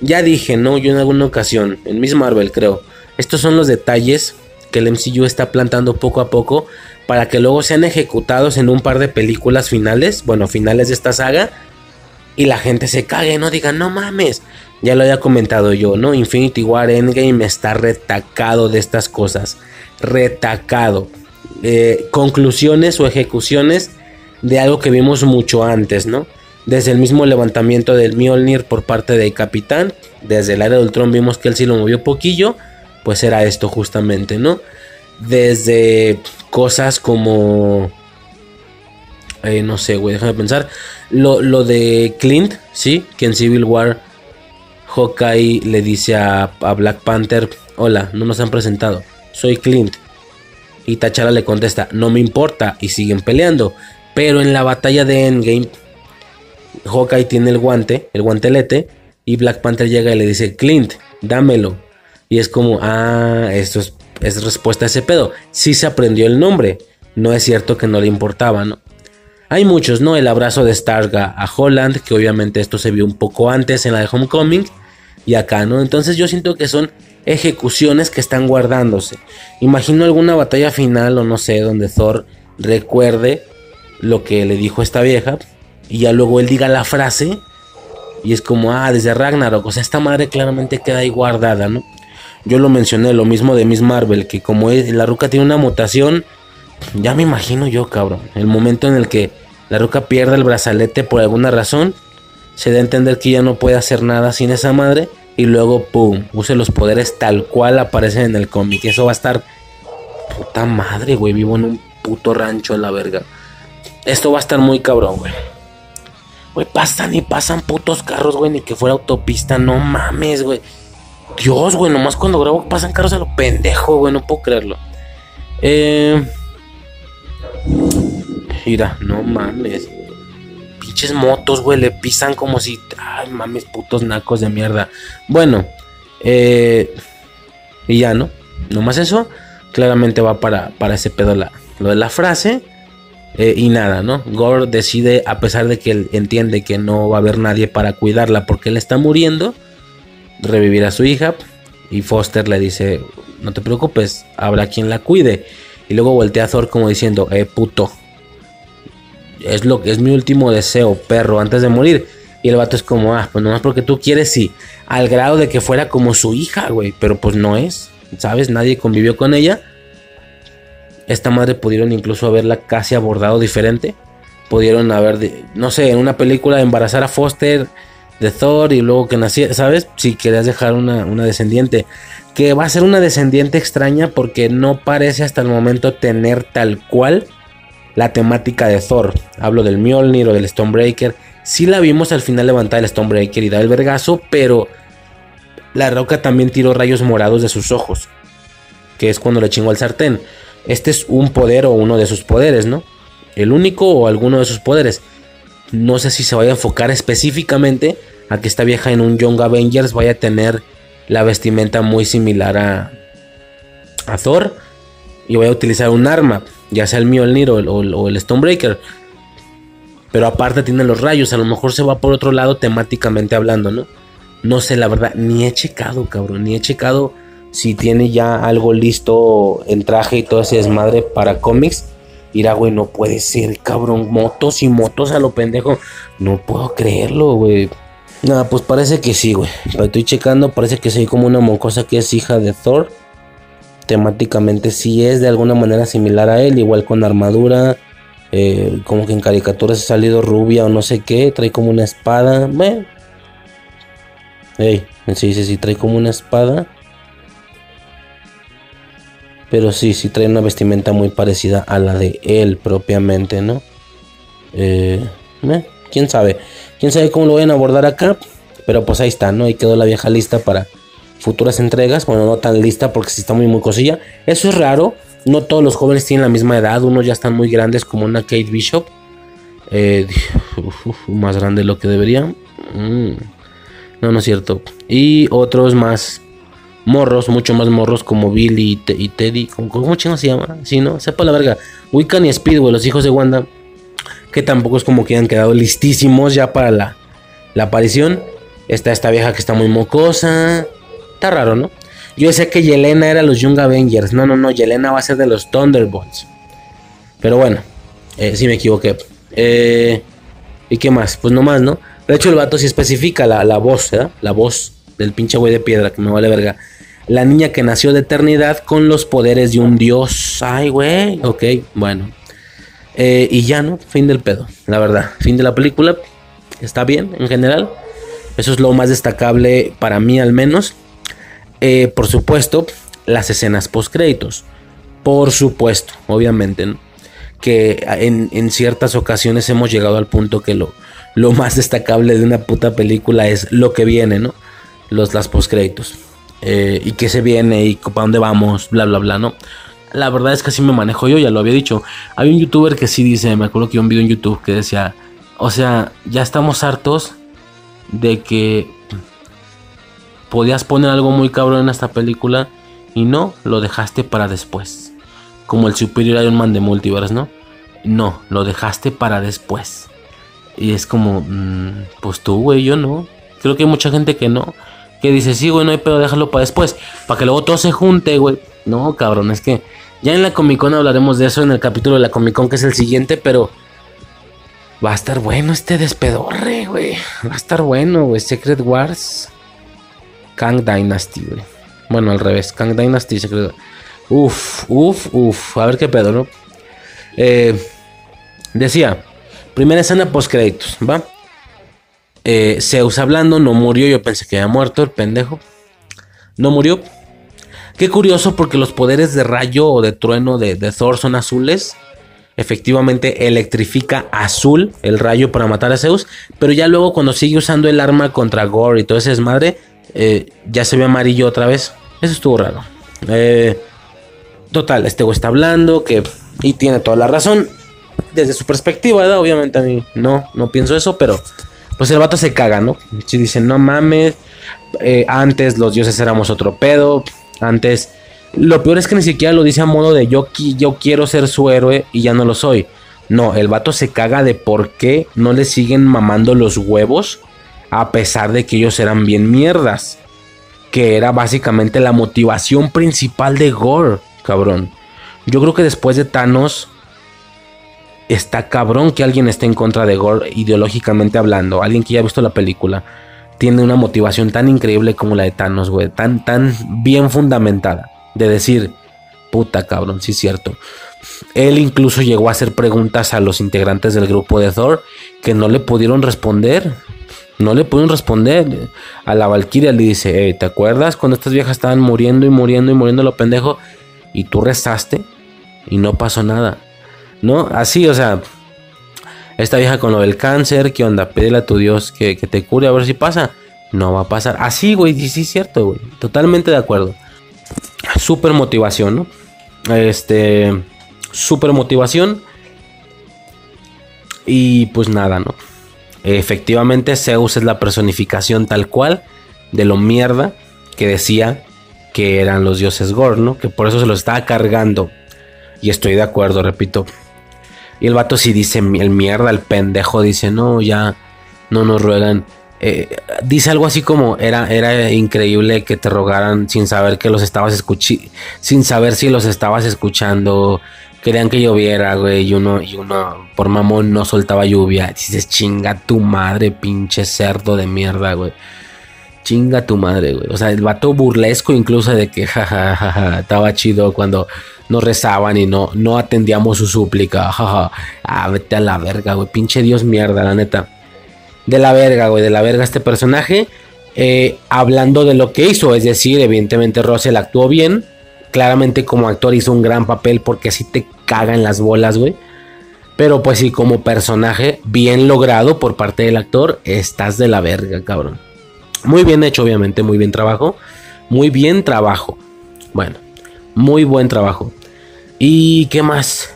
Ya dije, ¿no? Yo en alguna ocasión, en Miss Marvel creo, estos son los detalles que el MCU está plantando poco a poco para que luego sean ejecutados en un par de películas finales, bueno, finales de esta saga, y la gente se cague, no digan, no mames. Ya lo había comentado yo, ¿no? Infinity War Endgame está retacado de estas cosas. Retacado. Eh, conclusiones o ejecuciones de algo que vimos mucho antes, ¿no? Desde el mismo levantamiento del Mjolnir por parte del capitán, desde el área del Ultron vimos que él sí lo movió poquillo, pues era esto justamente, ¿no? Desde cosas como... Eh, no sé, güey, déjame pensar. Lo, lo, de Clint, ¿sí? Que en Civil War Hawkeye le dice a, Black Panther, hola, no nos han presentado, soy Clint. Y T'Challa le contesta, no me importa, y siguen peleando. Pero en la batalla de Endgame, Hawkeye tiene el guante, el guantelete, y Black Panther llega y le dice, Clint, dámelo. Y es como, ah, esto es, es respuesta a ese pedo. Sí se aprendió el nombre, no es cierto que no le importaba, ¿no? Hay muchos, ¿no? El abrazo de Stark a Holland, que obviamente esto se vio un poco antes en la de Homecoming y acá, ¿no? Entonces yo siento que son ejecuciones que están guardándose. Imagino alguna batalla final o no sé, donde Thor recuerde lo que le dijo esta vieja y ya luego él diga la frase y es como, ah, desde Ragnarok, o sea, esta madre claramente queda ahí guardada, ¿no? Yo lo mencioné, lo mismo de Miss Marvel, que como es, la ruca tiene una mutación, ya me imagino yo, cabrón, el momento en el que la ruca pierde el brazalete por alguna razón, se da a entender que ya no puede hacer nada sin esa madre y luego, pum, use los poderes tal cual aparecen en el cómic. Eso va a estar... Puta madre, güey, vivo en un puto rancho a la verga. Esto va a estar muy cabrón, güey. Güey, pasan y pasan putos carros, güey, ni que fuera autopista, no mames, güey. Dios, güey, nomás cuando grabo pasan carros a lo pendejo, güey, no puedo creerlo. Eh... Mira, no mames. Pinches motos, güey, le pisan como si. Ay, mames, putos nacos de mierda. Bueno, eh. Y ya, ¿no? Nomás eso. Claramente va para, para ese pedo la, lo de la frase. Eh, y nada, ¿no? Gore decide, a pesar de que él entiende que no va a haber nadie para cuidarla porque él está muriendo, revivir a su hija. Y Foster le dice: No te preocupes, habrá quien la cuide. Y luego voltea a Thor como diciendo: Eh, puto, es lo que es mi último deseo, perro, antes de morir. Y el vato es como, ah, pues nomás porque tú quieres, sí. Al grado de que fuera como su hija, güey. Pero pues no es, ¿sabes? Nadie convivió con ella. Esta madre pudieron incluso haberla casi abordado diferente. Pudieron haber, no sé, en una película embarazar a Foster de Thor y luego que nació, ¿sabes? Si querías dejar una, una descendiente. Que va a ser una descendiente extraña porque no parece hasta el momento tener tal cual la temática de Thor. Hablo del Mjolnir o del Stonebreaker. Sí la vimos al final levantar el Stonebreaker y dar el vergazo, pero la roca también tiró rayos morados de sus ojos. Que es cuando le chingó al sartén. Este es un poder o uno de sus poderes, ¿no? El único o alguno de sus poderes. No sé si se vaya a enfocar específicamente a que esta vieja en un Young Avengers vaya a tener la vestimenta muy similar a, a Thor. Y vaya a utilizar un arma, ya sea el Mjolnir o el, o el Stonebreaker. Pero aparte tiene los rayos, a lo mejor se va por otro lado temáticamente hablando, ¿no? No sé, la verdad, ni he checado, cabrón, ni he checado si tiene ya algo listo en traje y todo ese desmadre para cómics. Irá, güey, no puede ser, cabrón. Motos y motos a lo pendejo. No puedo creerlo, güey. Nada, pues parece que sí, güey. Estoy checando, parece que soy como una moncosa que es hija de Thor. Temáticamente sí es de alguna manera similar a él, igual con armadura. Eh, como que en caricaturas ha salido rubia o no sé qué. Trae como una espada. Bueno. Sí, sí, sí, trae como una espada. Pero sí, sí trae una vestimenta muy parecida a la de él propiamente, ¿no? Eh, eh, ¿Quién sabe? ¿Quién sabe cómo lo vayan a abordar acá? Pero pues ahí está, ¿no? Y quedó la vieja lista para futuras entregas. Bueno, no tan lista porque sí está muy, muy cosilla. Eso es raro. No todos los jóvenes tienen la misma edad. Unos ya están muy grandes como una Kate Bishop. Eh, más grande de lo que debería. Mm. No, no es cierto. Y otros más morros, mucho más morros como Billy y, Teddy. ¿Cómo, cómo se llama? Sí, ¿no? Sepa la verga. Wiccan y Speedway, los hijos de Wanda. Que tampoco es como que han quedado listísimos ya para la aparición. Está esta vieja que está muy mocosa. Raro, ¿no? Yo sé que Yelena era los Young Avengers. No, no, no. Yelena va a ser de los Thunderbolts. Pero bueno, eh, sí me equivoqué. Eh, ¿Y qué más? Pues no más, ¿no? De hecho, el vato sí especifica la, la voz, ¿verdad? La voz del pinche güey de piedra, que me vale verga. La niña que nació de eternidad con los poderes de un dios. Ay, güey. Ok, bueno. Eh, y ya, ¿no? Fin del pedo, la verdad. Fin de la película. Está bien en general. Eso es lo más destacable para mí al menos. Eh, por supuesto, las escenas post créditos. Por supuesto, obviamente, ¿no? Que en, en, ciertas ocasiones hemos llegado al punto que lo, lo más destacable de una puta película es lo que viene, ¿no? Los, las post créditos. Eh, y qué se viene y para dónde vamos, bla, bla, bla, ¿no? La verdad es que así me manejo yo, ya lo había dicho. Hay un youtuber que sí dice, me acuerdo que un video en YouTube que decía, o sea, ya estamos hartos de que podías poner algo muy cabrón en esta película y no, lo dejaste para después. Como el Superior Iron Man de Multiverse, ¿no? No, lo dejaste para después. Y es como, mmm, pues tú, güey, yo no. Creo que hay mucha gente que no que dice, sí, güey, no hay pedo, déjalo para después. Para que luego todo se junte, güey. No, cabrón, es que ya en la Comic Con hablaremos de eso en el capítulo de la Comic Con, que es el siguiente, pero va a estar bueno este despedorre, güey. Va a estar bueno, güey. Secret Wars, Kang Dynasty, güey. Bueno, al revés, Kang Dynasty, Secret Wars. Uf, uf, uf. A ver qué pedo, ¿no? Eh, decía, primera escena post créditos, ¿va? Eh, Zeus hablando, no murió, yo pensé que había muerto el pendejo. No murió. Qué curioso porque los poderes de rayo o de trueno de, Thor son azules. Efectivamente electrifica azul el rayo para matar a Zeus. Pero ya luego cuando sigue usando el arma contra Gore y todo ese desmadre, eh, ya se ve amarillo otra vez. Eso estuvo raro. Eh, total, este güey está hablando que... Y tiene toda la razón. Desde su perspectiva, ¿verdad? Obviamente a mí no, no pienso eso, pero pues el vato se caga, ¿no? Si dicen, no mames, eh, antes los dioses éramos otro pedo, antes... Lo peor es que ni siquiera lo dice a modo de yo, yo quiero ser su héroe y ya no lo soy. No, el vato se caga de por qué no le siguen mamando los huevos a pesar de que ellos eran bien mierdas. Que era básicamente la motivación principal de Gore, cabrón. Yo creo que después de Thanos, está cabrón que alguien esté en contra de Gore ideológicamente hablando. Alguien que ya ha visto la película. Tiene una motivación tan increíble como la de Thanos, güey. Tan, tan bien fundamentada. De decir, puta cabrón, sí es cierto. Él incluso llegó a hacer preguntas a los integrantes del grupo de Thor que no le pudieron responder. No le pudieron responder. A la Valkyria le dice, ¿te acuerdas cuando estas viejas estaban muriendo y muriendo y muriendo lo pendejo? Y tú rezaste y no pasó nada. ¿No? Así, o sea, esta vieja con lo del cáncer, ¿qué onda? Pídele a tu Dios que, que te cure a ver si pasa. No va a pasar. Así, güey, sí, sí, es cierto, güey. Totalmente de acuerdo. Super motivación, ¿no? Este, super motivación. Y pues nada, ¿no? Efectivamente, Zeus es la personificación tal cual de lo mierda que decía que eran los dioses Gor, ¿no? Que por eso se lo estaba cargando. Y estoy de acuerdo, repito. Y el vato sí dice, el mierda, el pendejo dice, no, ya no nos ruegan. Eh, dice algo así como, era, era increíble que te rogaran sin saber que los estabas escuchando, sin saber si los estabas escuchando. Querían que lloviera, güey, y uno, y uno por mamón no soltaba lluvia. Dices, chinga tu madre, pinche cerdo de mierda, güey. Chinga tu madre, güey. O sea, el vato burlesco incluso de que jajajaja, estaba chido cuando nos rezaban y no, no atendíamos su súplica. Jaja. Ah, vete a la verga, güey. Pinche Dios mierda, la neta. De la verga, güey. De la verga este personaje. Eh, hablando de lo que hizo. Es decir, evidentemente Russell actuó bien. Claramente como actor hizo un gran papel porque así te caga en las bolas, güey. Pero pues sí, como personaje bien logrado por parte del actor, estás de la verga, cabrón. Muy bien hecho, obviamente, muy bien trabajo. Muy bien trabajo. Bueno, muy buen trabajo. ¿Y qué más?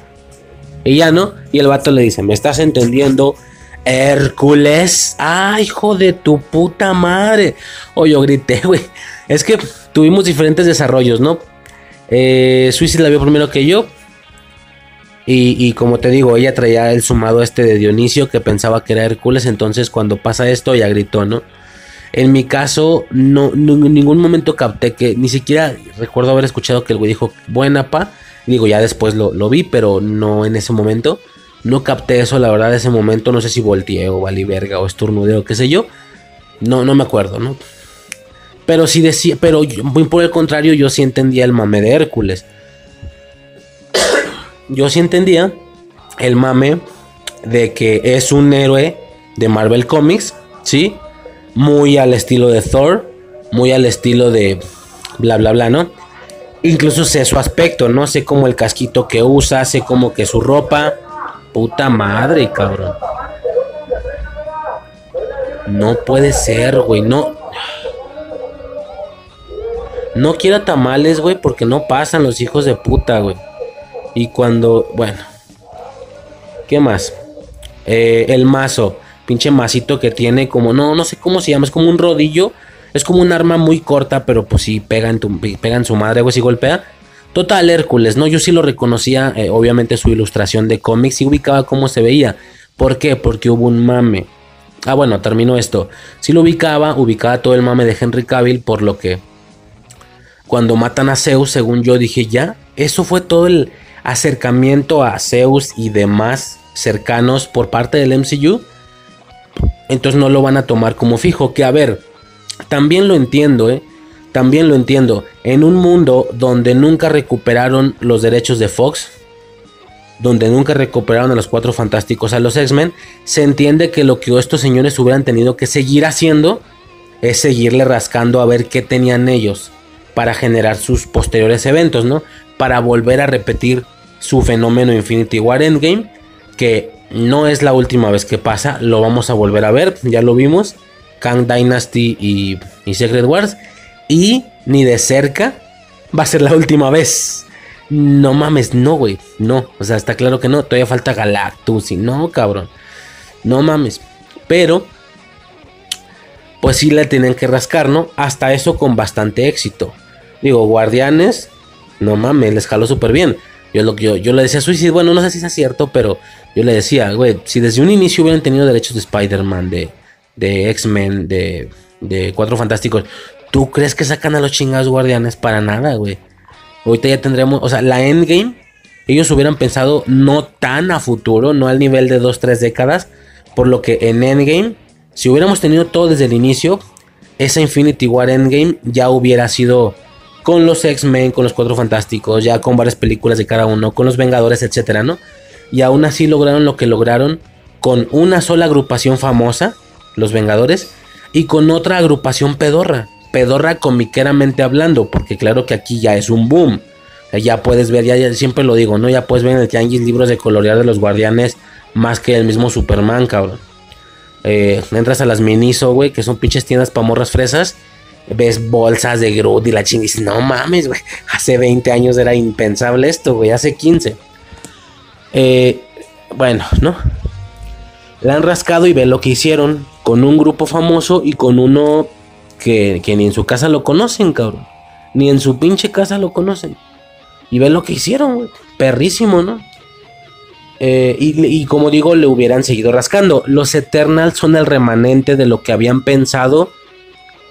Y ya no. Y el vato le dice, ¿me estás entendiendo? Hércules. ¡Ay, hijo de tu puta madre! O yo grité, güey. Es que tuvimos diferentes desarrollos, ¿no? Eh, la vio primero que yo. Y, como te digo, ella traía el sumado este de Dionisio que pensaba que era Hércules. Entonces, cuando pasa esto, ella gritó, ¿no? En mi caso, no, en ningún momento capté que, ni siquiera recuerdo haber escuchado que el güey dijo, buena pa. Digo, ya después lo, lo vi, pero no en ese momento. No capté eso, la verdad, ese momento. No sé si volteé o valí verga o estornudé o qué sé yo. No, no me acuerdo, ¿no? Pero sí decía, pero muy por el contrario, yo sí entendía el mame de Hércules. Yo sí entendía el mame de que es un héroe de Marvel Comics, ¿sí? Muy al estilo de Thor, muy al estilo de bla bla bla, ¿no? Incluso sé su aspecto, ¿no? Sé como el casquito que usa, sé como que su ropa. Puta madre, cabrón. No puede ser, güey, no. No quiero tamales, güey, porque no pasan los hijos de puta, güey. Y cuando, bueno. ¿Qué más? Eh, el mazo. Pinche masito que tiene como, no, no sé cómo se llama, es como un rodillo. Es como un arma muy corta, pero pues sí pega en, tu, pega en su madre, güey, si golpea. Total Hércules, ¿no? Yo sí lo reconocía, eh, obviamente su ilustración de cómics y ubicaba cómo se veía. ¿Por qué? Porque hubo un mame. Ah, bueno, termino esto. Sí lo ubicaba, ubicaba todo el mame de Henry Cavill, por lo que cuando matan a Zeus, según yo dije, ya, eso fue todo el acercamiento a Zeus y demás cercanos por parte del MCU. Entonces no lo van a tomar como fijo. Que a ver, también lo entiendo, ¿eh? También lo entiendo. En un mundo donde nunca recuperaron los derechos de Fox, donde nunca recuperaron a los cuatro fantásticos, a los X-Men, se entiende que lo que estos señores hubieran tenido que seguir haciendo es seguirle rascando a ver qué tenían ellos para generar sus posteriores eventos, ¿no? Para volver a repetir su fenómeno Infinity War Endgame, que no es la última vez que pasa, lo vamos a volver a ver, ya lo vimos, Kang Dynasty y, Secret Wars, y ni de cerca va a ser la última vez. No mames, no, güey, no, o sea, está claro que no, todavía falta Galactus y no, cabrón, no mames, pero pues sí le tienen que rascar, ¿no? Hasta eso con bastante éxito. Digo, Guardianes, no mames, les jaló súper bien. Yo, lo, yo, yo le decía a Suicide, bueno, no sé si es cierto, pero yo le decía, güey, si desde un inicio hubieran tenido derechos de Spider-Man, de, de X-Men, de, de Cuatro Fantásticos, ¿tú crees que sacan a los chingados Guardianes? Para nada, güey. Ahorita ya tendremos, o sea, la Endgame, ellos hubieran pensado no tan a futuro, no al nivel de dos, tres décadas, por lo que en Endgame, si hubiéramos tenido todo desde el inicio, esa Infinity War Endgame ya hubiera sido con los X-Men, con los Cuatro Fantásticos, ya con varias películas de cada uno, con los Vengadores, etcétera, ¿no? Y aún así lograron lo que lograron con una sola agrupación famosa, los Vengadores, y con otra agrupación pedorra, pedorra comiqueramente hablando, porque claro que aquí ya es un boom. Ya puedes ver, ya, siempre lo digo, ¿no? Ya puedes ver en el tianguis libros de colorear de los guardianes más que el mismo Superman, cabrón. Eh, entras a las Miniso, güey, que son pinches tiendas para morras fresas. Ves bolsas de Groot y la chingada. dices, no mames, güey. Hace 20 años era impensable esto, güey. Hace 15. Eh, bueno, ¿no? La han rascado y ve lo que hicieron con un grupo famoso y con uno que, que ni en su casa lo conocen, cabrón. Ni en su pinche casa lo conocen. Y ve lo que hicieron, güey. Perrísimo, ¿no? Eh, y, como digo, le hubieran seguido rascando. Los Eternals son el remanente de lo que habían pensado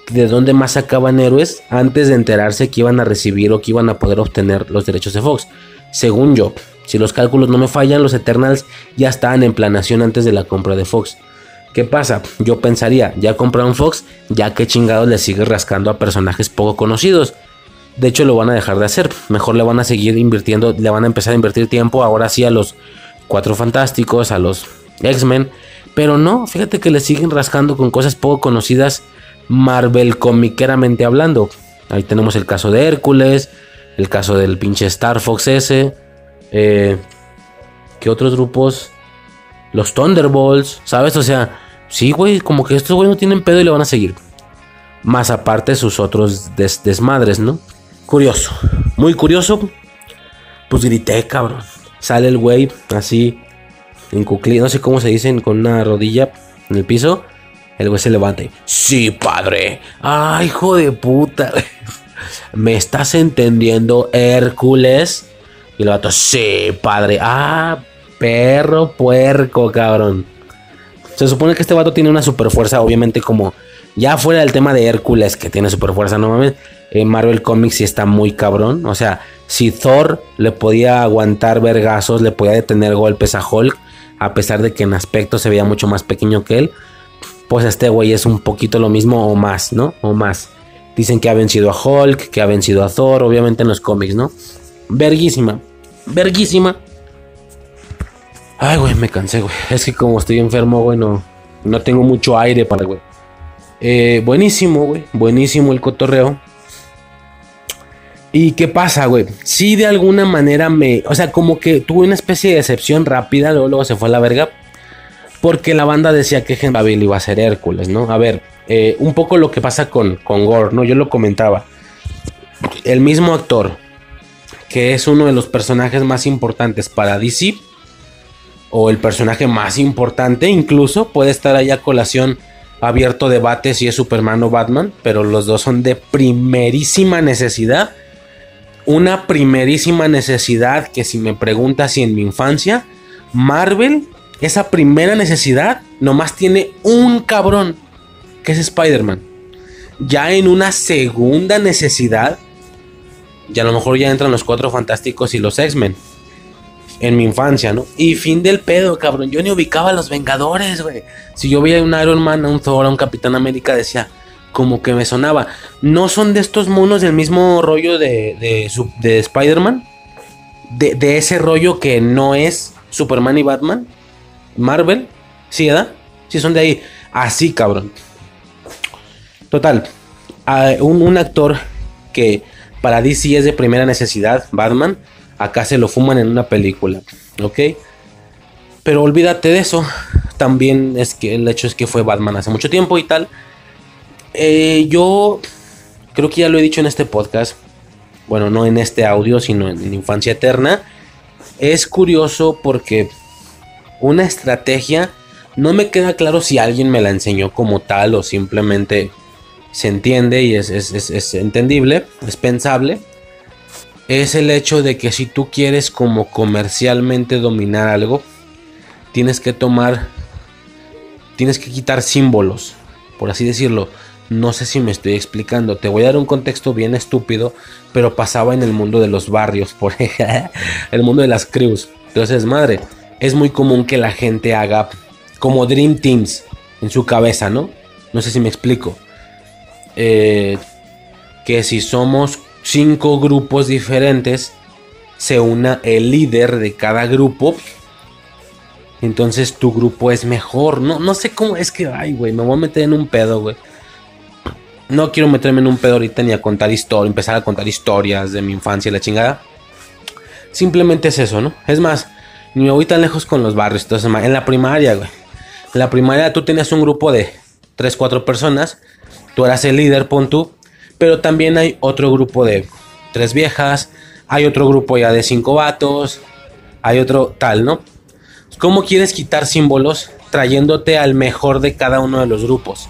de dónde más sacaban héroes antes de enterarse que iban a recibir o que iban a poder obtener los derechos de Fox. Según yo, si los cálculos no me fallan, los Eternals ya estaban en planación antes de la compra de Fox. ¿Qué pasa? Yo pensaría, ya compraron Fox, ya que chingados le sigue rascando a personajes poco conocidos. De hecho, lo van a dejar de hacer. Mejor le van a seguir invirtiendo, le van a empezar a invertir tiempo ahora sí a los Cuatro Fantásticos, a los X-Men. Pero no, fíjate que le siguen rascando con cosas poco conocidas Marvel comiqueramente hablando. Ahí tenemos el caso de Hércules, el caso del pinche Star Fox S. Eh, ¿Qué otros grupos? Los Thunderbolts, ¿sabes? O sea, sí, güey, como que estos güey no tienen pedo y le van a seguir. Más aparte sus otros desmadres, ¿no? Curioso, muy curioso. Pues grité, cabrón. Sale el güey así, en cuclillo, no sé cómo se dicen, con una rodilla en el piso. El güey se levanta y, sí, padre. Ay, hijo de puta. ¿Me estás entendiendo, Hércules? Y el vato, sí, padre. Ah, perro puerco, cabrón. Se supone que este vato tiene una super fuerza, obviamente, como ya fuera del tema de Hércules, que tiene super fuerza. En Marvel Comics sí está muy cabrón. O sea, si Thor le podía aguantar vergazos, le podía detener golpes a Hulk, a pesar de que en aspecto se veía mucho más pequeño que él, pues este güey es un poquito lo mismo o más, ¿no? O más. Dicen que ha vencido a Hulk, que ha vencido a Thor, obviamente en los cómics, ¿no? Verguísima, verguísima. Ay, güey, me cansé, güey. Es que como estoy enfermo, güey, no, tengo mucho aire para, güey. Eh, buenísimo, güey. Buenísimo el cotorreo. ¿Y qué pasa, güey? Sí, de alguna manera me. O sea, como que tuve una especie de decepción rápida, luego, luego se fue a la verga. Porque la banda decía que Henry iba a ser Hércules, ¿no? A ver, eh, un poco lo que pasa con, con Gore, ¿no? Yo lo comentaba. El mismo actor, que es uno de los personajes más importantes para DC, o el personaje más importante, incluso puede estar ahí a colación abierto debate si es Superman o Batman, pero los dos son de primerísima necesidad una primerísima necesidad que si me preguntas si en mi infancia, Marvel, esa primera necesidad, nomás tiene un cabrón, que es Spider-Man. Ya en una segunda necesidad, y a lo mejor ya entran los cuatro fantásticos y los X-Men. En mi infancia, ¿no? Y fin del pedo, cabrón. Yo ni ubicaba a los Vengadores, güey. Si yo veía un Iron Man, un Thor, un Capitán América, decía, como que me sonaba. ¿No son de estos monos del mismo rollo de, de, de Spider-Man? De, ese rollo que no es Superman y Batman. Marvel. ¿Sí, verdad? Sí, son de ahí. Así, cabrón. Total. Un, actor que para DC es de primera necesidad, Batman, acá se lo fuman en una película. ¿Ok? Pero olvídate de eso. También es que el hecho es que fue Batman hace mucho tiempo y tal. Eh, yo creo que ya lo he dicho en este podcast. Bueno, no en este audio, sino en Infancia Eterna. Es curioso porque una estrategia no me queda claro si alguien me la enseñó como tal o simplemente se entiende y es, entendible, es pensable. Es el hecho de que si tú quieres como comercialmente dominar algo, tienes que tomar, tienes que quitar símbolos, por así decirlo. No sé si me estoy explicando. Te voy a dar un contexto bien estúpido, pero pasaba en el mundo de los barrios, por el mundo de las crews. Entonces, madre, es muy común que la gente haga como Dream Teams en su cabeza, ¿no? No sé si me explico. Eh, que si somos cinco grupos diferentes, se una el líder de cada grupo entonces tu grupo es mejor. No, no sé cómo es que, ay, güey, me voy a meter en un pedo, güey. No quiero meterme en un pedo ahorita ni a contar historias, empezar a contar historias de mi infancia y la chingada. Simplemente es eso, ¿no? Es más, ni me voy tan lejos con los barrios. Entonces, en la primaria, güey. En la primaria tú tenías un grupo de 3, 4 personas. Tú eras el líder, pon tú. Pero también hay otro grupo de tres viejas. Hay otro grupo ya de cinco vatos. Hay otro tal, ¿no? ¿Cómo quieres quitar símbolos trayéndote al mejor de cada uno de los grupos?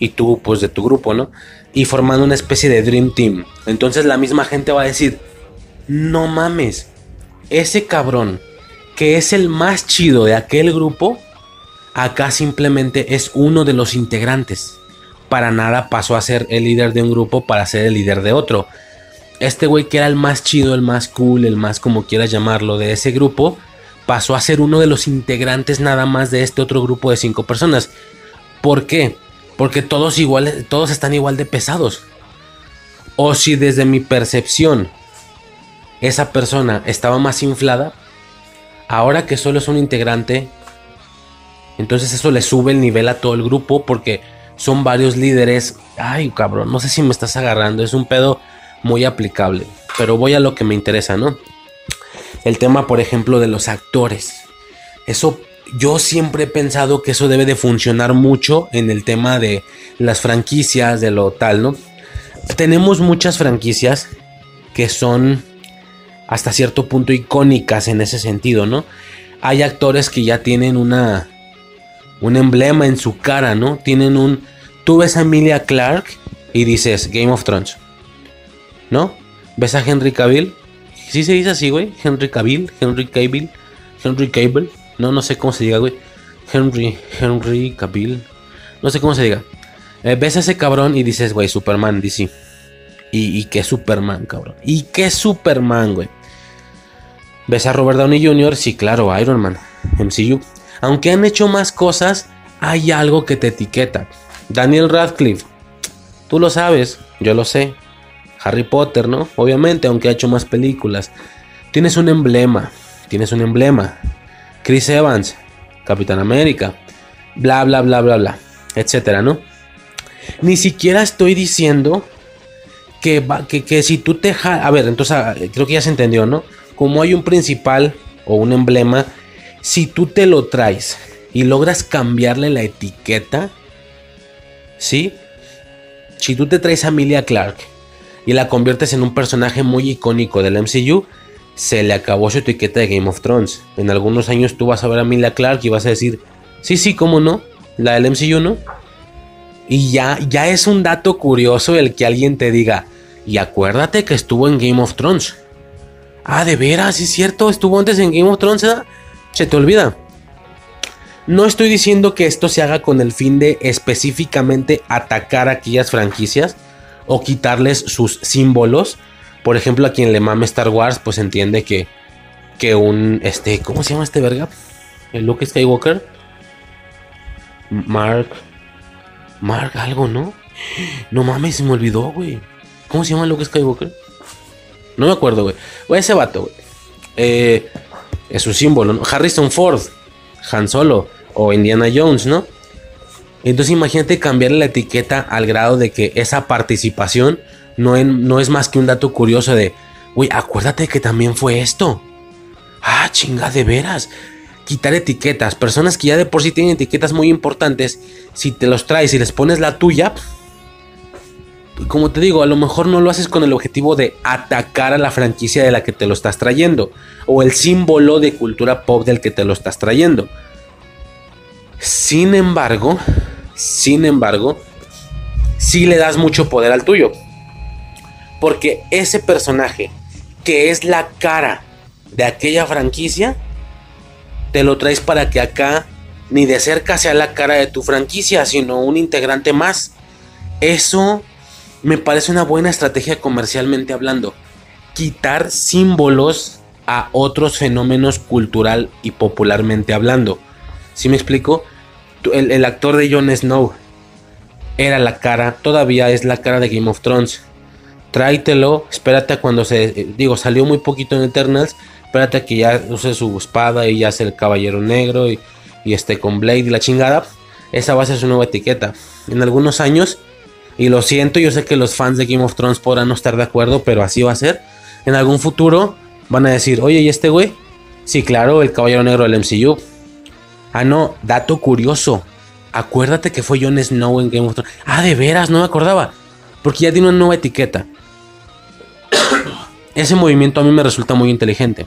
Y tú, pues de tu grupo, ¿no? Y formando una especie de Dream Team. Entonces la misma gente va a decir, no mames, ese cabrón que es el más chido de aquel grupo, acá simplemente es uno de los integrantes. Para nada pasó a ser el líder de un grupo para ser el líder de otro. Este güey que era el más chido, el más cool, el más como quieras llamarlo de ese grupo, pasó a ser uno de los integrantes nada más de este otro grupo de cinco personas. ¿Por qué? Porque todos igual, todos están igual de pesados. O si desde mi percepción esa persona estaba más inflada, ahora que solo es un integrante, entonces eso le sube el nivel a todo el grupo porque son varios líderes. Ay, cabrón, no sé si me estás agarrando, es un pedo muy aplicable, pero voy a lo que me interesa, ¿no? El tema, por ejemplo, de los actores. Eso yo siempre he pensado que eso debe de funcionar mucho en el tema de las franquicias, de lo tal, ¿no? Tenemos muchas franquicias que son hasta cierto punto icónicas en ese sentido, ¿no? Hay actores que ya tienen una un emblema en su cara, ¿no? Tienen un tú ves a Emilia Clark y dices Game of Thrones. ¿No? ¿Ves a Henry Cavill? Sí se dice así, güey. Henry Cavill, Henry Cavill, Henry Cavill. No, no sé cómo se diga, güey. Henry, Henry Cavill. No sé cómo se diga. Eh, ves a ese cabrón y dices, güey, Superman, DC. Y, qué Superman, cabrón. Y qué Superman, güey. ¿Ves a Robert Downey Jr.? Sí, claro, Iron Man. MCU. Aunque han hecho más cosas, hay algo que te etiqueta. Daniel Radcliffe. Tú lo sabes, yo lo sé. Harry Potter, ¿no? Obviamente, aunque ha hecho más películas. Tienes un emblema. Tienes un emblema. Chris Evans. Capitán América. Bla, bla, bla, bla, bla. Etcétera, ¿no? Ni siquiera estoy diciendo que, que, que si tú te... A ver, entonces ah, creo que ya se entendió, ¿no? Como hay un principal o un emblema, si tú te lo traes y logras cambiarle la etiqueta, ¿sí? Si tú te traes a Emilia Clark y la conviertes en un personaje muy icónico del MCU, se le acabó su etiqueta de Game of Thrones. En algunos años tú vas a ver a Emilia Clark y vas a decir, sí, sí, cómo no, la del MCU no. Y ya, ya es un dato curioso el que alguien te diga, y acuérdate que estuvo en Game of Thrones. Ah, de veras, es cierto, estuvo antes en Game of Thrones, ¿eh? Se te olvida. No estoy diciendo que esto se haga con el fin de específicamente atacar a aquellas franquicias o quitarles sus símbolos. Por ejemplo, a quien le mame Star Wars, pues entiende que, que un, este, ¿cómo se llama este verga? El Luke Skywalker. Mark. Mark algo, ¿no? No mames, se me olvidó, güey. ¿Cómo se llama Luke Skywalker? No me acuerdo, güey. O ese vato, güey. Eh, es su símbolo, ¿no? Harrison Ford, Han Solo o Indiana Jones, ¿no? Entonces imagínate cambiarle la etiqueta al grado de que esa participación no, no es más que un dato curioso de, güey, acuérdate que también fue esto. Ah, chinga, de veras. Quitar etiquetas. Personas que ya de por sí tienen etiquetas muy importantes, si te los traes y les pones la tuya, como te digo, a lo mejor no lo haces con el objetivo de atacar a la franquicia de la que te lo estás trayendo o el símbolo de cultura pop del que te lo estás trayendo. Sin embargo, sin embargo, sí le das mucho poder al tuyo. Porque ese personaje que es la cara de aquella franquicia, te lo traes para que acá ni de cerca sea la cara de tu franquicia, sino un integrante más. Eso me parece una buena estrategia comercialmente hablando. Quitar símbolos a otros fenómenos cultural y popularmente hablando. ¿Sí me explico? El, actor de Jon Snow era la cara, todavía es la cara de Game of Thrones. Tráitelo, espérate a cuando se. Digo, salió muy poquito en Eternals, espérate que ya use su espada y ya sea el caballero negro y, y esté con Blade y la chingada. Esa va a ser su nueva etiqueta. En algunos años, y lo siento, yo sé que los fans de Game of Thrones podrán no estar de acuerdo, pero así va a ser. En algún futuro van a decir, oye, ¿y este güey? Sí, claro, el caballero negro del MCU. Ah, no, dato curioso. Acuérdate que fue Jon Snow en Game of Thrones. Ah, de veras, no me acordaba. Porque ya tiene una nueva etiqueta. Ese movimiento a mí me resulta muy inteligente.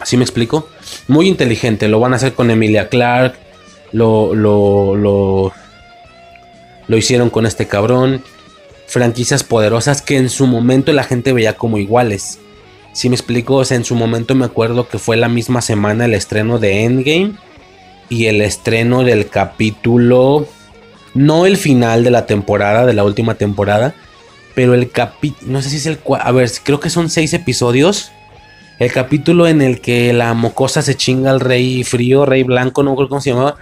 ¿Así me explico? Muy inteligente. Lo van a hacer con Emilia Clark. Lo, lo, lo, lo hicieron con este cabrón. Franquicias poderosas que en su momento la gente veía como iguales. ¿Sí me explico? O sea, en su momento me acuerdo que fue la misma semana el estreno de Endgame y el estreno del capítulo, no el final de la temporada, de la última temporada, pero el capítulo, no sé si es el, a ver, creo que son seis episodios. El capítulo en el que la mocosa se chinga al rey frío, rey blanco, no me acuerdo cómo se llamaba.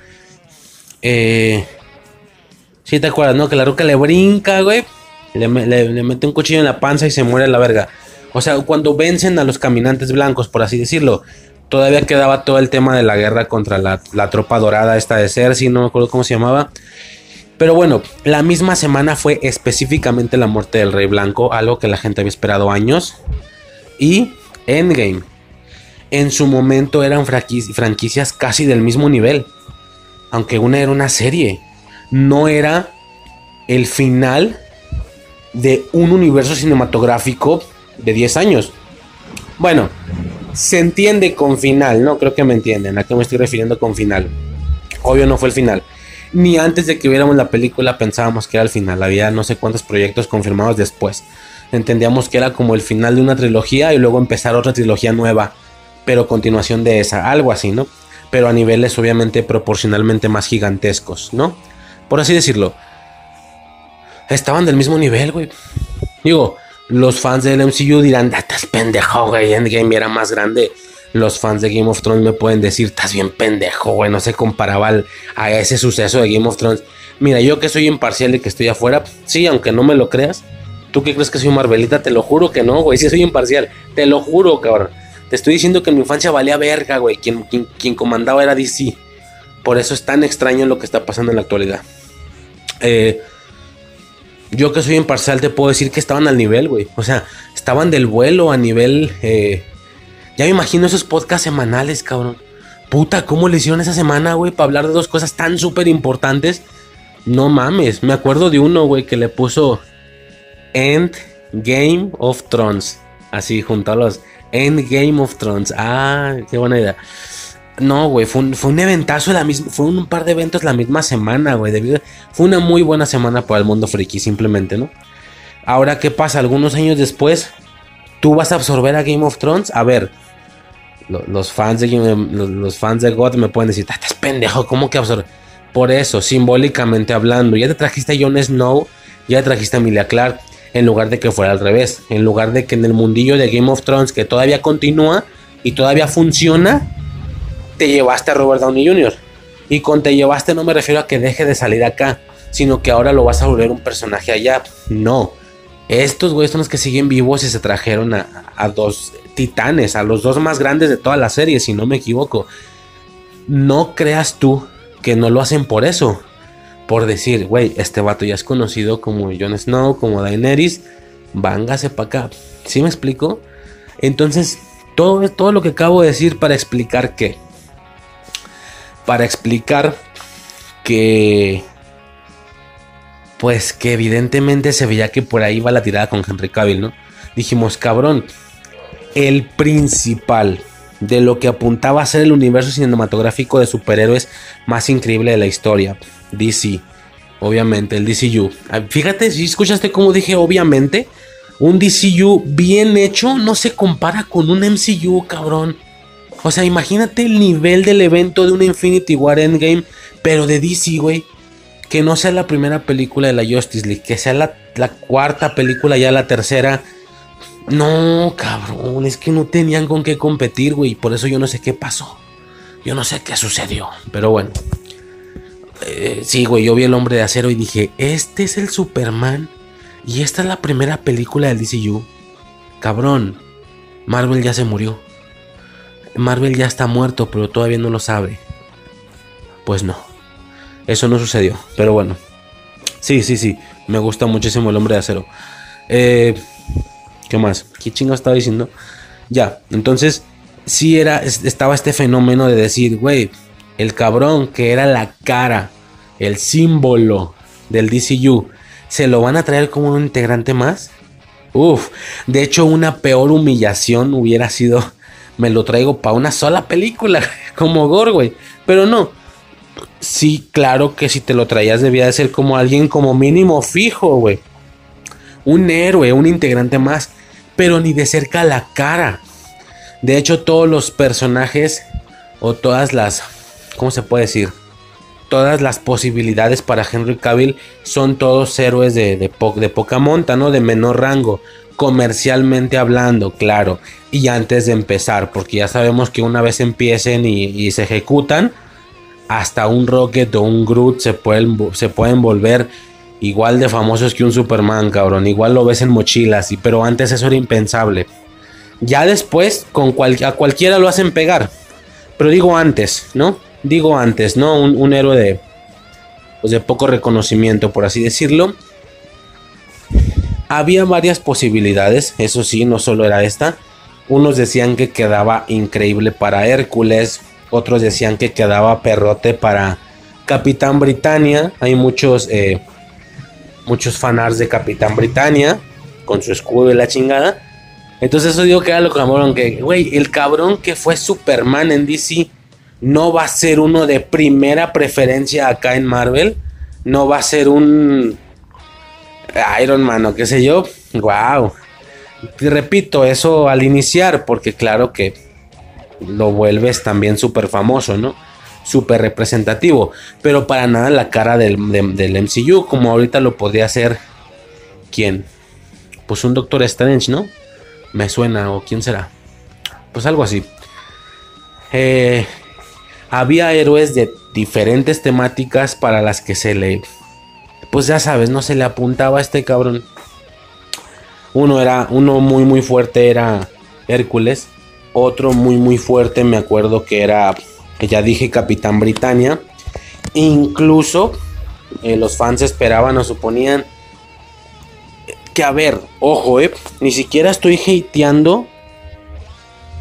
Eh, si te acuerdas, ¿no? Que la roca le brinca, güey. Le, le, mete un cuchillo en la panza y se muere la verga. O sea, cuando vencen a los caminantes blancos, por así decirlo, todavía quedaba todo el tema de la guerra contra la, tropa dorada esta de Cersei, no me acuerdo cómo se llamaba. Pero bueno, la misma semana fue específicamente la muerte del Rey Blanco, algo que la gente había esperado años. Y Endgame. En su momento eran franquicias casi del mismo nivel. Aunque una era una serie. No era el final de un universo cinematográfico de 10 años. Bueno, se entiende con final, ¿no? Creo que me entienden. ¿A qué me estoy refiriendo con final? Obvio no fue el final. Ni antes de que viéramos la película pensábamos que era el final. Había no sé cuántos proyectos confirmados después. Entendíamos que era como el final de una trilogía y luego empezar otra trilogía nueva. Pero continuación de esa. Algo así, ¿no? Pero a niveles obviamente proporcionalmente más gigantescos, ¿no? Por así decirlo. Estaban del mismo nivel, güey. Digo, los fans del MCU dirán, estás pendejo, güey, Endgame era más grande. Los fans de Game of Thrones me pueden decir, estás bien pendejo, güey, no se comparaba a ese suceso de Game of Thrones. Mira, yo que soy imparcial y que estoy afuera, sí, aunque no me lo creas. ¿Tú qué crees que soy Marvelita? Te lo juro que no, güey, sí soy imparcial. Te lo juro, cabrón. Te estoy diciendo que en mi infancia valía verga, güey. Quien, quien comandaba era DC. Por eso es tan extraño lo que está pasando en la actualidad. Eh, yo que soy imparcial te puedo decir que estaban al nivel, güey. O sea, estaban del vuelo a nivel... Eh, ya me imagino esos podcasts semanales, cabrón. Puta, ¿cómo le hicieron esa semana, güey? Para hablar de dos cosas tan súper importantes. No mames, me acuerdo de uno, güey, que le puso End Game of Thrones. Así, junto a End Game of Thrones. Ah, qué buena idea. No, güey, fue un, eventazo la misma, fue un par de eventos la misma semana, güey. Fue una muy buena semana para el mundo friki, simplemente, ¿no? Ahora, ¿qué pasa? Algunos años después, ¿tú vas a absorber a Game of Thrones? A ver, los, fans de los, fans de God me pueden decir, estás pendejo, ¿cómo que absorbe? Por eso, simbólicamente hablando, ya te trajiste a Jon Snow, ya te trajiste a Emilia Clark, en lugar de que fuera al revés, en lugar de que en el mundillo de Game of Thrones, que todavía continúa y todavía funciona, te llevaste a Robert Downey Jr. Y con te llevaste no me refiero a que deje de salir acá, sino que ahora lo vas a volver un personaje allá. No. Estos güeyes son los que siguen vivos y se trajeron a, dos titanes, a los dos más grandes de toda la serie, si no me equivoco. No creas tú que no lo hacen por eso. Por decir, güey, este vato ya es conocido como Jon Snow, como Daenerys. Vángase para acá. ¿Sí me explico? Entonces, todo, todo lo que acabo de decir para explicar que para explicar que pues que evidentemente se veía que por ahí va la tirada con Henry Cavill, ¿no? Dijimos, cabrón, el principal de lo que apuntaba a ser el universo cinematográfico de superhéroes más increíble de la historia, DC, obviamente, el DCU. Ah, fíjate, si escuchaste cómo dije, obviamente, un DCU bien hecho no se compara con un MCU, cabrón. O sea, imagínate el nivel del evento de una Infinity War Endgame, pero de DC, güey. Que no sea la primera película de la Justice League, que sea la, cuarta película, ya la tercera. No, cabrón, es que no tenían con qué competir, güey. Por eso yo no sé qué pasó. Yo no sé qué sucedió. Pero bueno. Eh, sí, güey, yo vi el hombre de acero y dije, este es el Superman. Y esta es la primera película del DCU. Cabrón, Marvel ya se murió. Marvel ya está muerto, pero todavía no lo sabe. Pues no. Eso no sucedió. Pero bueno. Sí, sí, sí. Me gusta muchísimo el hombre de acero. Eh, ¿Qué más? ¿Qué chingo estaba diciendo? Ya, entonces sí era, estaba este fenómeno de decir, güey, el cabrón que era la cara, el símbolo del DCU, ¿se lo van a traer como un integrante más? Uf, de hecho una peor humillación hubiera sido, me lo traigo para una sola película, como Gore, güey. Pero no, sí, claro que si te lo traías debía de ser como alguien como mínimo fijo, güey. Un héroe, un integrante más, pero ni de cerca la cara. De hecho, todos los personajes o todas las, ¿cómo se puede decir? Todas las posibilidades para Henry Cavill son todos héroes de, de, de poca monta, ¿no? De menor rango, comercialmente hablando, claro. Y antes de empezar, porque ya sabemos que una vez empiecen y, se ejecutan, hasta un Rocket o un Groot se pueden, se pueden volver igual de famosos que un Superman, cabrón. Igual lo ves en mochilas, y, pero antes eso era impensable. Ya después, con a cualquiera lo hacen pegar. Pero digo antes, ¿no? Digo antes, ¿no? Un, héroe de, pues de poco reconocimiento, por así decirlo. Había varias posibilidades, eso sí, no solo era esta. Unos decían que quedaba increíble para Hércules, otros decían que quedaba perrote para Capitán Britannia. Hay muchos, eh, muchos fanarts de Capitán Britannia con su escudo y la chingada. Entonces eso digo que era lo cabrón que, güey, el cabrón que fue Superman en DC no va a ser uno de primera preferencia acá en Marvel. No va a ser un Iron Man o qué sé yo. Wow. Y repito, eso al iniciar, porque claro que lo vuelves también súper famoso, ¿no? Súper representativo, pero para nada la cara del, del, MCU, como ahorita lo podría hacer, ¿quién? Pues un Doctor Strange, ¿no? Me suena, o quién será. Pues algo así. Eh, había héroes de diferentes temáticas para las que se le... Pues ya sabes, no se le apuntaba a este cabrón. Uno era, uno muy muy fuerte era Hércules. Otro muy muy fuerte me acuerdo que era, ya dije, Capitán Britannia. Incluso eh, los fans esperaban o suponían que, a ver, ojo, eh, ni siquiera estoy hateando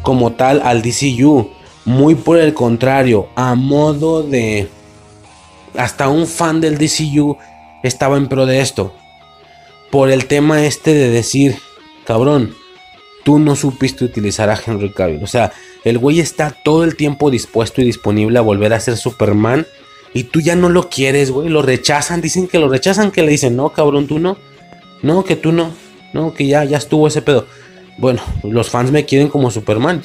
como tal al DCU. Muy por el contrario, a modo de... Hasta un fan del DCU estaba en pro de esto. Por el tema este de decir, cabrón, tú no supiste utilizar a Henry Cavill. O sea, el güey está todo el tiempo dispuesto y disponible a volver a ser Superman. Y tú ya no lo quieres, güey. Lo rechazan, dicen que lo rechazan, que le dicen, no, cabrón, tú no. No, que tú no. No, que ya, ya estuvo ese pedo. Bueno, los fans me quieren como Superman.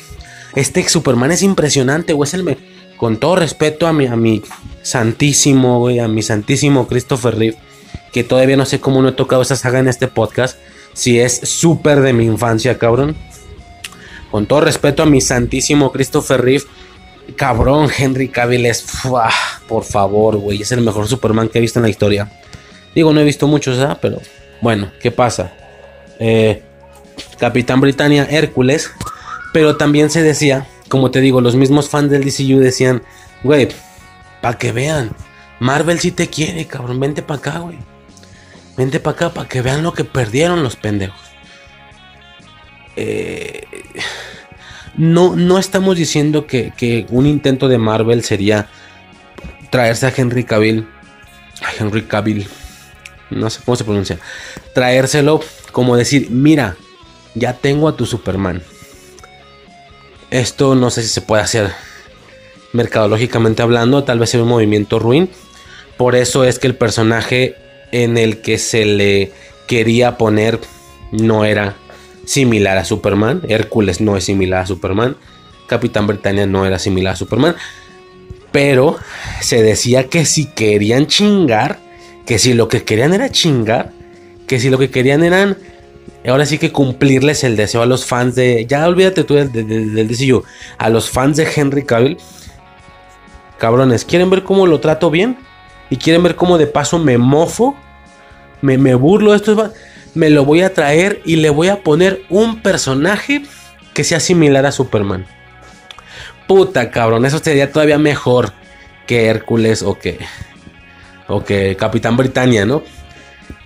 Este Superman es impresionante, güey. Es el Con todo respeto a mi, a mi santísimo, güey, a mi santísimo Christopher Reeve. Que todavía no sé cómo no he tocado esa saga en este podcast si es súper de mi infancia, cabrón. Con todo respeto a mi santísimo Christopher Reeve, cabrón, Henry Cavill es, por favor, güey, es el mejor Superman que he visto en la historia. Digo, no he visto muchos, ¿ah? Pero bueno, ¿qué pasa? Eh, Capitán Britannia, Hércules, pero también se decía, como te digo, los mismos fans del DCU decían, güey, para que vean, Marvel sí te quiere, cabrón, vente para acá, güey. Vente para acá para que vean lo que perdieron los pendejos. Eh, no, no estamos diciendo que, un intento de Marvel sería traerse a Henry Cavill. A Henry Cavill. No sé cómo se pronuncia. Traérselo como decir, mira, ya tengo a tu Superman. Esto no sé si se puede hacer mercadológicamente hablando. Tal vez sea un movimiento ruin. Por eso es que el personaje en el que se le quería poner no era similar a Superman. Hércules no es similar a Superman. Capitán Britannia no era similar a Superman. Pero se decía que si querían chingar, que si lo que querían era chingar, que si lo que querían eran, ahora sí que cumplirles el deseo a los fans de, ya olvídate tú del, del, a los fans de Henry Cavill. Cabrones, ¿quieren ver cómo lo trato bien? y quieren ver cómo de paso me mofo, me, me burlo esto, me lo voy a traer y le voy a poner un personaje que sea similar a Superman. Puta, cabrón, eso sería todavía mejor que Hércules o que, o que Capitán Britannia, ¿no?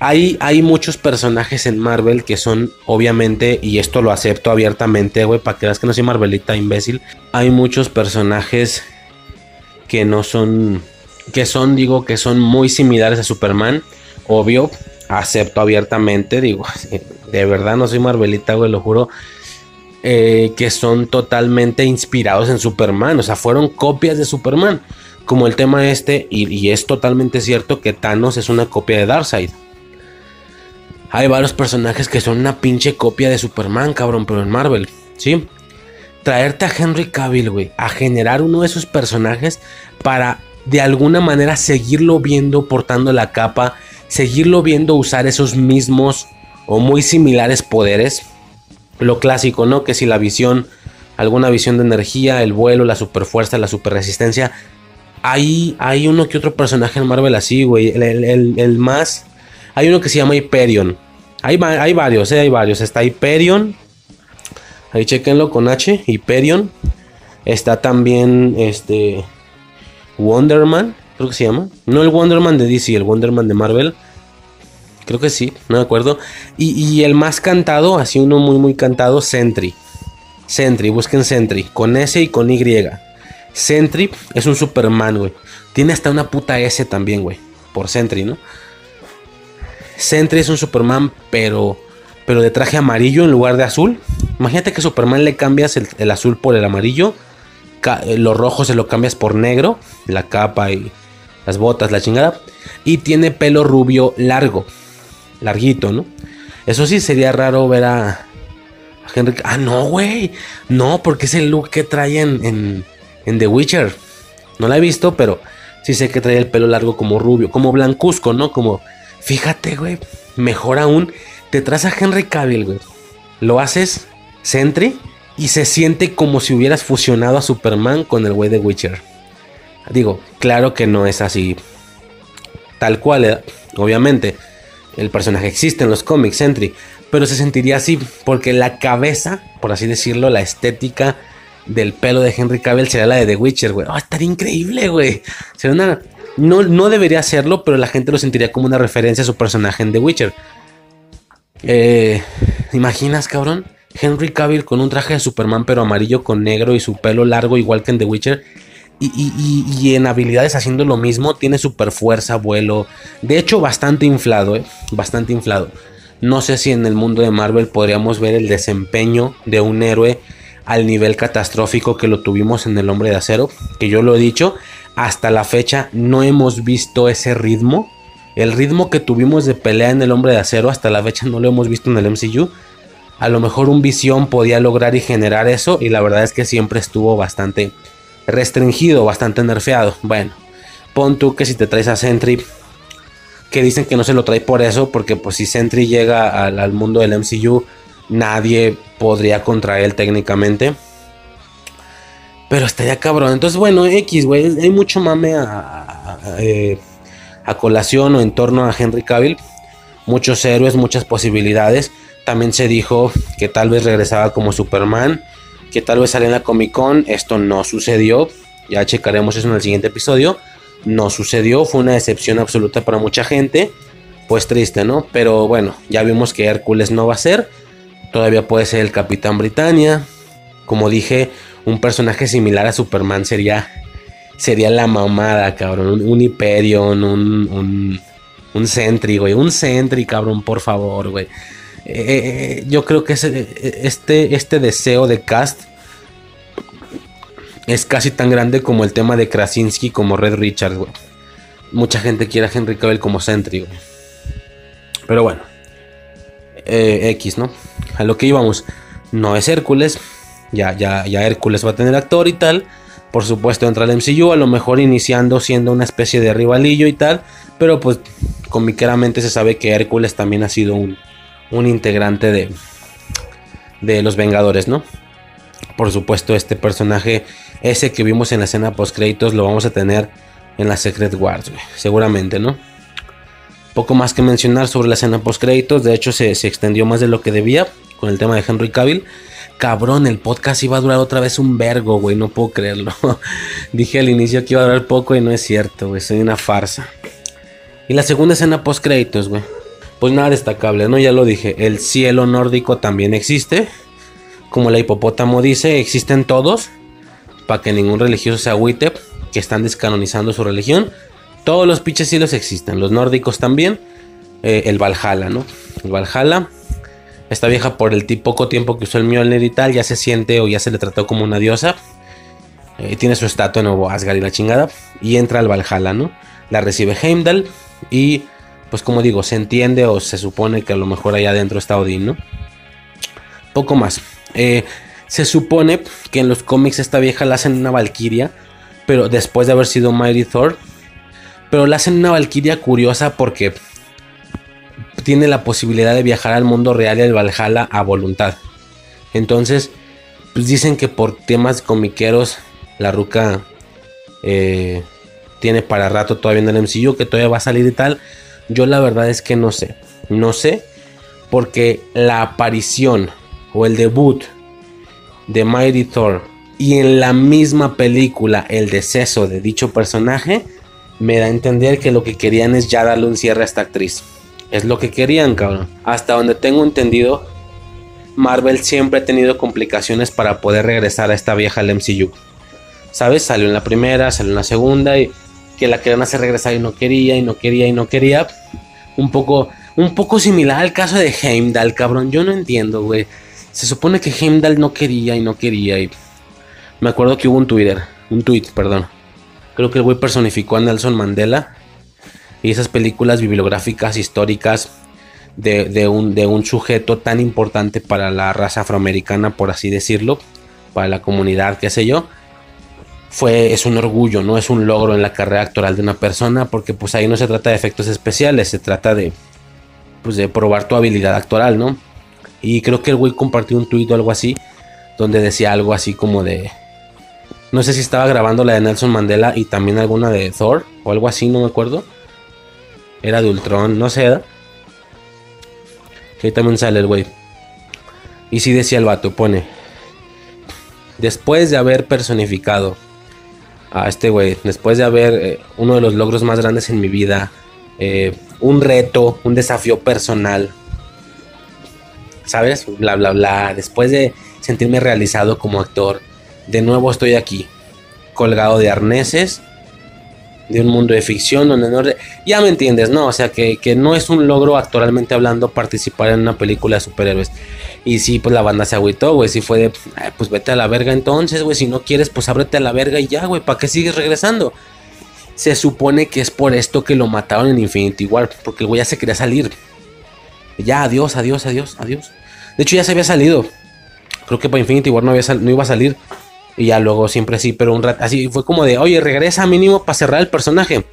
Hay, hay muchos personajes en Marvel que son, obviamente, y esto lo acepto abiertamente, güey, para que veas que no soy Marvelita imbécil. Hay muchos personajes que no son, que son, digo, que son muy similares a Superman. Obvio, acepto abiertamente, digo, de verdad no soy Marvelita, güey, lo juro. Eh, que son totalmente inspirados en Superman, o sea, fueron copias de Superman. Como el tema este, y, y es totalmente cierto que Thanos es una copia de Darkseid. Hay varios personajes que son una pinche copia de Superman, cabrón, pero en Marvel, ¿sí? Traerte a Henry Cavill, güey, a generar uno de esos personajes para de alguna manera seguirlo viendo portando la capa, seguirlo viendo usar esos mismos o muy similares poderes. Lo clásico, ¿no? Que si la visión, alguna visión de energía, el vuelo, la superfuerza, la superresistencia. Hay, hay uno que otro personaje en Marvel así, güey. El, más. Hay uno que se llama Hyperion. Hay, hay varios, ¿eh? Hay varios. Está Hyperion. Ahí chequenlo con H. Hyperion. Está también este. Wonderman. Creo que se llama. No el Wonderman de DC, el Wonderman de Marvel. Creo que sí, no me acuerdo. Y, el más cantado, así uno muy, muy cantado, Sentry. Sentry, busquen Sentry, con S y con Y. Sentry es un Superman, güey. Tiene hasta una puta S también, güey. Por Sentry, ¿no? Sentry es un Superman, pero, pero de traje amarillo en lugar de azul. Imagínate que Superman le cambias el, azul por el amarillo. Los rojos se lo cambias por negro. La capa y las botas, la chingada. Y tiene pelo rubio largo larguito, ¿no? Eso sí sería raro ver a, a Henry. Ah, no, güey. No, porque es el look que trae en, en, The Witcher. No la he visto, pero sí sé que trae el pelo largo como rubio, como blancuzco, ¿no? Como, fíjate, güey. Mejor aún, te traes a Henry Cavill, güey. Lo haces Sentry y se siente como si hubieras fusionado a Superman con el güey de Witcher. Digo, claro que no es así. Tal cual, ¿eh? obviamente el personaje existe en los cómics, Sentry, pero se sentiría así porque la cabeza, por así decirlo, la estética del pelo de Henry Cavill sería la de The Witcher, güey. Oh, estaría increíble, güey. Sería una... No, no debería hacerlo, pero la gente lo sentiría como una referencia a su personaje en The Witcher. Eh, ¿Imaginas, cabrón? Henry Cavill con un traje de Superman pero amarillo con negro y su pelo largo igual que en The Witcher. Y, en habilidades haciendo lo mismo, tiene super fuerza, vuelo. De hecho, bastante inflado, ¿eh? Bastante inflado. No sé si en el mundo de Marvel podríamos ver el desempeño de un héroe al nivel catastrófico que lo tuvimos en el Hombre de Acero. Que yo lo he dicho, hasta la fecha no hemos visto ese ritmo. El ritmo que tuvimos de pelea en el Hombre de Acero hasta la fecha no lo hemos visto en el MCU. A lo mejor un visión podía lograr y generar eso y la verdad es que siempre estuvo bastante restringido, bastante nerfeado. Bueno, pon tú que si te traes a Sentry, que dicen que no se lo trae por eso, porque pues si Sentry llega al, mundo del MCU, nadie podría contra él técnicamente. Pero estaría cabrón. Entonces, bueno, X, güey. Hay mucho mame a, eh, a, colación o en torno a Henry Cavill. Muchos héroes, muchas posibilidades. También se dijo que tal vez regresaba como Superman que tal vez sale en la Comic Con. Esto no sucedió. Ya checaremos eso en el siguiente episodio. No sucedió, fue una decepción absoluta para mucha gente. Pues triste, ¿no? Pero bueno, ya vimos que Hércules no va a ser. Todavía puede ser el Capitán Britannia. Como dije, un personaje similar a Superman sería sería la mamada, cabrón. Un, Hyperion, un, un, un Sentry, güey. Un Sentry, cabrón, por favor, güey. Eh, yo creo que este, este deseo de cast es casi tan grande como el tema de Krasinski como Red Richards, Mucha gente quiere a Henry Cavill como Sentry, Pero bueno. Eh, X, ¿no? A lo que íbamos. No es Hércules. Ya, ya, ya Hércules va a tener actor y tal. Por supuesto entra el MCU. A lo mejor iniciando siendo una especie de rivalillo y tal. Pero pues comiqueramente se sabe que Hércules también ha sido un, un integrante de, de los Vengadores, ¿no? Por supuesto, este personaje, ese que vimos en la escena post créditos, lo vamos a tener en la Secret Wars, seguramente, ¿no? Poco más que mencionar sobre la escena post créditos, de hecho se, se, extendió más de lo que debía con el tema de Henry Cavill, cabrón, el podcast iba a durar otra vez un vergo, güey, no puedo creerlo. Dije al inicio que iba a durar poco y no es cierto, güey, soy una farsa. Y la segunda escena post créditos, güey. Pues nada destacable, ¿no? Ya lo dije, el cielo nórdico también existe. Como la hipopótamo dice, existen todos. Para que ningún religioso se agüite, que están descanonizando su religión. Todos los pinches cielos existen, los nórdicos también. Eh, el Valhalla, ¿no? El Valhalla esta vieja, por el poco tiempo que usó el Mjolnir y tal, ya se siente o ya se le trató como una diosa. Eh, tiene su estatua en Nuevo Asgard y la chingada. Y entra al Valhalla, ¿no? La recibe Heimdall. Y, pues como digo, se entiende o se supone que a lo mejor allá adentro está Odín, ¿no? Poco más. Eh, se supone que en los cómics esta vieja la hacen una valquiria. Pero después de haber sido Mighty Thor. Pero la hacen una valquiria curiosa porque tiene la posibilidad de viajar al mundo real y al Valhalla a voluntad. Entonces, pues dicen que por temas comiqueros, la ruca eh, tiene para rato todavía en el MCU, que todavía va a salir y tal. Yo la verdad es que no sé. No sé, porque la aparición o el debut de Mighty Thor y en la misma película el deceso de dicho personaje me da a entender que lo que querían es ya darle un cierre a esta actriz. Es lo que querían, cabrón. Hasta donde tengo entendido, Marvel siempre ha tenido complicaciones para poder regresar a esta vieja al MCU. ¿Sabes? Salió en la primera, salió en la segunda y que la querían hacer regresar y no quería y no quería y no quería. Un poco, un poco similar al caso de Heimdall, cabrón. Yo no entiendo, güey. Se supone que Heimdall no quería y no quería y me acuerdo que hubo un Twitter, un tweet, perdón. Creo que el güey personificó a Nelson Mandela y esas películas bibliográficas históricas de, un, de un sujeto tan importante para la raza afroamericana, por así decirlo, para la comunidad, qué sé yo, fue, es un orgullo, no es un logro en la carrera actoral de una persona, porque pues ahí no se trata de efectos especiales, se trata de, pues, de probar tu habilidad actoral, ¿no? Y creo que el güey compartió un tuit o algo así, donde decía algo así como de... No sé si estaba grabando la de Nelson Mandela y también alguna de Thor o algo así, no me acuerdo era de Ultron, no sé. Ahí también sale el güey. Y si decía el vato, pone. Después de haber personificado a este güey, después de haber eh, uno de los logros más grandes en mi vida, eh, un reto, un desafío personal, ¿sabes? Bla, bla, bla. Después de sentirme realizado como actor, de nuevo estoy aquí, colgado de arneses de un mundo de ficción donde no... Ya me entiendes, ¿no? O sea, que, no es un logro actualmente hablando participar en una película de superhéroes. Y sí, pues la banda se agüitó, güey. Sí fue de, pues vete a la verga entonces, güey. Si no quieres, pues ábrete a la verga y ya, güey. ¿Para qué sigues regresando? Se supone que es por esto que lo mataron en Infinity War. Porque el güey ya se quería salir. Ya, adiós, adiós, adiós, adiós. De hecho, ya se había salido. Creo que para Infinity War no iba a salir. Y ya luego siempre sí, pero un rato así fue como de, oye, regresa mínimo para cerrar el personaje.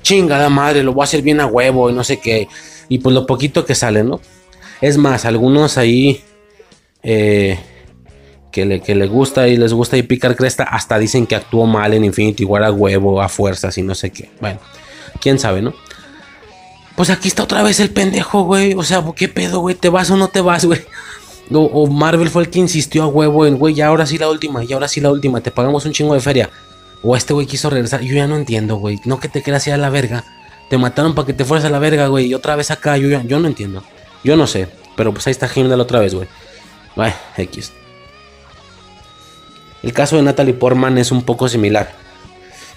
Chingada madre, lo voy a hacer bien a huevo y no sé qué. Y pues lo poquito que sale, ¿no? Es más, algunos ahí eh, que, le, que le gusta y les gusta y picar cresta, hasta dicen que actuó mal en Infinity War a huevo, a fuerzas y no sé qué. Bueno, quién sabe, ¿no? Pues aquí está otra vez el pendejo, güey. O sea, ¿qué pedo, güey? ¿Te vas o no te vas, güey? O, Marvel fue el que insistió a huevo en, güey, ya ahora sí la última, y ahora sí la última, te pagamos un chingo de feria. O este güey quiso regresar. Yo ya no entiendo, güey. No que te quieras ir a la verga. Te mataron para que te fueras a la verga, güey. Y otra vez acá, yo, yo no entiendo. Yo no sé. Pero pues ahí está Heimdall otra vez, güey. Ay, X. El caso de Natalie Portman es un poco similar.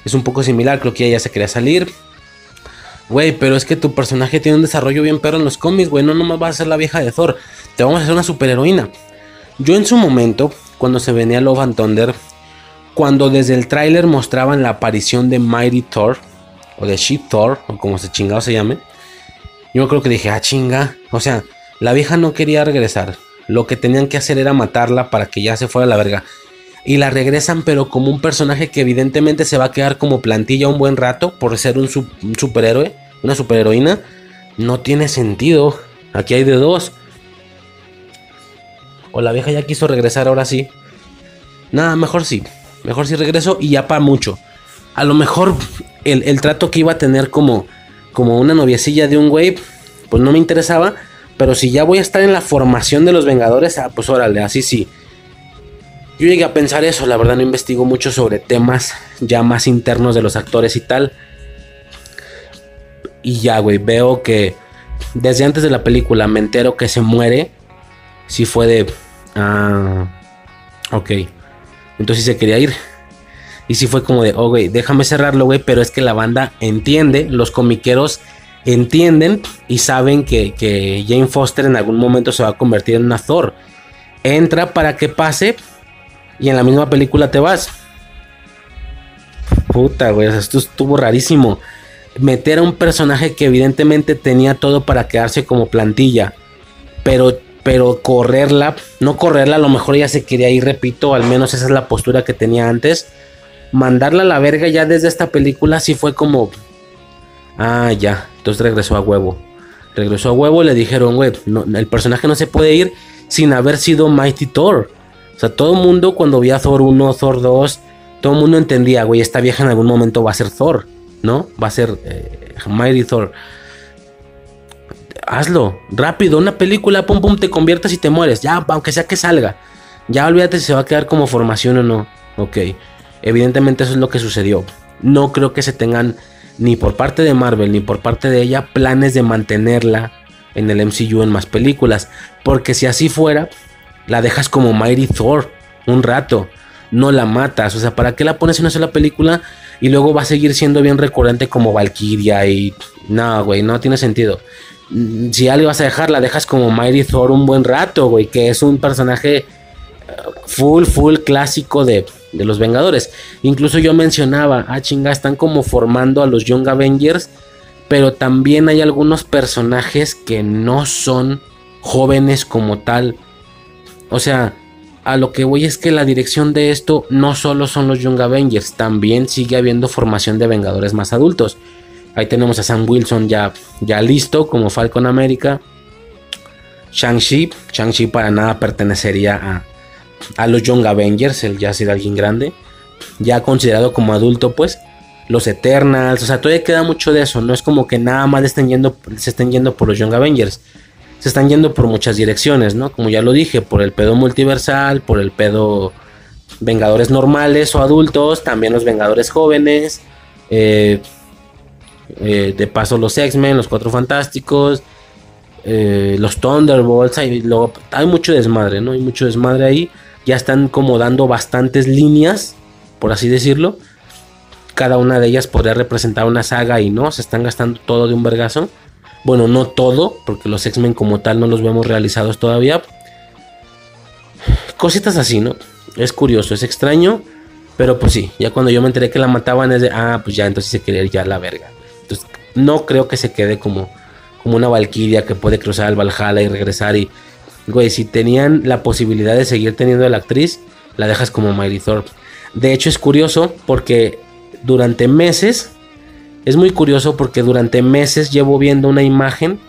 Es un poco similar, creo que ella se quería salir. Güey, pero es que tu personaje tiene un desarrollo bien perro en los cómics, güey. No nomás va a ser la vieja de Thor. Te vamos a hacer una superheroína. Yo en su momento, cuando se venía Love and Thunder, cuando desde el tráiler mostraban la aparición de Mighty Thor, o de She Thor, o como se chingado se llame, yo creo que dije, ah, chinga. O sea, la vieja no quería regresar. Lo que tenían que hacer era matarla para que ya se fuera a la verga. Y la regresan, pero como un personaje que evidentemente se va a quedar como plantilla un buen rato por ser un, un superhéroe, una superheroína. No tiene sentido. Aquí hay de dos. O la vieja ya quiso regresar ahora sí. Nada, mejor sí. Mejor sí regreso y ya para mucho. A lo mejor el, trato que iba a tener como, como una noviecilla de un güey, pues no me interesaba. Pero si ya voy a estar en la formación de los Vengadores, ah, pues órale, así sí. Yo llegué a pensar eso, la verdad no investigo mucho sobre temas ya más internos de los actores y tal. Y ya, güey, veo que desde antes de la película me entero que se muere. Si fue de... Ah, ok. Entonces se quería ir. Y si fue como de, oh, güey, déjame cerrarlo, güey. Pero es que la banda entiende, los comiqueros entienden y saben que, que Jane Foster en algún momento se va a convertir en una Thor. Entra para que pase y en la misma película te vas. Puta, güey, esto estuvo rarísimo. Meter a un personaje que evidentemente tenía todo para quedarse como plantilla. Pero, pero correrla, no correrla, a lo mejor ya se quería ir, repito, al menos esa es la postura que tenía antes. Mandarla a la verga ya desde esta película sí fue como... Ah, ya. Entonces regresó a huevo. Regresó a huevo y le dijeron, güey, el personaje no se puede ir sin haber sido Mighty Thor. O sea, todo el mundo cuando veía Thor 1, Thor 2, todo el mundo entendía, güey, esta vieja en algún momento va a ser Thor, ¿no? Va a ser eh, Mighty Thor. Hazlo, rápido, una película, pum, pum, te conviertes y te mueres. Ya, aunque sea que salga. Ya olvídate si se va a quedar como formación o no. Ok, evidentemente eso es lo que sucedió. No creo que se tengan ni por parte de Marvel ni por parte de ella planes de mantenerla en el MCU en más películas. Porque si así fuera, la dejas como Mighty Thor un rato. No la matas. O sea, ¿para qué la pones en una sola película? Y luego va a seguir siendo bien recurrente como Valkyria y... No, güey, no tiene sentido. Si algo vas a dejar, la dejas como Mighty Thor un buen rato, güey. Que es un personaje uh, full, full clásico de, de los Vengadores. Incluso yo mencionaba, ah, chinga, están como formando a los Young Avengers. Pero también hay algunos personajes que no son jóvenes como tal. O sea, a lo que voy es que la dirección de esto no solo son los Young Avengers, también sigue habiendo formación de Vengadores más adultos. Ahí tenemos a Sam Wilson ya, ya listo como Falcon América. Shang-Chi, Shang-Chi para nada pertenecería a, a los Young Avengers, él ya será alguien grande. Ya considerado como adulto, pues. Los Eternals, o sea, todavía queda mucho de eso. No es como que nada más estén yendo, se estén yendo por los Young Avengers se están yendo por muchas direcciones, ¿no? Como ya lo dije, por el pedo multiversal, por el pedo Vengadores normales o adultos, también los Vengadores jóvenes, eh, eh, de paso los X-Men, los Cuatro Fantásticos, eh, los Thunderbolts, hay, hay mucho desmadre, ¿no? Hay mucho desmadre ahí, ya están como dando bastantes líneas, por así decirlo. Cada una de ellas podría representar una saga y no, se están gastando todo de un vergazo. Bueno, no todo, porque los X-Men como tal no los vemos realizados todavía. Cositas así, ¿no? Es curioso, es extraño. Pero pues sí, ya cuando yo me enteré que la mataban es de, ah, pues ya entonces se quería ir ya la verga. No creo que se quede como, como una valquiria que puede cruzar al Valhalla y regresar y... Güey, si tenían la posibilidad de seguir teniendo a la actriz, la dejas como Miley Thorpe. De hecho es curioso porque durante meses es muy curioso porque durante meses llevo viendo una imagen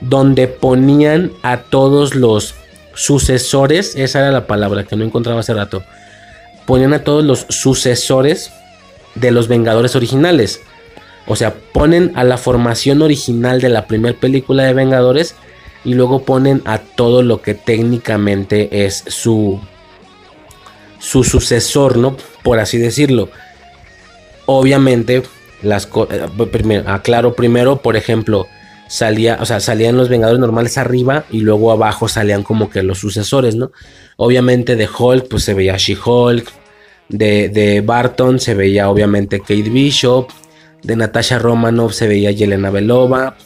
donde ponían a todos los sucesores, esa era la palabra que no encontraba hace rato, ponían a todos los sucesores de los Vengadores originales. O sea, ponen a la formación original de la primera película de Vengadores y luego ponen a todo lo que técnicamente es su su sucesor, ¿no? Por así decirlo. Obviamente las eh, aclaro primero, por ejemplo, salía, o sea, salían los Vengadores normales arriba y luego abajo salían como que los sucesores, ¿no? Obviamente de Hulk, pues se veía She-Hulk, de, de, Barton se veía obviamente Kate Bishop, de Natasha Romanoff se veía Yelena Belova,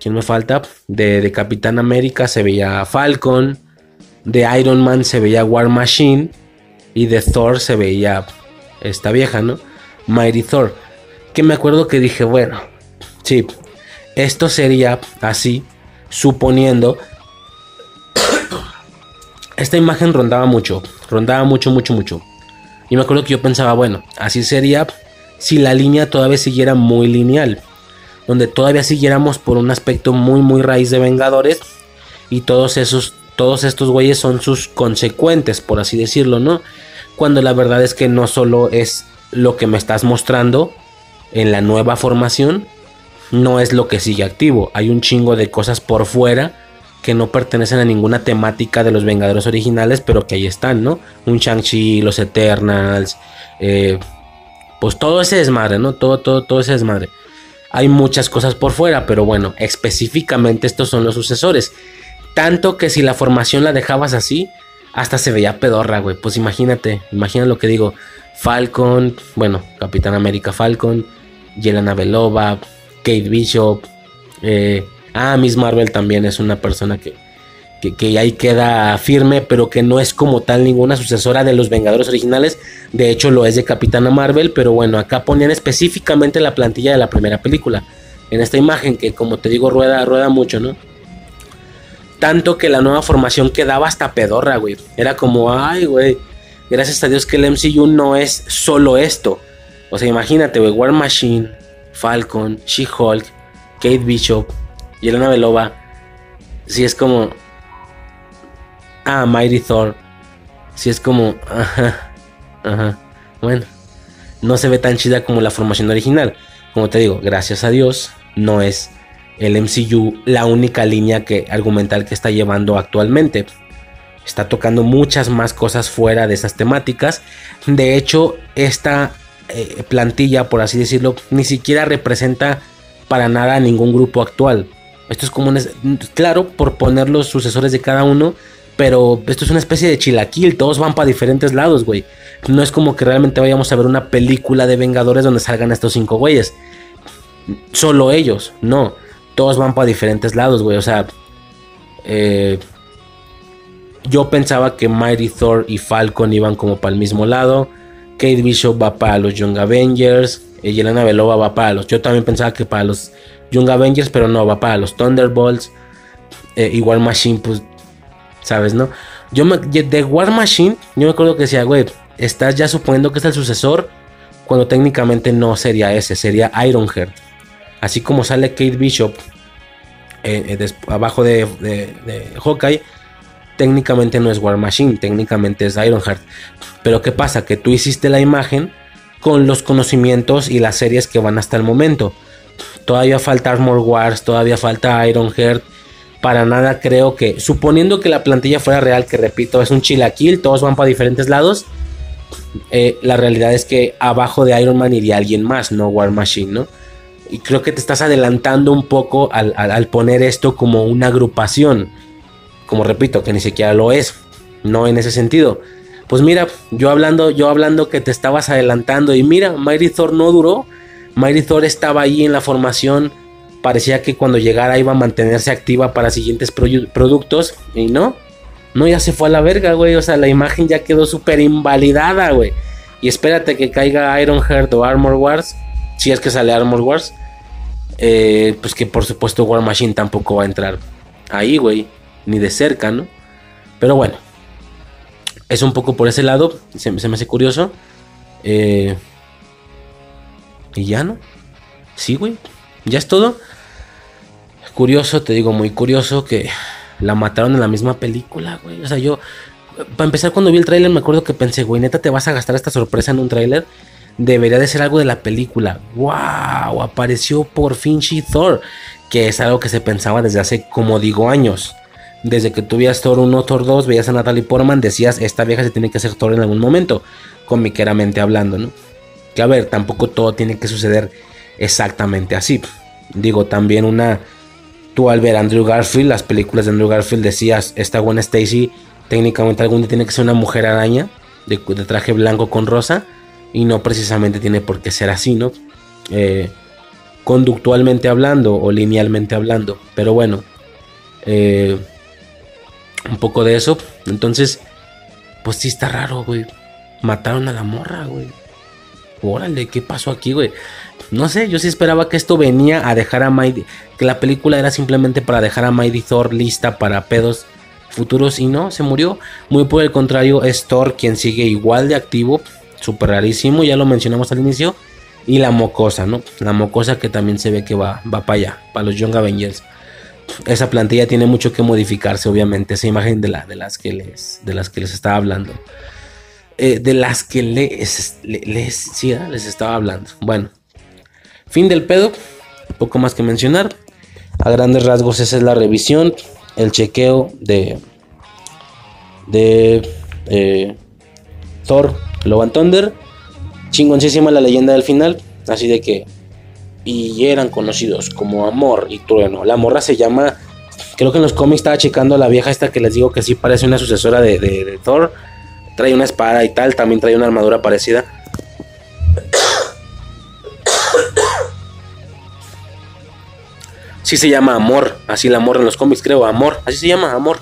¿quién me falta? De, de Capitán América se veía Falcon, de Iron Man se veía War Machine y de Thor se veía esta vieja, ¿no? Mighty Thor que me acuerdo que dije, bueno, sí, esto sería así, suponiendo... Esta imagen rondaba mucho, rondaba mucho, mucho, mucho. Y me acuerdo que yo pensaba, bueno, así sería si la línea todavía siguiera muy lineal. Donde todavía siguiéramos por un aspecto muy, muy raíz de Vengadores. Y todos esos, todos estos güeyes son sus consecuentes, por así decirlo, ¿no? Cuando la verdad es que no solo es lo que me estás mostrando, en la nueva formación, no es lo que sigue activo. Hay un chingo de cosas por fuera que no pertenecen a ninguna temática de los Vengadores originales, pero que ahí están, ¿no? Un Shang-Chi, los Eternals, eh, pues todo ese desmadre, ¿no? Todo, todo, todo ese desmadre. Hay muchas cosas por fuera, pero bueno, específicamente estos son los sucesores. Tanto que si la formación la dejabas así, hasta se veía pedorra, güey. Pues imagínate, imagina lo que digo. Falcon, bueno, Capitán América Falcon, Yelena Belova, Kate Bishop, eh, ah, Miss Marvel también es una persona que, que, ahí queda firme, pero que no es como tal ninguna sucesora de los Vengadores originales. De hecho, lo es de Capitana Marvel, pero bueno, acá ponían específicamente la plantilla de la primera película. En esta imagen que, como te digo, rueda, rueda mucho, ¿no? Tanto que la nueva formación quedaba hasta pedorra, güey. Era como, ay, güey. Gracias a Dios que el MCU no es solo esto. O sea, imagínate, güey. War Machine, Falcon, She-Hulk, Kate Bishop, Yelena Belova. Si es como. Ah, Mighty Thor. Si es como. Ajá. Ajá. Bueno. No se ve tan chida como la formación original. Como te digo, gracias a Dios, no es el MCU la única línea que, argumental que está llevando actualmente. Está tocando muchas más cosas fuera de esas temáticas. De hecho, esta eh, plantilla, por así decirlo, ni siquiera representa para nada a ningún grupo actual. Esto es como un, claro, por poner los sucesores de cada uno, pero esto es una especie de chilaquil, todos van para diferentes lados, güey. No es como que realmente vayamos a ver una película de Vengadores donde salgan estos cinco güeyes. Solo ellos, no todos van para diferentes lados, güey. O sea, eh, yo pensaba que Mighty Thor y Falcon iban como para el mismo lado. Kate Bishop va para los Young Avengers. Y Yelena Belova va para los. Yo también pensaba que para los Young Avengers, pero no, va para los Thunderbolts. Eh, War Machine, pues, ¿sabes, no? Yo me, de War Machine, yo me acuerdo que decía, güey, estás ya suponiendo que es el sucesor. Cuando técnicamente no sería ese, sería Ironheart. Así como sale Kate Bishop eh, eh, abajo de, Hawkeye, técnicamente no es War Machine, técnicamente es Ironheart. Pero ¿qué pasa? Que tú hiciste la imagen con los conocimientos y las series que van hasta el momento. Todavía falta Armor Wars, todavía falta Ironheart. Para nada creo que, suponiendo que la plantilla fuera real, que repito, es un chilaquil, todos van para diferentes lados. Eh, la realidad es que abajo de Iron Man iría alguien más, no War Machine, ¿no? Y creo que te estás adelantando un poco al, poner esto como una agrupación. Como repito, que ni siquiera lo es. No en ese sentido. Pues mira, yo hablando, yo hablando que te estabas adelantando. Y mira, Mighty Thor no duró. Mighty Thor estaba ahí en la formación. Parecía que cuando llegara iba a mantenerse activa para siguientes productos. Y no. No, ya se fue a la verga, güey. O sea, la imagen ya quedó súper invalidada, güey. Y espérate que caiga Ironheart o Armor Wars si es que sale Armor Wars, eh, pues que por supuesto War Machine tampoco va a entrar ahí, güey, ni de cerca, ¿no? Pero bueno, es un poco por ese lado, se, me hace curioso. Eh, y ya, ¿no? Sí, güey, ya es todo. Curioso, te digo, muy curioso que la mataron en la misma película, güey. O sea, yo, para empezar, cuando vi el tráiler me acuerdo que pensé, güey, neta, te vas a gastar esta sorpresa en un tráiler debería de ser algo de la película. ¡Wow! Apareció por fin She-Thor, que es algo que se pensaba desde hace, como digo, años. Desde que tuvieras Thor 1, Thor 2, veías a Natalie Portman, decías, esta vieja se tiene que hacer Thor en algún momento, comiqueramente hablando, ¿no? Que a ver, tampoco todo tiene que suceder exactamente así. Digo, también una... Tú al ver Andrew Garfield, las películas de Andrew Garfield decías, esta buena Stacy técnicamente algún día tiene que ser una mujer araña de traje blanco con rosa y no precisamente tiene por qué ser así, ¿no? Eh, conductualmente hablando o linealmente hablando, pero bueno, eh, un poco de eso. Entonces, pues sí está raro, güey. Mataron a la morra, güey. Órale, ¿qué pasó aquí, güey? No sé, yo sí esperaba que esto venía a dejar a Mighty. Que la película era simplemente para dejar a Mighty Thor lista para pedos futuros y no, se murió. Muy por el contrario, es Thor quien sigue igual de activo súper rarísimo, ya lo mencionamos al inicio. Y la mocosa, ¿no? La mocosa que también se ve que va, va para allá, para los Young Avengers. Esa plantilla tiene mucho que modificarse, obviamente. Esa imagen de, la, de, las, que les, de las que les estaba hablando. Eh, de las que les, sí, les estaba hablando. Bueno, fin del pedo. poco más que mencionar. A grandes rasgos esa es la revisión, el chequeo de de eh, Thor, Love Thunder. Chingoncísima la leyenda del final, así de que y eran conocidos como Amor y Trueno. La morra se llama, creo que en los cómics estaba checando a la vieja esta que les digo que sí parece una sucesora de, de Thor. Trae una espada y tal, también trae una armadura parecida. Sí se llama Amor, así el amor en los cómics, creo, Amor, así se llama, Amor.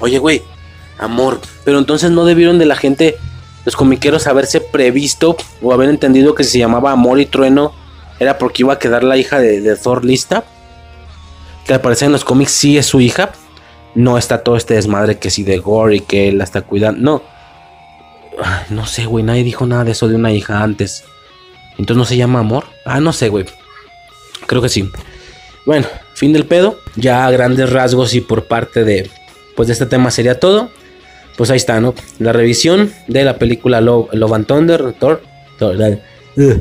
Oye, güey, Amor, pero entonces no debieron de la gente, los comiqueros, haberse previsto o haber entendido que si se llamaba Amor y Trueno era porque iba a quedar la hija de, Thor lista. Que al parecer en los cómics sí es su hija. No está todo este desmadre que si de Gore y que él la está cuidando. No. no sé, güey. Nadie dijo nada de eso de una hija antes. Entonces no se llama amor. Ah, no sé, güey. Creo que sí. Bueno, fin del pedo. Ya a grandes rasgos y por parte de, pues de este tema sería todo. Pues ahí está, ¿no? La revisión de la película Love, and Thunder, Thor, Thor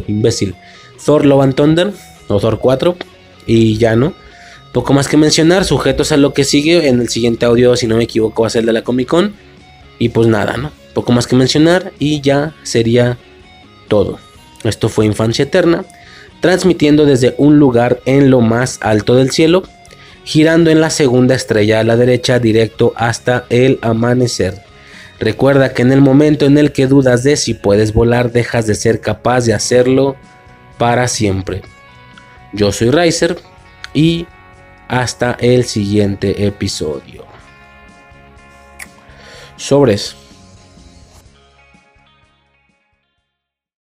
imbécil. Thor Love Thunder, o Thor 4, y ya, ¿no? Poco más que mencionar, sujetos a lo que sigue en el siguiente audio, si no me equivoco, va a ser el de la Comic Con. Y pues nada, ¿no? Poco más que mencionar y ya sería todo. Esto fue Infancia Eterna transmitiendo desde un lugar en lo más alto del cielo, girando en la segunda estrella a la derecha directo hasta el amanecer. Recuerda que en el momento en el que dudas de si puedes volar, dejas de ser capaz de hacerlo para siempre. Yo soy Riser y hasta el siguiente episodio. Sobres.